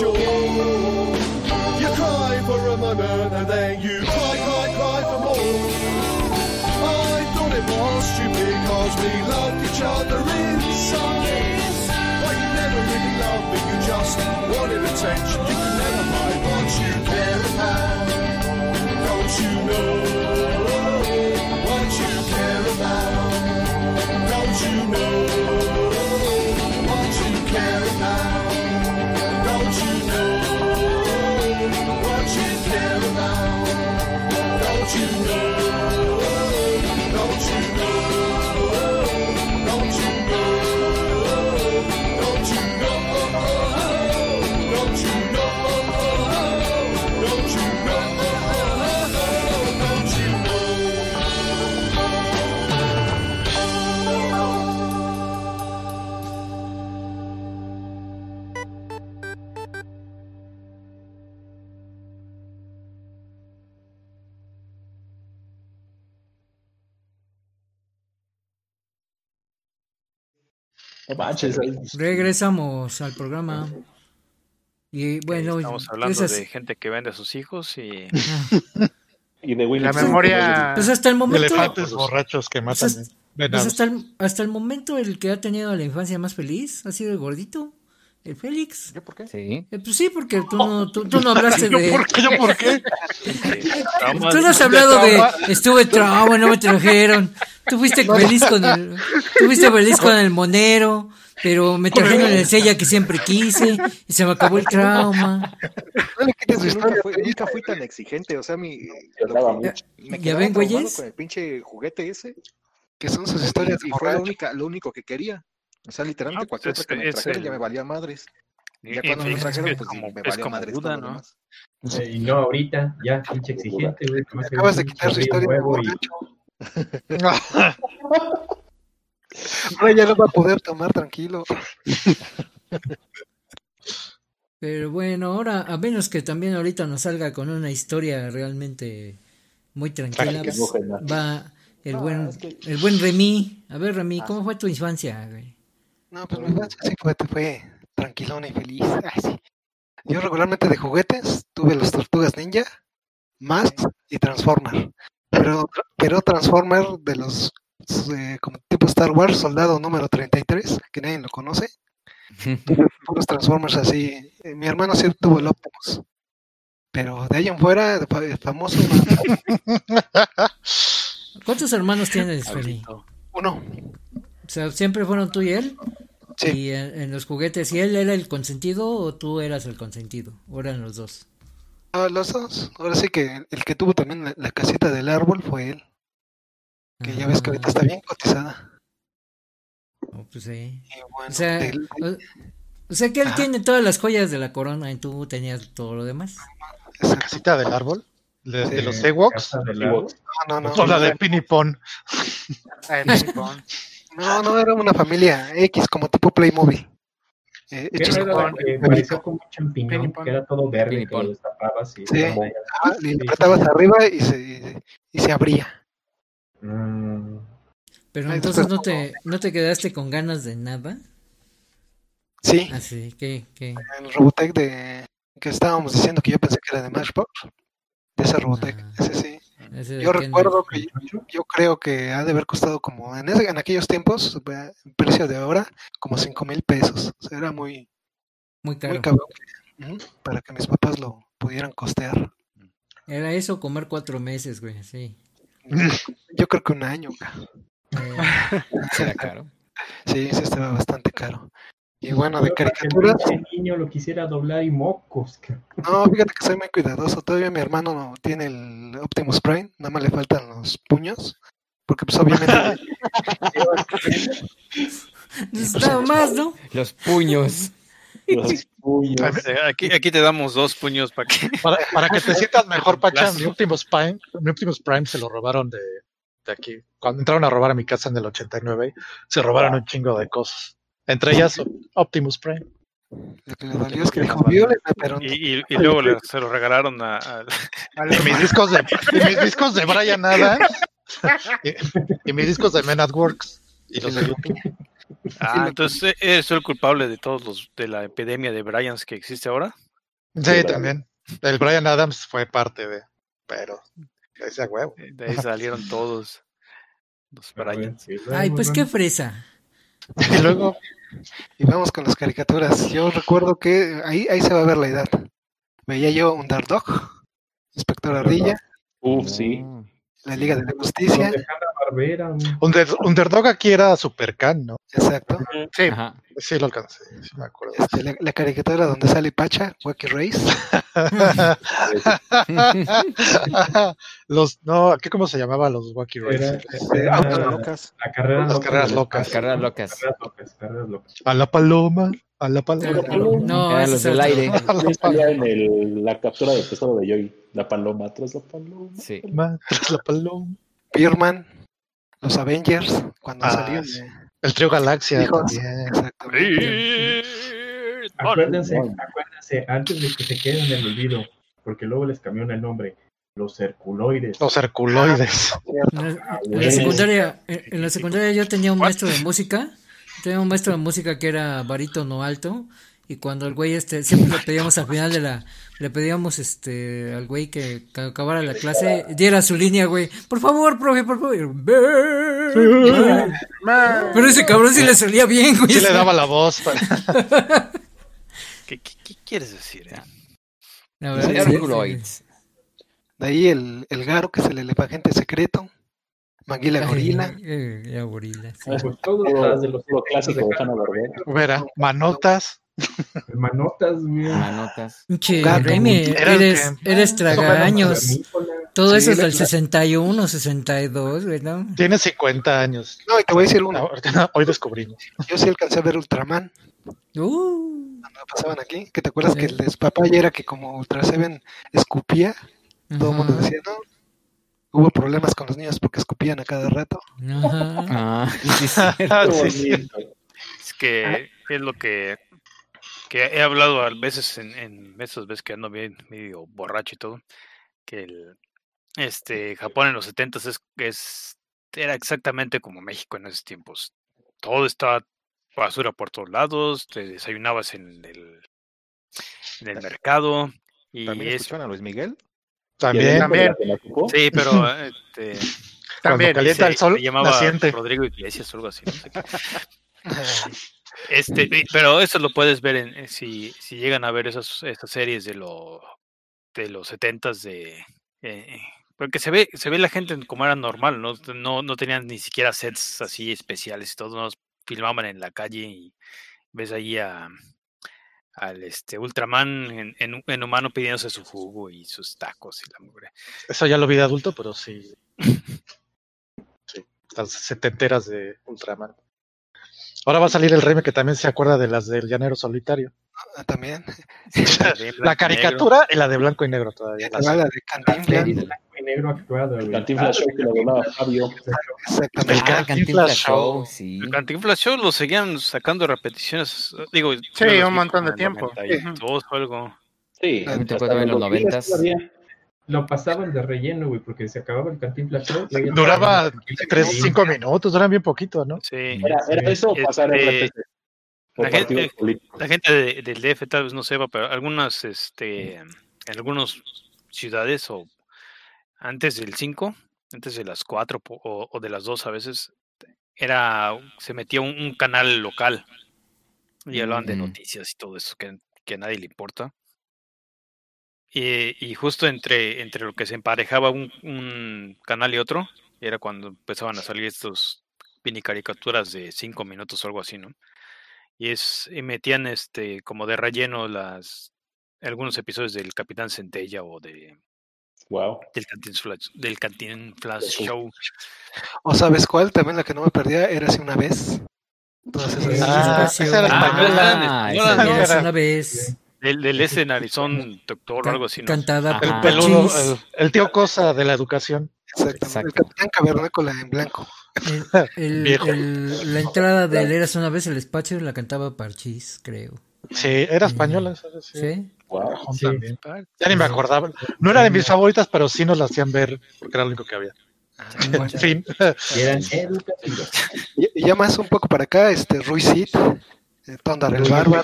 The. You cry for a moment and then you cry, cry, cry for more. I thought it was stupid cause we loved each other inside. But you never really loved me, you just wanted attention. You could never hide what you care about. Don't you know what you care about? Don't you know what you care about? Manches, Regresamos al programa. Y bueno, Estamos hablando esas- de gente que vende a sus hijos y Y de Winnie La memoria- pues hasta el momento, Elefantes borrachos que matan pues, pues venados. hasta el, hasta el momento el que ha tenido la infancia más feliz ha sido el gordito, el Félix. ¿Yo por qué? Sí. Eh, pues sí, porque tú no, tú, tú no hablaste ¿Yo de... por qué? ¿Yo por qué? Tú no has hablado de estuve trauma, no me trajeron. Tú fuiste feliz con el, tú fuiste feliz con el monero, pero me trajeron el sella que siempre quise y se me acabó el trauma. Nunca, historia. fui, nunca fui tan exigente, o sea, mi, que- mucho. me ¿Ya ven, güeyes? con el pinche juguete ese Que son sus historias y de fue lo, única, lo único que quería. O sea, literalmente Ah, pues cualquier es- cosa que me es trajeron el- ya me valía madres. Ya y cuando me trajeron, pues como- me valía como madres todo lo ¿no? demás. Eh, Y no ahorita, ya, pinche exigente, güey. Acabas de quitar su historia de borracho. Ahora ya no va a poder tomar tranquilo. Pero bueno, ahora, a menos que también ahorita nos salga con una historia realmente muy tranquila, pues, no, va el No, buen, es que- el buen Remy. A ver, Remy, ¿cómo fue tu infancia, güey? No, pues mi infancia sí fue, fue tranquilona y feliz. Ay, sí. Yo regularmente de juguetes tuve los Tortugas Ninja, Mask y Transformer. Pero, pero Transformer de los eh, como tipo Star Wars, soldado número 33, que nadie lo conoce. Tuve puros Transformers así. Eh, Mi hermano sí tuvo el Optimus. Pero de ahí en fuera, famoso. ¿Cuántos hermanos tienes, Feli? Uno. O sea, ¿siempre fueron tú y él? Sí. Y en, en los juguetes, ¿y él era el consentido o tú eras el consentido? ¿O eran los dos? Ah, los dos. Ahora sí que el que tuvo también la, la casita del árbol fue él. Que ya ves que ahorita está bien cotizada. Oh, pues sí. Bueno, O sea, del- o, o sea que él Ajá. tiene todas las joyas de la corona y tú tenías todo lo demás. ¿La exacto. casita del árbol? ¿De, de los Ewoks? Lago. No, no, ¿O la no. de Pinipon? Ah, el ping-pong. No, no, era una familia X como tipo Playmobil. Eh, ¿Qué hechos no era que parecía como un champiñón, que era todo verde, que lo destapabas y... Sí. y le apretabas arriba y se, y se abría. Mm, Pero entonces entonces, no te, no te quedaste con ganas de nada. Sí, Así que, que el Robotech de que estábamos diciendo que yo pensé que era de Matchbox. De ese Robotech, Ah. ese sí. Yo recuerdo que yo creo que ha de haber costado como en, ese- en aquellos tiempos, el precio de ahora, como cinco mil pesos. O sea, era muy, muy muy caro. cabrón Ujú, para que mis papás lo pudieran costear. Era eso comer cuatro meses, güey, sí. Yo creo que un año. Eh, Será caro. Sí, sí estaba bastante caro. Y bueno, de el caricaturas, pinche niño lo quisiera doblar y mocos. que- no, fíjate que soy muy cuidadoso. Todavía mi hermano no tiene el Optimus Prime, nada más le faltan los puños, porque pues obviamente Necesitaba más, ¿no? Los puños. Los puños. Aquí, aquí te damos dos puños para que. Para, para que te sientas mejor, Pacha, Lazo. mi Optimus Prime, mi Optimus Prime se lo robaron de, de aquí. Cuando entraron a robar a mi casa en el 89, se robaron un chingo de cosas. Entre ellas Optimus Prime. lo que le dolió es que dijo, vióleme, pero no". Y, y, y luego le- se lo regalaron a. a- Y mis discos de, y mis discos de Brian Adams. Y, y mis discos de Men at Works. Y los de Ah, entonces eh, eres el culpable de todos los. de la epidemia de Bryans que existe ahora. Sí, también. El Brian Adams fue parte de. Pero. Ese huevo. Eh, De ahí salieron todos los Bryans. Ay, pues qué fresa. Y luego, y vamos con las caricaturas. Yo recuerdo que ahí, ahí se va a ver la edad. Veía yo Underdog, Inspector Ardilla, Uf, sí. La Liga de la Justicia, güey. Under- Underdog aquí era Supercan, ¿no? exacto. Sí, Ajá. Sí, lo alcancé, sí me acuerdo. Este, la, la caricatura donde sale Pacha, Wacky Race. los, no, ¿qué cómo se llamaba los Wacky Era, Racers? era Autos la, locas. la carrera Las carreras locas. espacio. Carreras locas. Carreras locas, carreras locas. A la paloma, a la paloma. No, Eran los del aire. Salía en el- la captura del tesoro de Joy. La paloma tras la paloma. Sí. paloma, tras la paloma. Beerman, los Avengers, cuando Ah, sí. de- El trío Galaxia hijos. también. Exactamente. Acuérdense, acuérdense, antes de que se queden en el olvido, porque luego les cambiaron el nombre, los circuloides. Los Herculoides. En la, en la secundaria, en la secundaria yo tenía un maestro de música, tenía un maestro de música que era barítono alto Y cuando el güey este, siempre le pedíamos al final de la, le pedíamos este al güey que, que acabara la clase, diera su línea, güey. Por favor, profe, por favor. Pero ese cabrón sí le salía bien, güey. Sí le daba la voz. para- ¿Qué, qué- qué quieres decir? eh? La verdad, Señor sí, sí. De ahí el, el Garo, que es el elefante secreto. Maguila gorila. Eh, ya, gorila. sí. Pues todos Todo de los lo clásico de Hanna Barbera. Vera, manotas. manotas, güey. Manotas. Pinche Gato, eres, que- eres tragaños. Todo Sí, eso es del la- 61, 62, güey, ¿no? Tiene 50 años. No, y te voy a decir uno. Ahorita- Hoy descubrimos. Yo sí alcancé a ver Ultraman. Uh, Cuando pasaban aquí. Que te acuerdas que el despapalle era que como Ultra Seven escupía. Todo el mundo decía, no. Hubo problemas con los niños porque escupían a cada rato. ajá. Ah, sí, sí. Es que es lo que, que he hablado a veces en, en esas veces que ando bien medio borracho y todo, que el este Japón en los 70 es, es era exactamente como México en esos tiempos. Todo estaba basura por todos lados, te desayunabas en el en el mercado y ¿También es escuchaban a Luis Miguel? También. También. sí, pero este Cuando También. calienta el se- sol, se llamaba naciente. Rodrigo Iglesias o algo así. no sé qué. Este, pero eso lo puedes ver en, en si, si llegan a ver esas, esas series de lo de los setentas de eh, porque se ve, se ve la gente como era normal, no, no, no tenían ni siquiera sets así especiales y todos nos filmaban en la calle y ves ahí a al este Ultraman en, en, en humano pidiéndose su jugo y sus tacos y la mugre. Eso ya lo vi de adulto, pero sí. Sí. Las setenteras de Ultraman. Ahora va a salir el remake que también se acuerda de las del Llanero Solitario. Ah, También. La caricatura y la de blanco y negro todavía. La bala de Cantinflas. Negro actuada, güey. Cantinflas Show que lo doblaba Fabio. El Ah, Cantinflas Show. Sí. El Cantinflas Show lo seguían sacando repeticiones, digo, Sí, un montón de en tiempo. 92 o algo. Sí. También los los 2000 noventas. Lo pasaban de relleno, güey, porque se acababa el Cantinflas Show. Duraba estaba el 3, Cantinflas 5 minutos, duran bien poquito, ¿no? Sí. Era, era eso o pasar Este, RPC. Por la gente-. La gente de- del DF tal vez no sepa, pero algunas, este, en algunas ciudades o antes del 5, antes de las 4 po- o, o de las 2 a veces, era, se metía un, un canal local y hablaban de Mm. noticias y todo eso que, que a nadie le importa. Y, y justo entre, entre lo que se emparejaba un, un canal y otro, era cuando empezaban a salir estos mini caricaturas de 5 minutos o algo así, ¿no? y es y metían este como de relleno las algunos episodios del Capitán Centella o de Wow. del Cantinflas del Cantinflas Eso. Show ¿O sabes cuál? También la que no me perdía era así una vez. Todas esas. Ah, esa era Ah, española. no, esa no, no una vez del, del ese narizón doctor o algo así, ¿no? cantada. El peludo, el, el tío Cosa de la educación. Exactamente. Exacto. El Capitán Cavernícola en blanco. El- el- Viejo. el- la entrada del Eras una vez el espacio la cantaba Parchís, creo. Sí, era española. ¿sabes? Sí. ¿Sí? Wow. Sí. también. Ya ni me acordaba. No era de mis favoritas, pero sí nos la hacían ver porque era lo único que había. En fin. Y eran ya más un poco para acá, este Rui Sid, eh, Tondar el Bárbaro.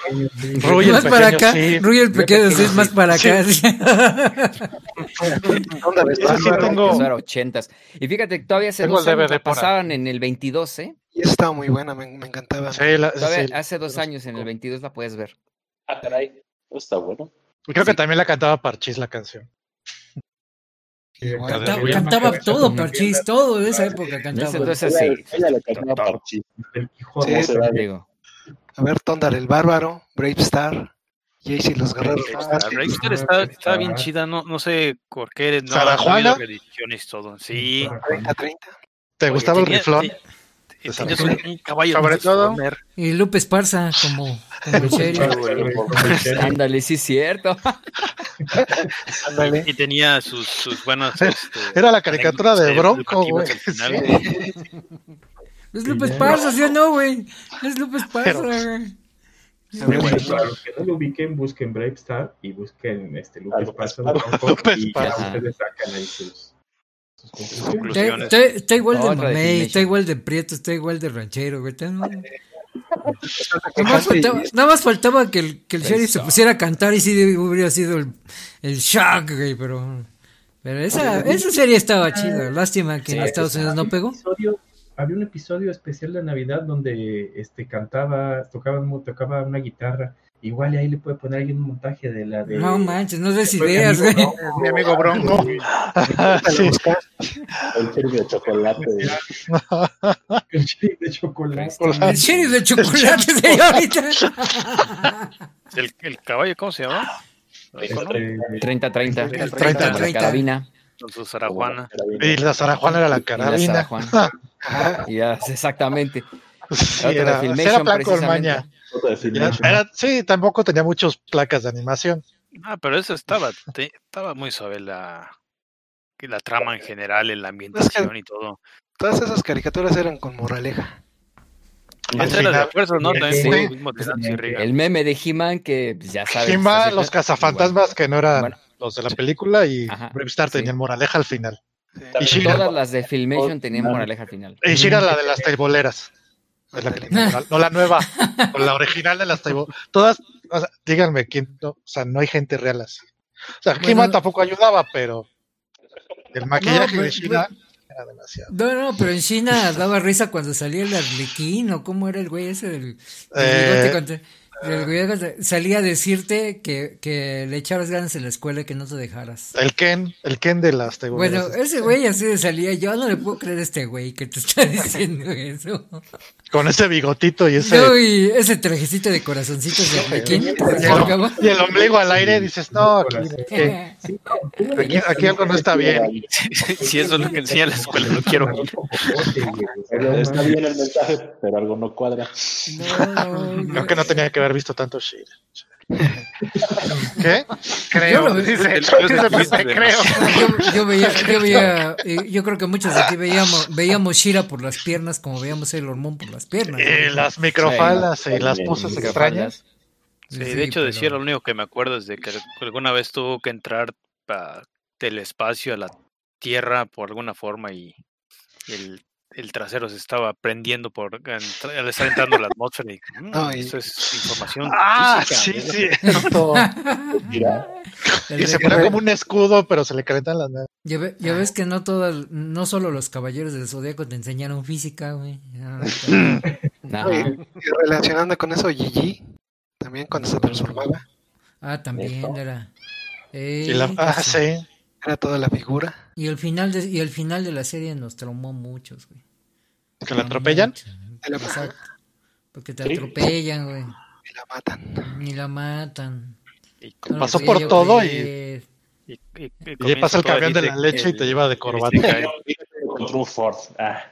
Rui el más para pequeño, acá, sí. Rui el pequeño, sí, es más para acá. Tondar el Ese sí Bárbaro. tengo. Era. Y fíjate que todavía hace Tengo dos años la pasaban en el 22, ¿eh? Y estaba muy buena, me, me encantaba. Sí, la- Todavía sí. hace dos años en el 22 la puedes ver. Ah, caray. Está bueno. Creo que también la cantaba Parchís la canción. Cantaba, cantaba todo, Parchís, todo de esa época cantaba. ese entonces sí. Ella, le cantaba. El? Digo, A ver, Tondar el Bárbaro, Brave Star, Jaycee los Guerreros. La Register está, está bien chida, no, no sé por qué no ¿Sara Juana? todo. Sí. 30, 30. ¿Te Oye, gustaba el tenía- riflón? Un, caballo Sobre todo-. Y Lupe Esparza como, ándale, sí es cierto. Y tenía sus, sus buenas. este, Era la caricatura de Bronco, güey. Es Lupe Esparza, ¿sí o no, güey? Es Lupe Esparza, güey. Sí, bueno, para los que no lo ubiquen, busquen Brave Star y busquen este Lupe Esparza Bronco, y ya ustedes sacan ahí sus, sus conclusiones. Está, Conclusiones. está- está igual de mamey, está igual de prieto, está igual de ranchero, güey. Nada más faltaba, nada más faltaba que el, que el sheriff se pusiera a cantar y sí hubiera sido el, el shock, güey, pero... Pero esa, esa serie estaba chida. Lástima que en Estados Unidos no pegó. episodio- había un episodio especial de Navidad donde este cantaba, tocaba, tocaba una guitarra. Igual y ahí le puede poner ahí un montaje de la de. No manches, no des ideas, güey. mi amigo Bronco. Sí. El sheriff de chocolate. El sheriff de chocolate. El sheriff de chocolate, señorita. El, el caballo, ¿cómo se llama? Este, 30-30. El Como la 30-30. carabina. Con su zarajuana. Y la Sarajuana era la Y la carabina. Y ya, exactamente. Sí, era, Filmation, era plan con maña. Era- sí, tampoco tenía muchas placas de animación. Ah, pero eso estaba, te- estaba muy suave la, la trama en general, la ambientación y todo. Todas esas caricaturas eran con moraleja. El meme de He-Man que pues, ya sabes. He-Man, los cazafantasmas que no eran Bueno. los de la película y Ajá, Bravestar sí. tenían moraleja al final. Y. Shira, Todas las de Filmation tenían moraleja al final. y Shira la de las taiboleras. Es la que no la nueva, o la original de las taiboleras. Todas, o sea, díganme quién, no, o sea, no hay gente real así. O sea, Bueno. He-Man tampoco ayudaba, pero el maquillaje No, de Shira era demasiado. No, no, pero en China daba risa cuando salía el arlequín, o cómo era el güey ese del, del Eh. Que salía a decirte que, que le echaras ganas en la escuela y que no te dejaras. El Ken, el Ken de las taiboleras. Bueno, ese güey así de salía, yo no le puedo creer a este güey que te está diciendo eso. Con ese bigotito y ese. No, y ese trajecito de corazoncitos de y, el, el ombligo al aire, dices, no, aquí, aquí, aquí, aquí algo no está bien. Si eso es lo que enseña la escuela, no quiero. Está bien el mensaje, pero algo no cuadra. No, Creo que no tenía que haber visto tanto Shira. ¿Qué? Creo, Yo dice, creo. Yo, yo veía, yo veía, eh, yo creo que muchos de aquí veíamos, veíamos Shira por las piernas como veíamos el hormón por las piernas. Y las microfalas y las poses extrañas. Sí, de hecho, pero- de Shira lo único que me acuerdo es de que alguna vez tuvo que entrar del espacio a la Tierra por alguna forma y el, el trasero se estaba prendiendo por al estar entrando la atmósfera. Y, mm, No, y- Eso es información. Ah, física, sí, cierto. Mira, El Y se pone como un escudo, pero se le calentan las manos. Ya, ve- ya ves que no todas, no solo los caballeros del zodiaco te enseñaron física, güey. Ah, Ajá. Oye, y relacionando con eso, Gigi, también cuando se transformaba, Ah, también era. Y la, ah, sí. era toda la figura. Y el final de, y el final de la serie nos traumó muchos, güey. ¿Que la atropellan? Y la, Exacto. Porque te Sí. atropellan, güey. y la matan. Ni la matan. y- No Pasó por yo todo y- y- y- y Y pasa el camión de la leche y te lleva de corbata. Con True Force. Ah,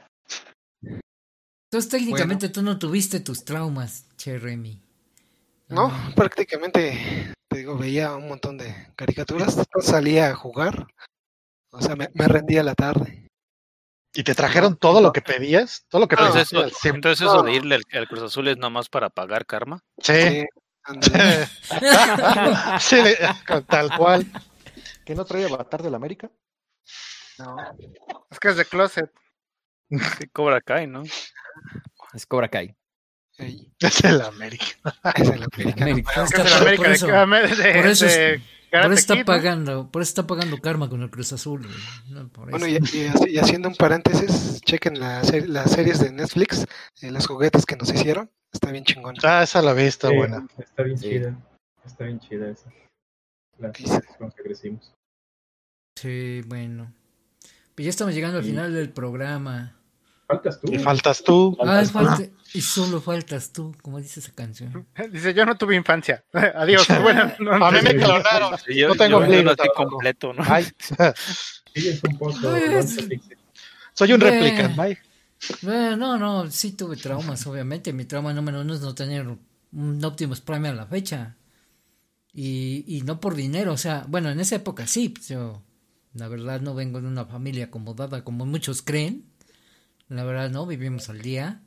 Entonces técnicamente tú no tuviste tus traumas, Che Remy. No, Ah, prácticamente, te digo, veía un montón de caricaturas, salía a jugar, o sea, me, me rendía la tarde. Y te trajeron todo lo que pedías, todo lo que Entonces, pedías. eso, Sí, entonces eso de irle al, Cruz Azul es nomás para pagar karma. sí, Sí, sí, tal cual. ¿Qué no trae Avatar del América? No, Es que es de closet. Sí, Cobra Kai, ¿no? Es Cobra Kai. ey, Es el América. es el. América. por Es que la América por de, eso- de- por eso es- de por eso está Kid, ¿no? pagando, por eso está pagando karma con el Cruz Azul. güey. No, por Bueno, y, y así- y haciendo un paréntesis, chequen la ser- las series de Netflix, eh, los juguetes que nos hicieron, está bien chingón. Ah, esa la vi, está Sí, buena. Está bien Sí. chida. Está bien chida esa. La ¿Qué hice? con que crecimos. Sí, bueno. Pues ya estamos llegando al final del programa. Faltas tú. Y faltas tú. Falta, y solo faltas tú, como dice esa canción. Dice, yo no tuve infancia. Adiós. Bueno, no, A mí me clonaron. Yo, No tengo yo- tampoco. completo, ¿no? Ay, Sí, es un poco. Once Pixel. soy un Eh. replicante. Ay. Eh, no, no, sí tuve traumas, obviamente. Mi trauma número uno es no tener un Optimus Prime a la fecha. Y, y no por dinero, o sea, bueno, en esa época sí, pues yo, la verdad, no vengo de una familia acomodada como muchos creen. La verdad, no, vivimos al día.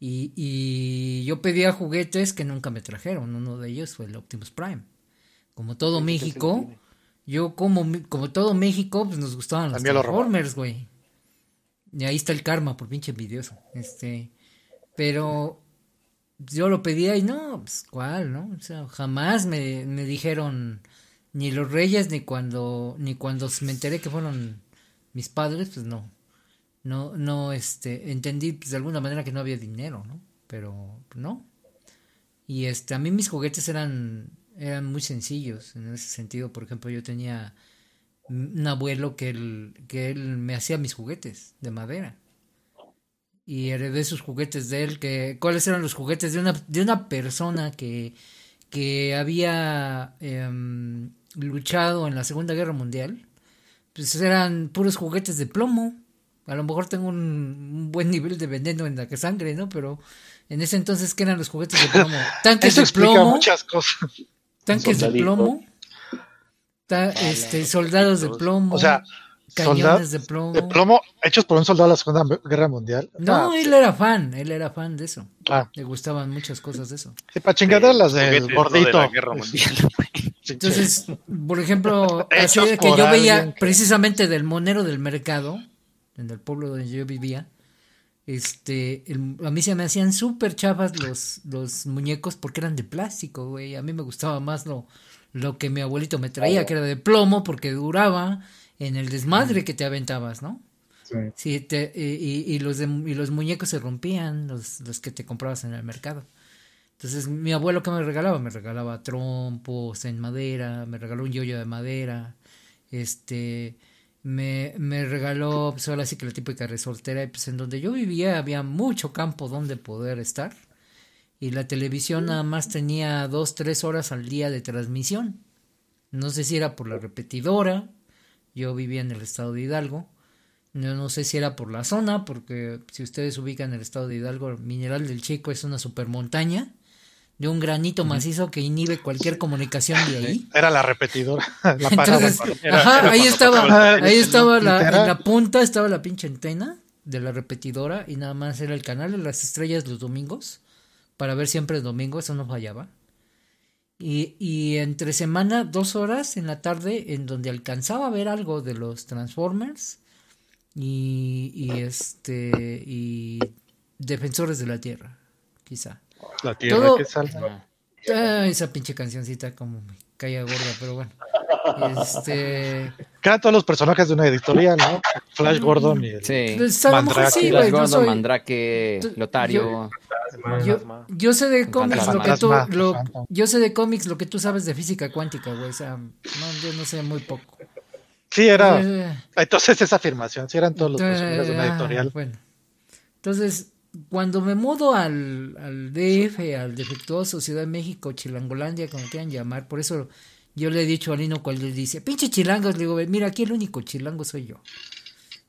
Y, y yo pedía juguetes que nunca me trajeron. Uno de ellos fue el Optimus Prime. Como todo México, yo como, como todo México, pues nos gustaban los. Transformers, güey. Y ahí está el karma, por pinche envidioso. Este, pero yo lo pedía y no, pues cuál, ¿no? O sea, jamás me, me dijeron ni los reyes ni cuando ni cuando me enteré que fueron mis padres, pues no. No no este entendí pues, de alguna manera que no había dinero, ¿no? Pero no. Y este a mí mis juguetes eran eran muy sencillos en ese sentido, por ejemplo, yo tenía un abuelo que él que él me hacía mis juguetes de madera y heredé sus juguetes de él, que cuáles eran los juguetes de una, de una persona que, que había em, luchado en la Segunda Guerra Mundial, pues eran puros juguetes de plomo. A lo mejor tengo un, un buen nivel de veneno en la que sangre, ¿no? Pero en ese entonces, ¿qué eran los juguetes de plomo? Tanques Eso de plomo, muchas cosas. tanques de plomo, ta- este, soldados de plomo, O sea, cañones de plomo. de plomo hechos por un soldado de la Segunda Guerra Mundial. No, Ah, él era fan, él era fan de eso. Ah. Le gustaban muchas cosas de eso. sí, para chingaderas las del no de gordito. la guerra mundial. Entonces, por ejemplo, así de que yo veía que- precisamente del monero del mercado, en el pueblo donde yo vivía, este, el- a mí se me hacían súper chavas los, los muñecos porque eran de plástico, güey. A mí me gustaba más lo, lo que mi abuelito me traía, que era de plomo, porque duraba en el desmadre que te aventabas, ¿no? Sí. Sí, te- y, y- y los de- y los muñecos se rompían, los, los que te comprabas en el mercado. Entonces, mi abuelo, ¿qué me regalaba? Me regalaba trompos en madera, me regaló un yoyo de madera, este, me, me regaló, pues ahora sí que la típica resortera, y pues en donde yo vivía había mucho campo donde poder estar, y la televisión nada más tenía dos, tres horas al día de transmisión. No sé si era por la repetidora, yo vivía en el estado de Hidalgo, no sé si era por la zona, porque si ustedes ubican el estado de Hidalgo, Mineral del Chico es una supermontaña de un granito macizo que inhibe cualquier comunicación de ahí. Era la repetidora. La pagaba. Entonces, Era- ajá, era ahí estaba, ahí estaba la, literal. en la punta estaba la pinche antena de la repetidora y nada más era el canal de las estrellas los domingos para ver siempre el domingo, eso no fallaba. Y, y entre semana, dos horas en la tarde en donde alcanzaba a ver algo de los Transformers y, y este y Defensores de la Tierra, quizá. La tierra Todo- que salva. Ah, esa pinche cancioncita como me caía gorda, pero bueno. Este. Todos los personajes de una editorial, ¿no? Flash Gordon y el Sí. Pues Mandrake. sí, Flash. No Gordon, soy. Mandrake, Lotario. Yo, yo sé de cómics lo que tú. Lo, yo sé de cómics lo que tú sabes de física cuántica, güey. O sea, no, yo no sé muy poco. Sí, era. Eh, Entonces esa afirmación, sí eran todos los eh, personajes de una ah, editorial. Bueno. Entonces, cuando me mudo al, al DF, al defectuoso Ciudad de México, Chilangolandia, como quieran llamar, por eso yo le he dicho a Lino cuando le dice, pinche chilangos, le digo, mira, aquí el único chilango soy yo.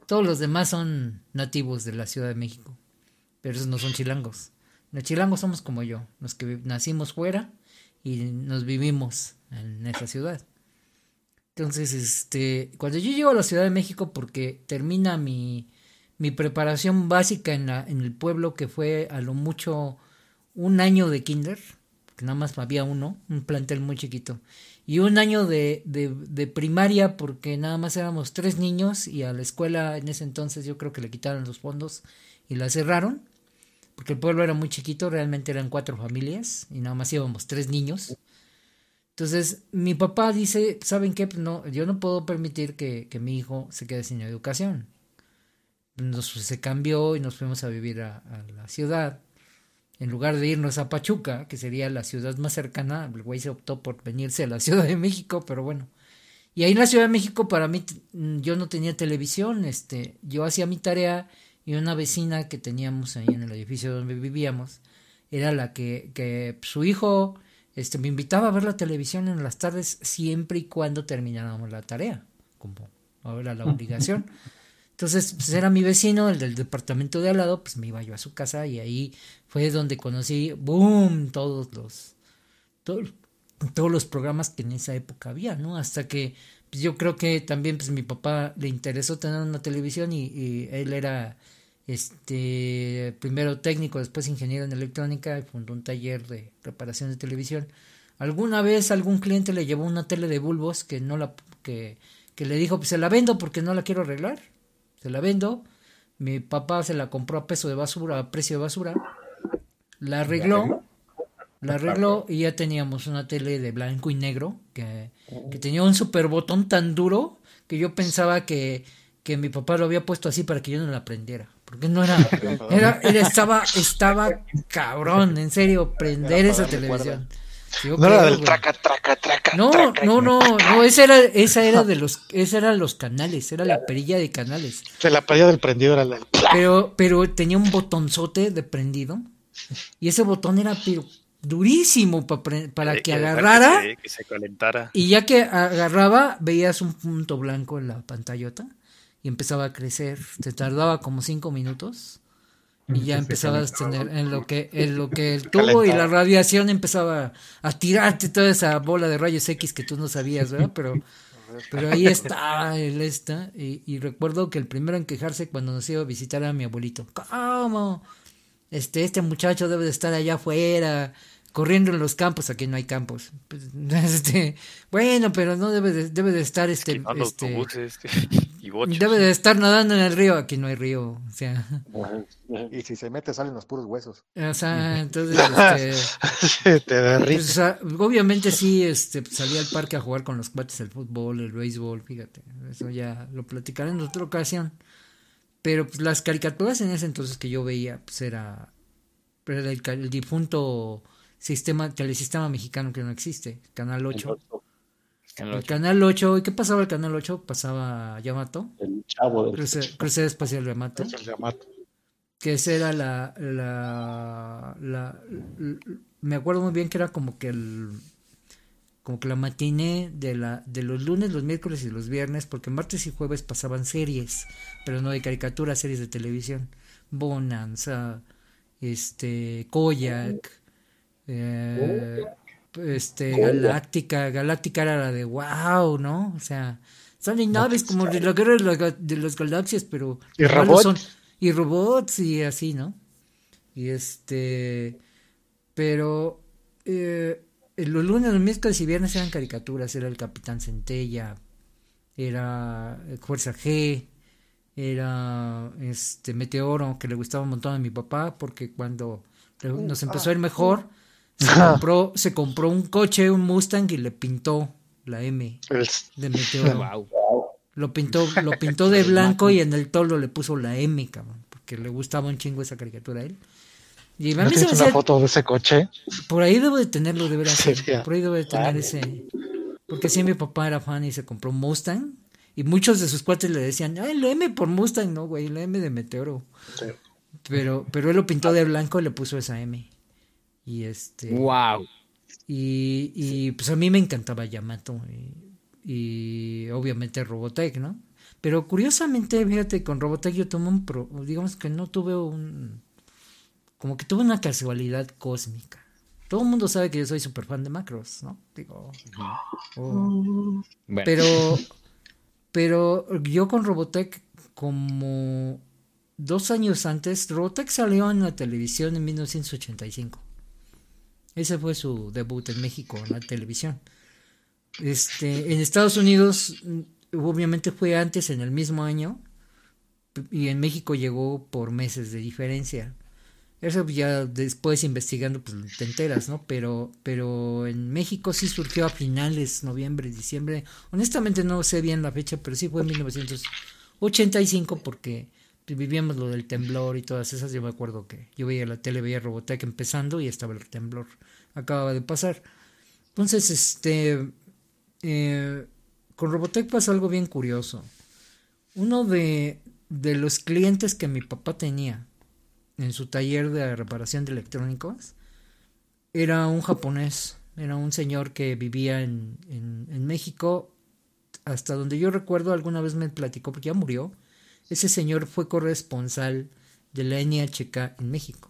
Todos los demás son nativos de la Ciudad de México, pero esos no son chilangos. Los chilangos somos como yo, los que nacimos fuera y nos vivimos en esa ciudad. Entonces, este, cuando yo llego a la Ciudad de México, porque termina mi, mi preparación básica en, la, en el pueblo, que fue a lo mucho un año de kinder, que nada más había uno, un plantel muy chiquito, y un año de, de, de primaria, porque nada más éramos tres niños, y a la escuela en ese entonces yo creo que le quitaron los fondos y la cerraron, porque el pueblo era muy chiquito, realmente eran cuatro familias, y nada más íbamos tres niños. Entonces, mi papá dice, ¿saben qué? Pues no, yo no puedo permitir que, que mi hijo se quede sin educación. Nos, se cambió y nos fuimos a vivir a, a la ciudad. En lugar de irnos a Pachuca, que sería la ciudad más cercana, el güey se optó por venirse a la Ciudad de México, pero bueno. Y ahí en la Ciudad de México, para mí, mm, yo no tenía televisión, este, yo hacía mi tarea y una vecina que teníamos ahí en el edificio donde vivíamos, era la que, que su hijo este, me invitaba a ver la televisión en las tardes siempre y cuando termináramos la tarea, como ahora la obligación. Entonces, pues era mi vecino, el del departamento de al lado, pues me iba yo a su casa y ahí fue donde conocí, boom, todos los, todo- todos los programas que en esa época había, ¿no? Hasta que pues, yo creo que también pues mi papá le interesó tener una televisión y, y él era este primero técnico, después ingeniero en electrónica y fundó un taller de reparación de televisión. Alguna vez algún cliente le llevó una tele de bulbos que no la que, que le dijo, pues se la vendo porque no la quiero arreglar. Se la vendo. Mi papá se la compró a peso de basura, a precio de basura. La arregló, la arregló y ya teníamos una tele de blanco y negro que, que tenía un super botón tan duro que yo pensaba que, que mi papá lo había puesto así para que yo no la prendiera. Porque no era, era, era- estaba, estaba cabrón, en serio, prender esa darle No era creo, del traca, traca, traca. No, traca. no, no, no, esa era, esa era de los, esa eran los canales, era la perilla de canales. De la playa del prendido era la. Pero, pero tenía un botonzote de prendido. Y ese botón era pero, durísimo pa para que agarrara. que se- que se calentara. Y ya que agarraba, veías un punto blanco en la pantallota. Y empezaba a crecer. Se tardaba como cinco minutos. Y ya empezabas a tener en lo que, en lo que el tubo y la radiación empezaba a tirarte toda esa bola de rayos X que tú no sabías, ¿verdad? Pero, pero ahí está el esta. Y, y recuerdo que el primero en quejarse cuando nos iba a visitar a mi abuelito. ¿Cómo? Este, este muchacho debe de estar allá afuera, corriendo en los campos. Aquí no hay campos. Pues, este, bueno, pero no debe de, debe de estar este, este autobuses y bochos. debe de estar nadando en el río. Aquí no hay río. O sea, Y si se mete salen los puros huesos. o sea entonces, este, Sí, te derrites. Pues, o sea, obviamente sí, este, salía al parque a jugar con los cuates el fútbol, el béisbol, fíjate, eso ya lo platicaré en otra ocasión. Pero pues, las caricaturas en ese entonces que yo veía, pues era, era el difunto sistema, telesistema mexicano que no existe, Canal 8. Canal El 8. Canal 8, ¿y qué pasaba el Canal 8? Pasaba Yamato, El chavo del Cruce- Crucero Espacial Yamato El Yamato. que esa era la, la, la- l- me acuerdo muy bien que era como que el como que la matiné de la de los lunes, los miércoles y los viernes, porque martes y jueves pasaban series, pero no de caricaturas, series de televisión, Bonanza, este Koyak, eh, este Galáctica, Galáctica era la de wow, ¿no? O sea, salen naves como de guerra de, las galaxias, pero Y robots. y robots y así, ¿no? Y este, pero eh, los lunes, los miércoles y viernes eran caricaturas, era el Capitán Centella, era eh, Fuerza G, era este Meteoro, que le gustaba un montón a mi papá, porque cuando le- nos empezó a ir mejor, se compró, se compró un coche, un Mustang, y le pintó la M de Meteoro. Wow. Lo pintó, lo pintó de blanco y en el tolo le puso la M, cabrón, porque le gustaba un chingo esa caricatura a él. Y a ¿No se me tienes una foto de ese coche? por ahí debo de tenerlo de veras. Sería- Por ahí debo de tener ese. Porque sí, mi papá era fan y se compró un Mustang. Y muchos de sus cuates le decían, ay, la M por Mustang, no, güey, la M de Meteoro. Pero, pero él lo pintó de blanco y le puso esa M. Y este. Wow. Y, y pues a mí me encantaba Yamato. Y, y obviamente Robotech, ¿no? Pero curiosamente, fíjate, con Robotech yo tuve un. Pro, digamos que no tuve un. Como que tuve una casualidad cósmica. Todo el mundo sabe que yo soy súper fan de Macros, ¿no? Digo. oh. Bueno, Pero, pero yo con Robotech, como dos años antes, Robotech salió en la televisión en 1985. Ese fue su debut en México, en la televisión. Este, en Estados Unidos, mm, obviamente fue antes, en el mismo año, y en México llegó por meses de diferencia. Eso ya después investigando, pues te enteras, ¿no? Pero, pero en México sí surgió a finales, noviembre, diciembre. Honestamente no sé bien la fecha, pero sí fue en 1985 porque vivíamos lo del temblor y todas esas. Yo me acuerdo que yo veía la tele, veía Robotech empezando y estaba el temblor. Acababa de pasar. Entonces, este, eh, con Robotech pasó algo bien curioso. Uno de, de los clientes que mi papá tenía en su taller de reparación de electrónicos era un japonés, era un señor que vivía en, en, en México. Hasta donde yo recuerdo, alguna vez me platicó, porque ya murió. Ese señor fue corresponsal de la NHK en México.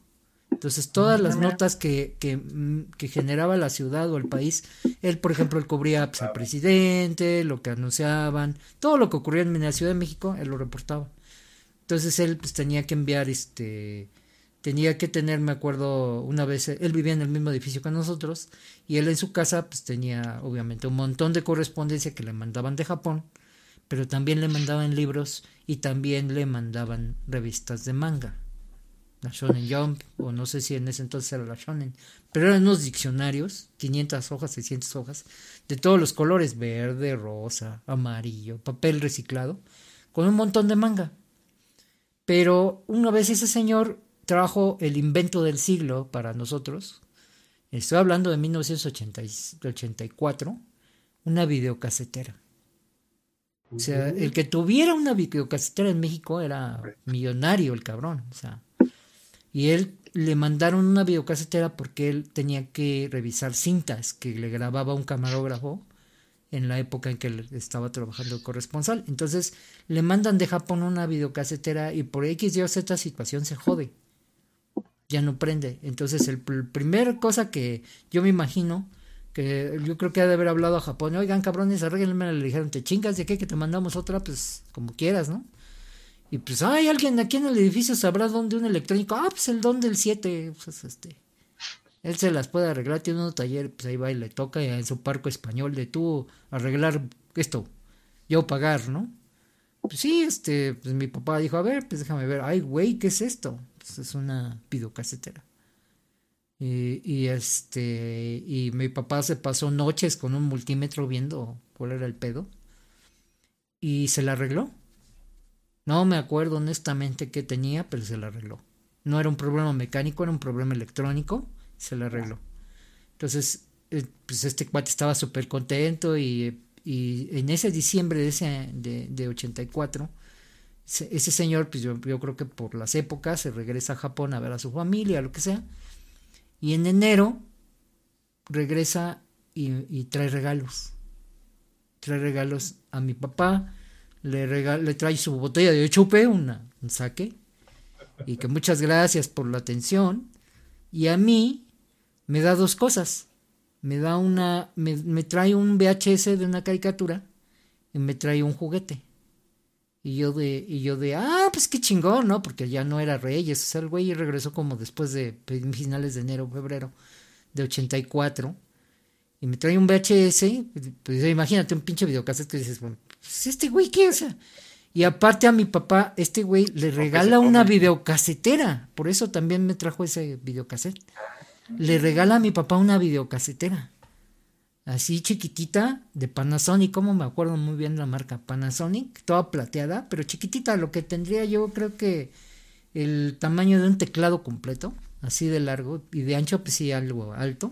Entonces, todas las notas que, que, mm, que generaba la ciudad o el país, él, por ejemplo, él cubría pues, al presidente, lo que anunciaban, todo lo que ocurría en la Ciudad de México, él lo reportaba. Entonces él pues tenía que enviar este tenía que tener, me acuerdo, una vez él vivía en el mismo edificio que nosotros y él en su casa pues tenía obviamente un montón de correspondencia que le mandaban de Japón, pero también le mandaban libros y también le mandaban revistas de manga. La Shonen Jump, o no sé si en ese entonces era la Shonen, pero eran unos diccionarios, 500 hojas, 600 hojas, de todos los colores, verde, rosa, amarillo, papel reciclado, con un montón de manga. Pero una vez ese señor trajo el invento del siglo para nosotros, estoy hablando de 1984, una videocasetera. O sea, el que tuviera una videocasetera en México era millonario el cabrón. O sea, y él le mandaron una videocasetera porque él tenía que revisar cintas que le grababa un camarógrafo en la época en que él estaba trabajando de corresponsal. Entonces le mandan de Japón una videocasetera y por X, Y o Z situación se jode. Ya no prende. Entonces el pr- primer cosa que yo me imagino que yo creo que ha de haber hablado a Japón, oigan cabrones, arréglenme, le dijeron, te chingas de qué, que te mandamos otra, pues como quieras, ¿no? Y pues, ay, alguien aquí en el edificio sabrá dónde un electrónico, ah, pues el don del 7, pues este, él se las puede arreglar, tiene un taller, pues ahí va y le toca en su parco español de tú arreglar esto, yo pagar, ¿no? Pues sí, este, pues mi papá dijo, a ver, pues déjame ver, ay, güey, ¿qué es esto? Pues es una videocasetera. Y, y este, y mi papá se pasó noches con un multímetro viendo cuál era el pedo. Y se la arregló. No me acuerdo honestamente qué tenía, pero se la arregló. No era un problema mecánico, era un problema electrónico. Se la arregló. Entonces, eh, pues este cuate estaba súper contento y, y en ese diciembre de, ese, de, de 84, ese, señor, pues yo, yo creo que por las épocas se regresa a Japón a ver a su familia, lo que sea. Y en enero regresa y trae regalos. Trae regalos a mi papá. Le, le trae su botella de chupe, una, un saque. Y que muchas gracias por la atención. Y a mí me da dos cosas. Me da una. Me, me trae un VHS de una caricatura. Y me trae un juguete. Y yo de, y yo de, ah, pues qué chingón, ¿no? Porque ya no era Reyes, o sea, el güey regresó como después de finales de enero, febrero de 84. Y me trae un VHS, pues imagínate un pinche videocassette que dices, bueno, pues este güey, ¿qué? O sea, y aparte a mi papá, este güey le regala una videocasetera, por eso también me trajo ese videocassette. Le regala a mi papá una videocasetera así chiquitita de Panasonic, como me acuerdo muy bien la marca Panasonic, toda plateada, pero chiquitita, lo que tendría yo creo que el tamaño de un teclado completo, así de largo y de ancho, pues sí, algo alto.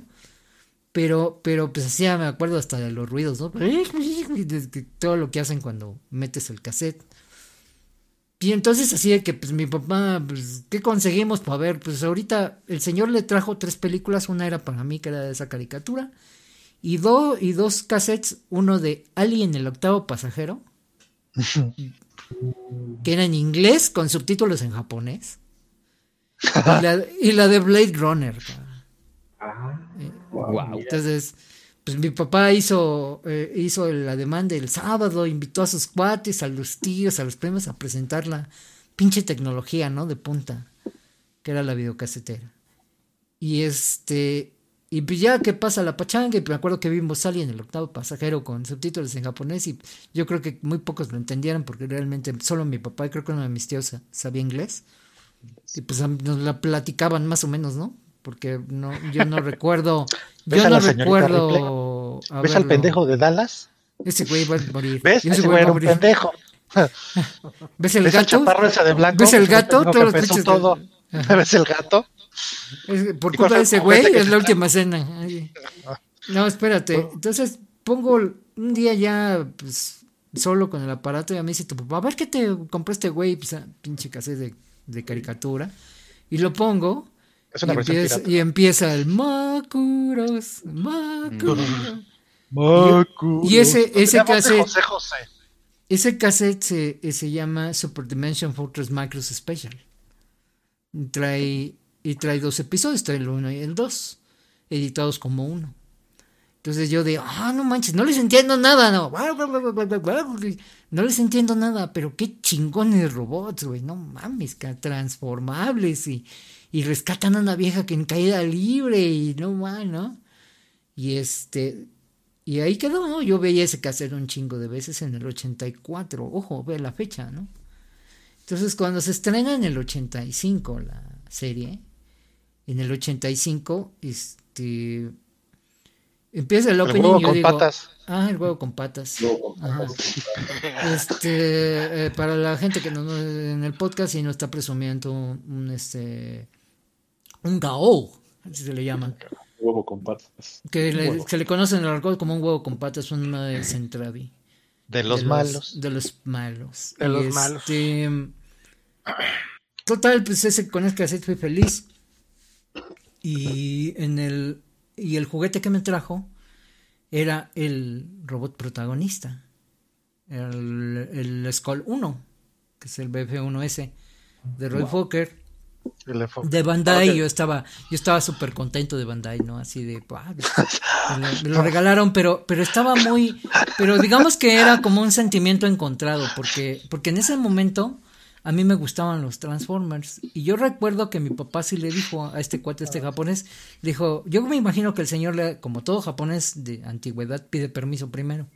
Pero, pero pues así me acuerdo hasta de los ruidos, ¿no? Todo lo que hacen cuando metes el cassette. Y entonces así de que pues mi papá, pues, ¿qué conseguimos? Pues a ver, pues ahorita el señor le trajo tres películas, una era para mí que era de esa caricatura, y, do- y dos cassettes, uno de Alien el octavo pasajero, que era en inglés con subtítulos en japonés, y la, y la de Blade Runner. cabrón. Eh, Wow. Entonces, pues mi papá hizo, eh, hizo la demanda el sábado, invitó a sus cuates, a los tíos, a los primos a presentar la pinche tecnología, ¿no? De punta, que era la videocasetera. Y este, y pues ya que pasa la pachanga, y me acuerdo que vimos Alien el octavo pasajero con subtítulos en japonés, y yo creo que muy pocos lo entendieron, porque realmente solo mi papá y creo que uno de mis tíos sa- sabía inglés. Y pues nos la platicaban más o menos, ¿no? Porque no, yo no recuerdo, ¿Ves yo no recuerdo. ¿Ves al pendejo de Dallas? Ese güey va a morir. ¿Ves? Ese Ese güey era un morir. pendejo. ¿Ves el ¿Ves gato? ese de blanco? ¿Ves el gato? que todo. ¿Ves el gato? Es- por ¿Y culpa de el ese güey es la última cena. Ay. No, espérate. Entonces pongo un día ya pues, solo con el aparato y a mí dice tu papá, a ver qué te compró este güey, pues, pinche cassette de, de caricatura. Y lo pongo. Es una y, versión empieza, pirata. y empieza el Macuros, Macuros. Macuros. Y ese, ese cassette. José José. Ese cassette se, eh, se llama Super Dimension Fortress Macros Special. Y Trae, y trae dos episodios, trae el uno y el dos, editados como uno. Entonces yo de, ah, no manches, no les entiendo nada, no. No les entiendo nada, pero qué chingones robots, güey, no mames, ca- transformables y, y rescatan a una vieja que en caída libre y no mames, ¿no? Y este, y ahí quedó, ¿no? Yo veía ese cassette un chingo de veces en el 84. Ojo, ve la fecha, ¿no? Entonces, cuando se estrena en el 85 la, serie. En el 85, este. Empieza el El opening. huevo yo con digo, patas. Ah, el huevo con patas. Huevo con Ajá. Este, eh, para la gente que no, no- en el podcast y no está presumiendo un este un gao, así se le llaman, Huevo con patas. que le- Huevo. se le conoce en el argot como un huevo con patas, una de Centravi. De los malos. De los malos. De los malos. este, Total, pues ese con el cassette fui feliz. Y en el y el juguete que me trajo era el robot protagonista. El, el Skull 1, que es el BF1S de Roy Fokker. De Bandai, Ok. yo estaba, yo estaba súper contento de Bandai, ¿no? Así de, "Ah, me, lo, me lo regalaron, pero, pero estaba muy, pero digamos que era como un sentimiento encontrado, porque, porque en ese momento a mí me gustaban los Transformers, y yo recuerdo que mi papá sí le dijo a este cuate, este japonés, dijo, yo me imagino que el señor, le- como todo japonés de antigüedad, pide permiso primero.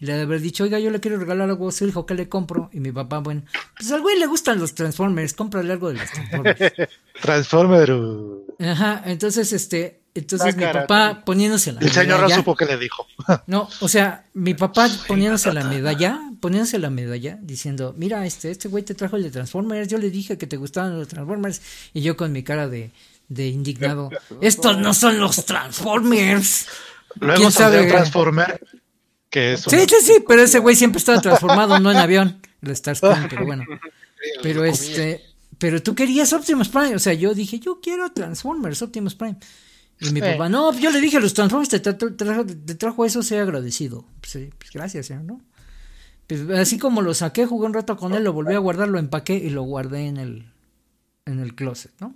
Y le de haber dicho, oiga, yo le quiero regalar algo a su hijo, ¿qué le compro? Y mi papá, bueno, pues al güey le gustan los Transformers, cómprale algo de los Transformers. Transformer. uh, Ajá, entonces este, entonces mi papá poniéndose la El señor no supo qué le dijo. No, o sea, mi papá poniéndose la medalla, poniéndose la medalla, diciendo, mira, este, este güey te trajo el de Transformers, yo le dije que te gustaban los Transformers, y yo con mi cara de, de indignado, estos no son los Transformers. Luego ¿Quién salió? Transformer. Que es Sí, sí, sí, pero ese güey siempre estaba transformado, no en avión, el Starscream, pero bueno. Pero este, pero tú querías Optimus Prime, o sea, yo dije, yo quiero Transformers, Optimus Prime. Y mi Eh. papá, no, yo le dije, los Transformers te, tra- te trajo, te trajo eso, sea agradecido. Pues, sí, pues, gracias, ¿no? Pues, así como lo saqué, jugué un rato con él, lo volví a guardar, lo empaqué y lo guardé en el, en el closet, ¿no?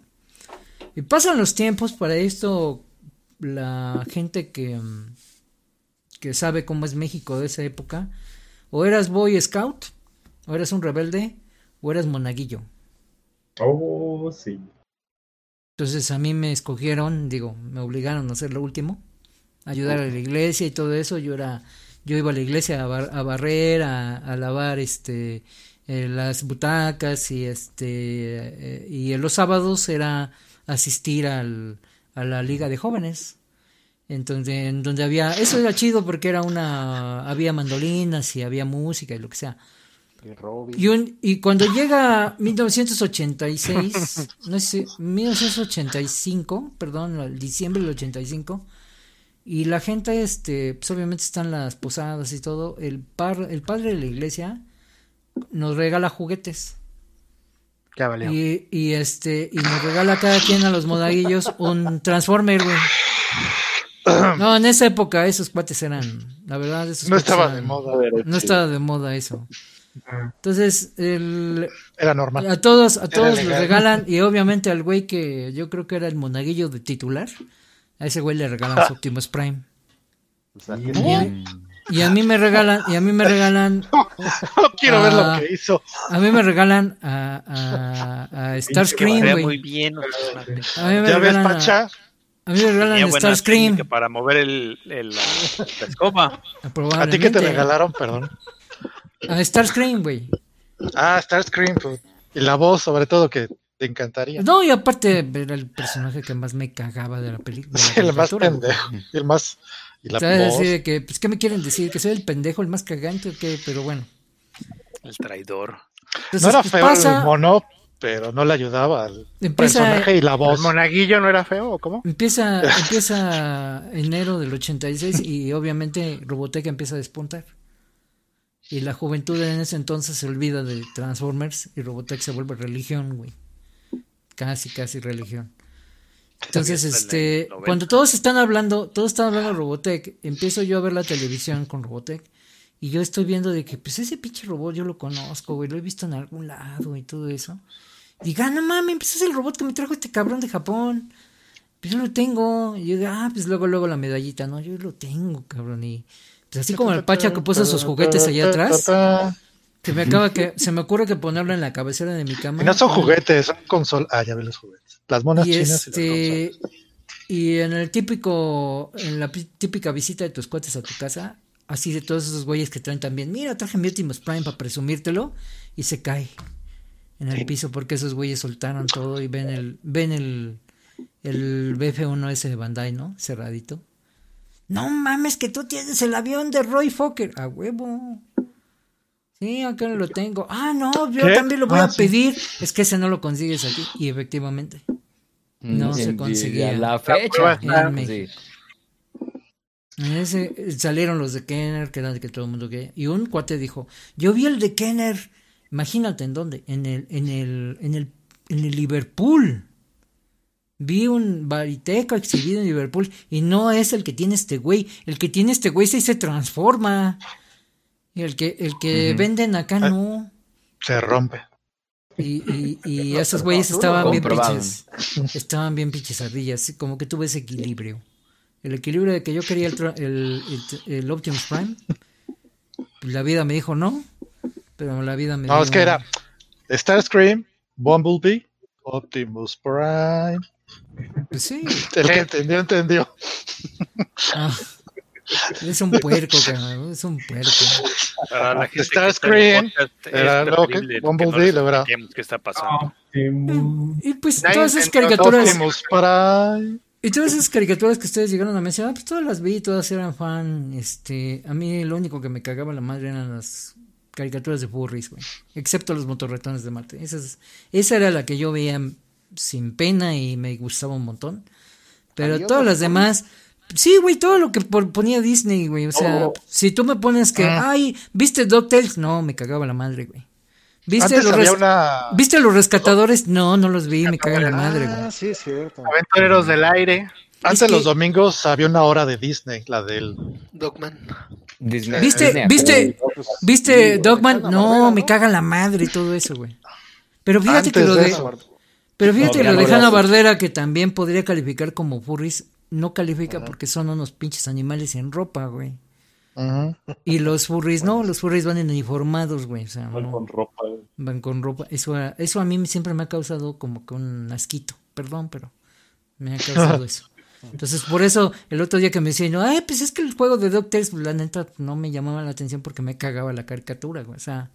Y pasan los tiempos, para esto la gente que, mm, que sabe cómo es México de esa época, o eras Boy Scout, o eras un rebelde, o eras monaguillo. Oh, sí. Entonces a mí me escogieron, digo, me obligaron a hacer lo último, ayudar a la iglesia y todo eso. Yo era, yo iba a la iglesia a, bar- a barrer, a, a lavar este eh, las butacas y este eh, y en los sábados era asistir al, a la liga de jóvenes. Entonces, en donde había, eso era chido porque era una, había mandolinas y había música y lo que sea. Y un- y cuando llega 1986, no sé, 1985, perdón, diciembre del 85, y la gente, este, pues obviamente están las posadas y todo, el, par, el padre de la iglesia nos regala juguetes. Ya valió. Y, y este, y nos regala a cada quien a los modaguillos un Transformer, güey. No, en esa época esos cuates eran, la verdad, esos No estaba eran- de moda. No estaba de moda eso. Entonces, el, Era normal. a todos, a todos les regalan, y obviamente al güey que yo creo que era el monaguillo de titular, a ese güey le regalan su Optimus Prime. Y, y a mí me regalan, y a mí me regalan. No quiero ver a- lo que hizo. A mí me regalan a, a, a Starscream, güey. muy bien. personajes. A mí me ¿Ya ves, regalan Pacha? A mí me regalan Starscream. para mover el, el- la, la escoba. ¿A ti que te regalaron? Perdón. A Starscream, güey. Ah, Starscream. pues, Y la voz, sobre todo, que te encantaría. No, y aparte era el personaje que más me cagaba de la película. Sí, el más pendejo. Y el más. Y la ¿Sabes? voz. Así de que, pues, ¿qué me quieren decir? ¿Que soy el pendejo, el más cagante o qué? Pero bueno. El traidor. Entonces, no era pues, feo pasa- el mono, pero no le ayudaba al Empieza- personaje y la ¿El voz. monaguillo no era feo o cómo? Empieza, empieza enero del 86 y obviamente Robotech empieza a despuntar. Y la juventud en ese entonces se olvida de Transformers y Robotech se vuelve religión, güey. Casi, casi religión. Entonces, el este, 90. cuando todos están hablando, todos están hablando de Robotech, empiezo yo a ver la televisión con Robotech y yo estoy viendo de que, pues ese pinche robot yo lo conozco, güey, lo he visto en algún lado y todo eso. Diga, no mames, pues es el robot que me trajo este cabrón de Japón. Pues yo lo tengo. Y yo digo, ah, pues luego, luego la medallita, no, yo lo tengo, cabrón. Y pues así como el Pacha que puso sus juguetes allá atrás, se me acaba que, se me ocurre que ponerlo en la cabecera de mi cama. Y no son juguetes, son consolas. Ah, ya ve los juguetes. Las monas Y chinas y las este, y en el típico, en la pi- típica visita de tus cuates a tu casa, así de todos esos güeyes que traen también, mira, traje mi Optimus Prime para presumírtelo, y se cae. en el piso porque esos güeyes soltaron todo y ven el, ven el, el BF1S de Bandai, ¿no? Cerradito. No mames, que tú tienes el avión de Roy Fokker. A huevo. Sí, acá lo tengo. Ah, no, yo ¿Qué? también lo voy Ah, a sí. pedir. Es que ese no lo consigues aquí. Y efectivamente. No Mm, se conseguía. A la fecha. en México. Sí. Ese eh, salieron los de Kenner, que eran de que todo el mundo quería. Y un cuate dijo, yo vi el de Kenner, imagínate en dónde, en el, en el, en el, en el Liverpool. Vi un bariteco exhibido en Liverpool y no es el que tiene este güey. El que tiene este güey sí se transforma. Y el que, el que venden acá Ah. no. Se rompe. Y, y, y esos güeyes estaban bien pinches. Estaban bien pinches ardillas. Como que tuve ese equilibrio. El equilibrio de que yo quería el, el, el, el Optimus Prime. La vida me dijo no. Pero la vida me No, dijo. es que era Starscream, Bumblebee, Optimus Prime. Pues sí. El que entendió, entendió. Ah, es un puerco, cabrón. Es un puerco. Para la gente que está Starscream, era que preferible Bumblebee, era- expliquemos qué está pasando. Y pues todas esas caricaturas. Optimus Prime. Y todas esas caricaturas que ustedes llegaron a mencionar, pues todas las vi, todas eran fan. Este, a mí lo único que me cagaba la madre eran las caricaturas de furries, güey. Excepto los motorretones de Marte. Esa, es- esa era la que yo veía sin pena y me gustaba un montón. Pero ¿Había todas las demás, sí, güey, todo lo que ponía Disney, güey. O sea, Oh. si tú me pones que, Ah. ay, ¿viste DuckTales? No, me cagaba la madre, güey. ¿Viste Antes los, había res- una. ¿Viste los rescatadores? No, no los vi, me caga la madre, güey. Ah, sí, es cierto. Aventureros del aire. Antes es que- los domingos había una hora de Disney, la del. Dogman. Disney- ¿Viste, Disney viste, Pues, viste sí, Dogman? No, me ¿no? caga la madre y todo eso, güey. Pero fíjate que lo de pero fíjate No, lo de Hanna. Barbera que también podría calificar como furries, no califica porque son unos pinches animales en ropa, güey. Y los furries no, los furries van en uniformados, güey, o sea, Van no, con ropa. van con ropa. Eso, a- eso a mí siempre me ha causado como que un asquito, perdón, pero me ha causado eso. Entonces, por eso, el otro día que me decían, ay, pues es que el juego de DuckTales, la neta, no me llamaba la atención porque me cagaba la caricatura, güey. O sea,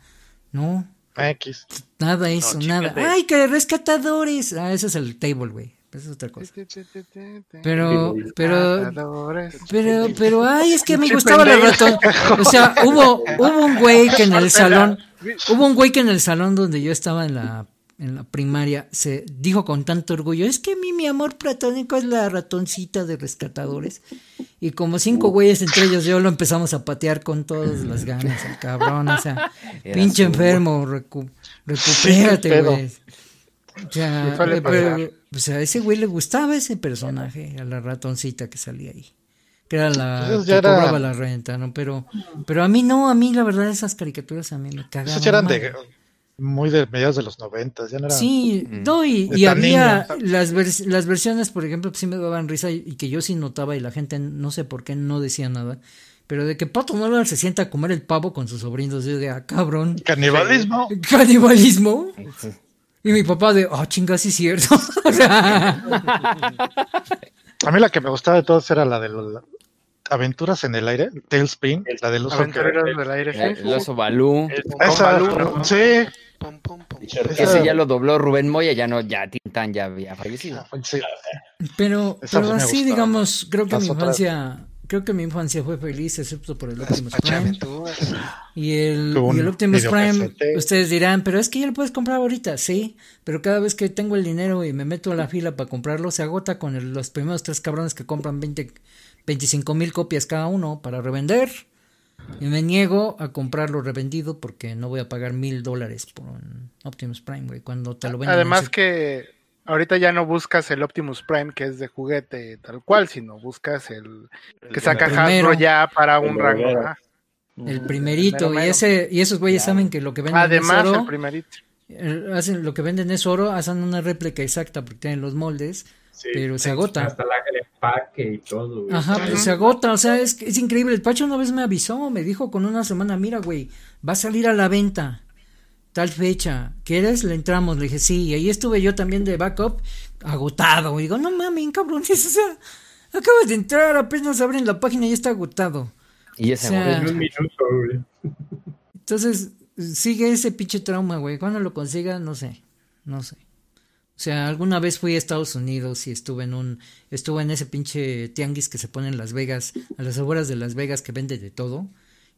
no, X. nada eso, nada. Ay, que rescatadores. Ah, ese es el table, güey. Esa es otra cosa. Pero, pero, pero, pero, ay, es que me gustaba la ratón. O sea, hubo, hubo un güey que en el salón, hubo un güey que en el salón donde yo estaba en la, en la primaria, se dijo con tanto orgullo, es que a mí mi amor platónico es la ratoncita de rescatadores. Y como cinco güeyes, entre ellos yo, lo empezamos a patear con todas las ganas, el cabrón, o sea, Era pinche su- enfermo, recu- recupérate, güey. O sea, suele pero, pasar. o sea, a ese güey le gustaba ese personaje, a la ratoncita que salía ahí. Que era la Esos que era- cobraba la renta, ¿no? Pero, pero a mí no, a mí la verdad esas caricaturas a mí me cagaban. Esos ya eran de. Muy de mediados de los noventas. Ya no eran. Sí, Mm. no, y, y había niño. las, vers- las versiones, por ejemplo, que sí me daban risa y, y que yo sí notaba y la gente no sé por qué no decía nada. Pero de que Pato Donald se sienta a comer el pavo con sus sobrinos, yo de, ah, cabrón, Canibalismo. canibalismo. Y mi papá de, oh, chinga, sí es cierto. O sea, A mí la que me gustaba de todas era la de los- Aventuras en el aire, Tailspin, la de los Aventureros del aire. El, sí, el oso Balú. Esa, Balú. sí, Pum, pum, pum. esa- Ese ya lo dobló Rubén Moya, ya no, ya Tintán ya había fallecido. sí. pero, pero así, gustaba. digamos, creo que Las mi otras- infancia, creo que mi infancia fue feliz, excepto por el Las Optimus Prime. Y el, y Optimus Prime, ustedes dirán, pero es que ya lo puedes comprar ahorita, sí, pero cada vez que tengo el dinero y me meto a la fila para comprarlo, se agota con el- los primeros tres cabrones que compran 20, 25 mil copias cada uno para revender. Y me niego a comprarlo revendido porque no voy a pagar mil dólares por un Optimus Prime, güey, cuando te lo venden. en Además que ahorita ya no buscas el Optimus Prime que es de juguete tal cual, sino buscas el que saca. Hasbro ya para un rango. primero. El primerito, Mero, y ese y esos güeyes saben que lo que venden Además, es oro. el primerito. Eh, hacen lo que venden es oro, hacen una réplica exacta porque tienen los moldes, Sí, pero se agota. Hasta la, el empaque y todo, güey. Ajá, pero se agota, o sea, es, es increíble. El Pacho una vez me avisó, me dijo con una semana, mira, güey, va a salir a la venta tal fecha, ¿quieres? Le entramos, le dije, sí, y ahí estuve yo también de backup, agotado, y digo, no mames, cabrones, o sea, acabas de entrar, apenas abren la página y ya está agotado. Y ese O sea, En un minuto, güey. Entonces, sigue ese pinche trauma, güey. Cuando lo consiga, no sé. No sé. O sea, alguna vez fui a Estados Unidos y estuve en un, estuve en ese pinche tianguis que se pone en Las Vegas, a las afueras de Las Vegas que vende de todo.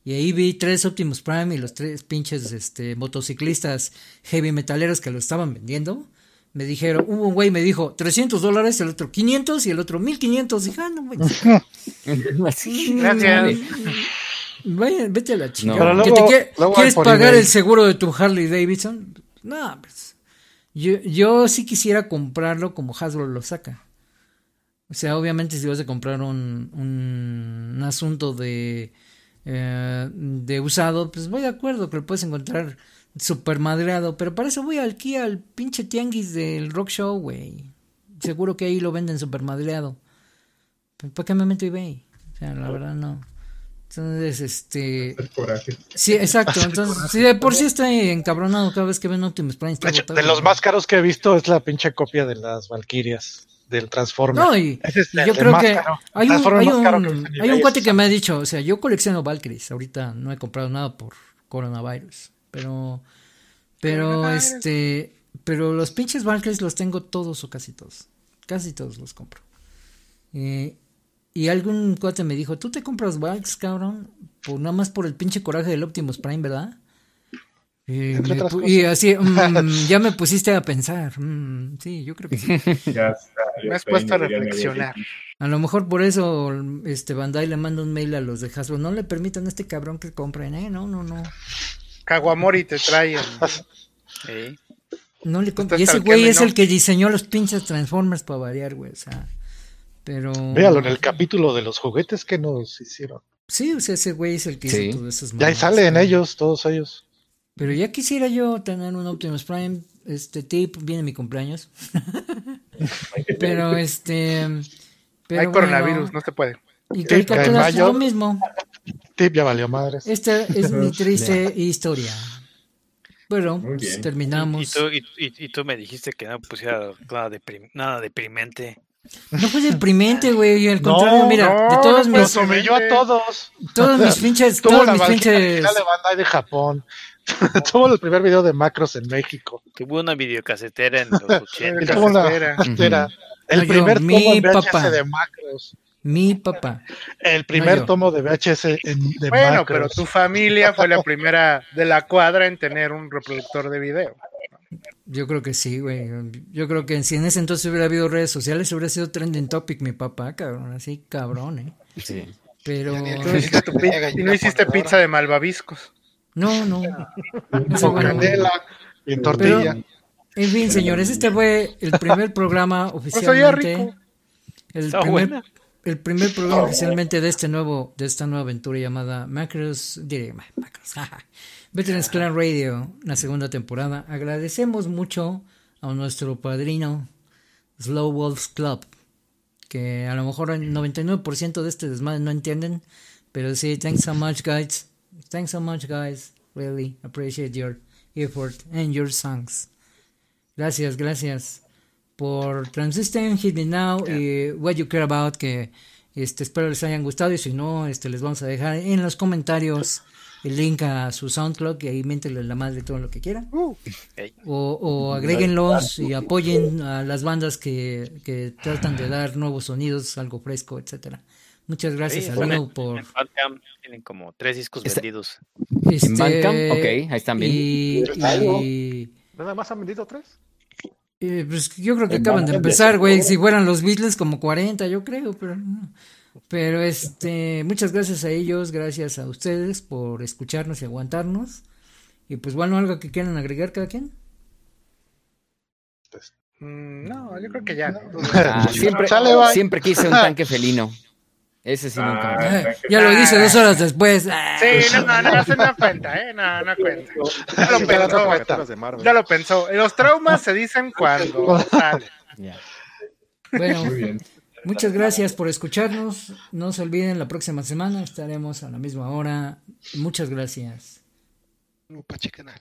Y ahí vi tres Optimus Prime y los tres pinches este, motociclistas heavy metaleros que lo estaban vendiendo. Me dijeron, hubo un güey me dijo 300 dólares, el otro 500 y el otro 1500. Dije, ah, no, güey. Gracias. Vaya, vete a la chica. Pero ¿Que luego- te quie- luego ¿Quieres pagar el seguro de tu Harley Davidson? No, pues. Yo, yo sí quisiera comprarlo como Hasbro lo saca. O sea, obviamente si vas a comprar un, un, un asunto de, eh, de usado, pues voy de acuerdo que lo puedes encontrar super madreado, pero para eso voy aquí al pinche tianguis del rock show, güey. Seguro que ahí lo venden super madreado. ¿Para qué me meto eBay? O sea, la verdad no. Entonces, este... El coraje. Sí, exacto. Entonces, sí, de por sí estoy encabronado cada vez que ven Optimus Prime. está De hecho, de los más caros que he visto es la pinche copia de las Valkyrias del Transformer. No, y, Ese es y el- yo el creo que caro. hay un, hay un, que hay un cuate que me ha dicho, o sea, yo colecciono Valkyries, ahorita no he comprado nada por coronavirus, pero, pero Coronavirus. este, pero los pinches Valkyries los tengo todos o casi todos, casi todos los compro. Eh, y algún cuate me dijo, ¿tú te compras Valks, cabrón? Por, nada más por el pinche coraje del Optimus Prime, ¿verdad? Y, así, mm, ya me pusiste a pensar. mm, sí, yo creo que sí. Ya está. ya Me has puesto a ya reflexionar. A lo mejor por eso este Bandai le manda un mail a los de Hasbro. No le permitan a este cabrón que compren, ¿eh? No, no, no. Kawamori te trae. Sí. No le Está compren. Y ese güey es no. el que diseñó los pinches Transformers para variar, güey. O sea, pero. Véalo en el capítulo de los juguetes que nos hicieron. Sí, o sea, ese güey es el que Sí. hizo todas esas Ya ahí mamadas, salen ellos, todos ellos. Pero ya quisiera yo tener un Optimus Prime. Este tip viene mi cumpleaños. pero este. Pero Hay bueno, coronavirus, no se puede. Y caricaturas lo mismo. Tip ya valió madres. Esta es mi triste historia. Bueno, pues terminamos. Y tú, y, y- y tú me dijiste que no pusiera nada, deprim- nada deprimente. No fue deprimente, güey. Al No, contrario, mira, no, de todos no mis, humilló a todos. todos mis pinches, todos la mis pinches. original de Bandai de Japón. Tuvo el primer video de Macros en México. Tuvo una videocasetera en los 80. Y tuvo una Casetera. era el No, yo, primer tomo mi en VHS papá. de Macros. Mi papá. El primer tomo de VHS en- de Bueno, Macros. pero tu familia fue la primera de la cuadra en tener un reproductor de video. Yo creo que sí, güey. Yo creo que si en ese entonces hubiera habido redes sociales, hubiera sido trending topic mi papá, cabrón. Así, cabrón, ¿eh? Sí. Pero. No hiciste, tu y no hiciste pizza de malvaviscos. No, no. Con canela y en tortilla. En fin, señores, este fue el primer programa Pues oficialmente. El Está primer, buena. el primer programa oficialmente de este nuevo, de esta nueva aventura llamada Macros, diré, Ma- Macros, jaja, Veterans Clan Radio, la segunda temporada. Agradecemos mucho a nuestro padrino Slow Wolves Club, que a lo mejor el 99% de este desmadre no entienden, pero sí, thanks so much guys, thanks so much guys, really appreciate your effort and your songs. Gracias, gracias por Transistent, Hit Me Now y What You Care About, que este, espero les hayan gustado y si no, este, les vamos a dejar en los comentarios el link a su SoundCloud y ahí méntenle la madre todo lo que quieran. Ey. O, o agréguenlos y apoyen a las bandas que, que tratan de dar nuevos sonidos, algo fresco, etcétera. Muchas gracias Sí, a bueno, Leo por En Bandcamp tienen como tres discos Está- vendidos. este, Bandcamp? Ok, ahí están bien. Y, y- ¿Nada más han vendido tres? eh, pues yo creo que En acaban de empezar, güey. Si fueran los Beatles, como 40, yo creo, pero no. Pero este, muchas gracias a ellos, gracias a ustedes por escucharnos y aguantarnos. Y pues bueno, algo que quieran agregar cada quien. Mm, No, yo creo que ya. Ah, siempre, siempre quise un tanque felino. Ese sí nunca me- Ah, Eh, ya lo dice dos horas después. Ah, Sí, no, no, no, eso no cuenta, ¿eh? No, no cuenta. Ya lo pensó. Ya lo pensó. Los traumas se dicen cuando salen. Ya. Bueno, Muy bien. muchas gracias por escucharnos. No se olviden, la próxima semana estaremos a la misma hora. Muchas gracias. Pache Canal.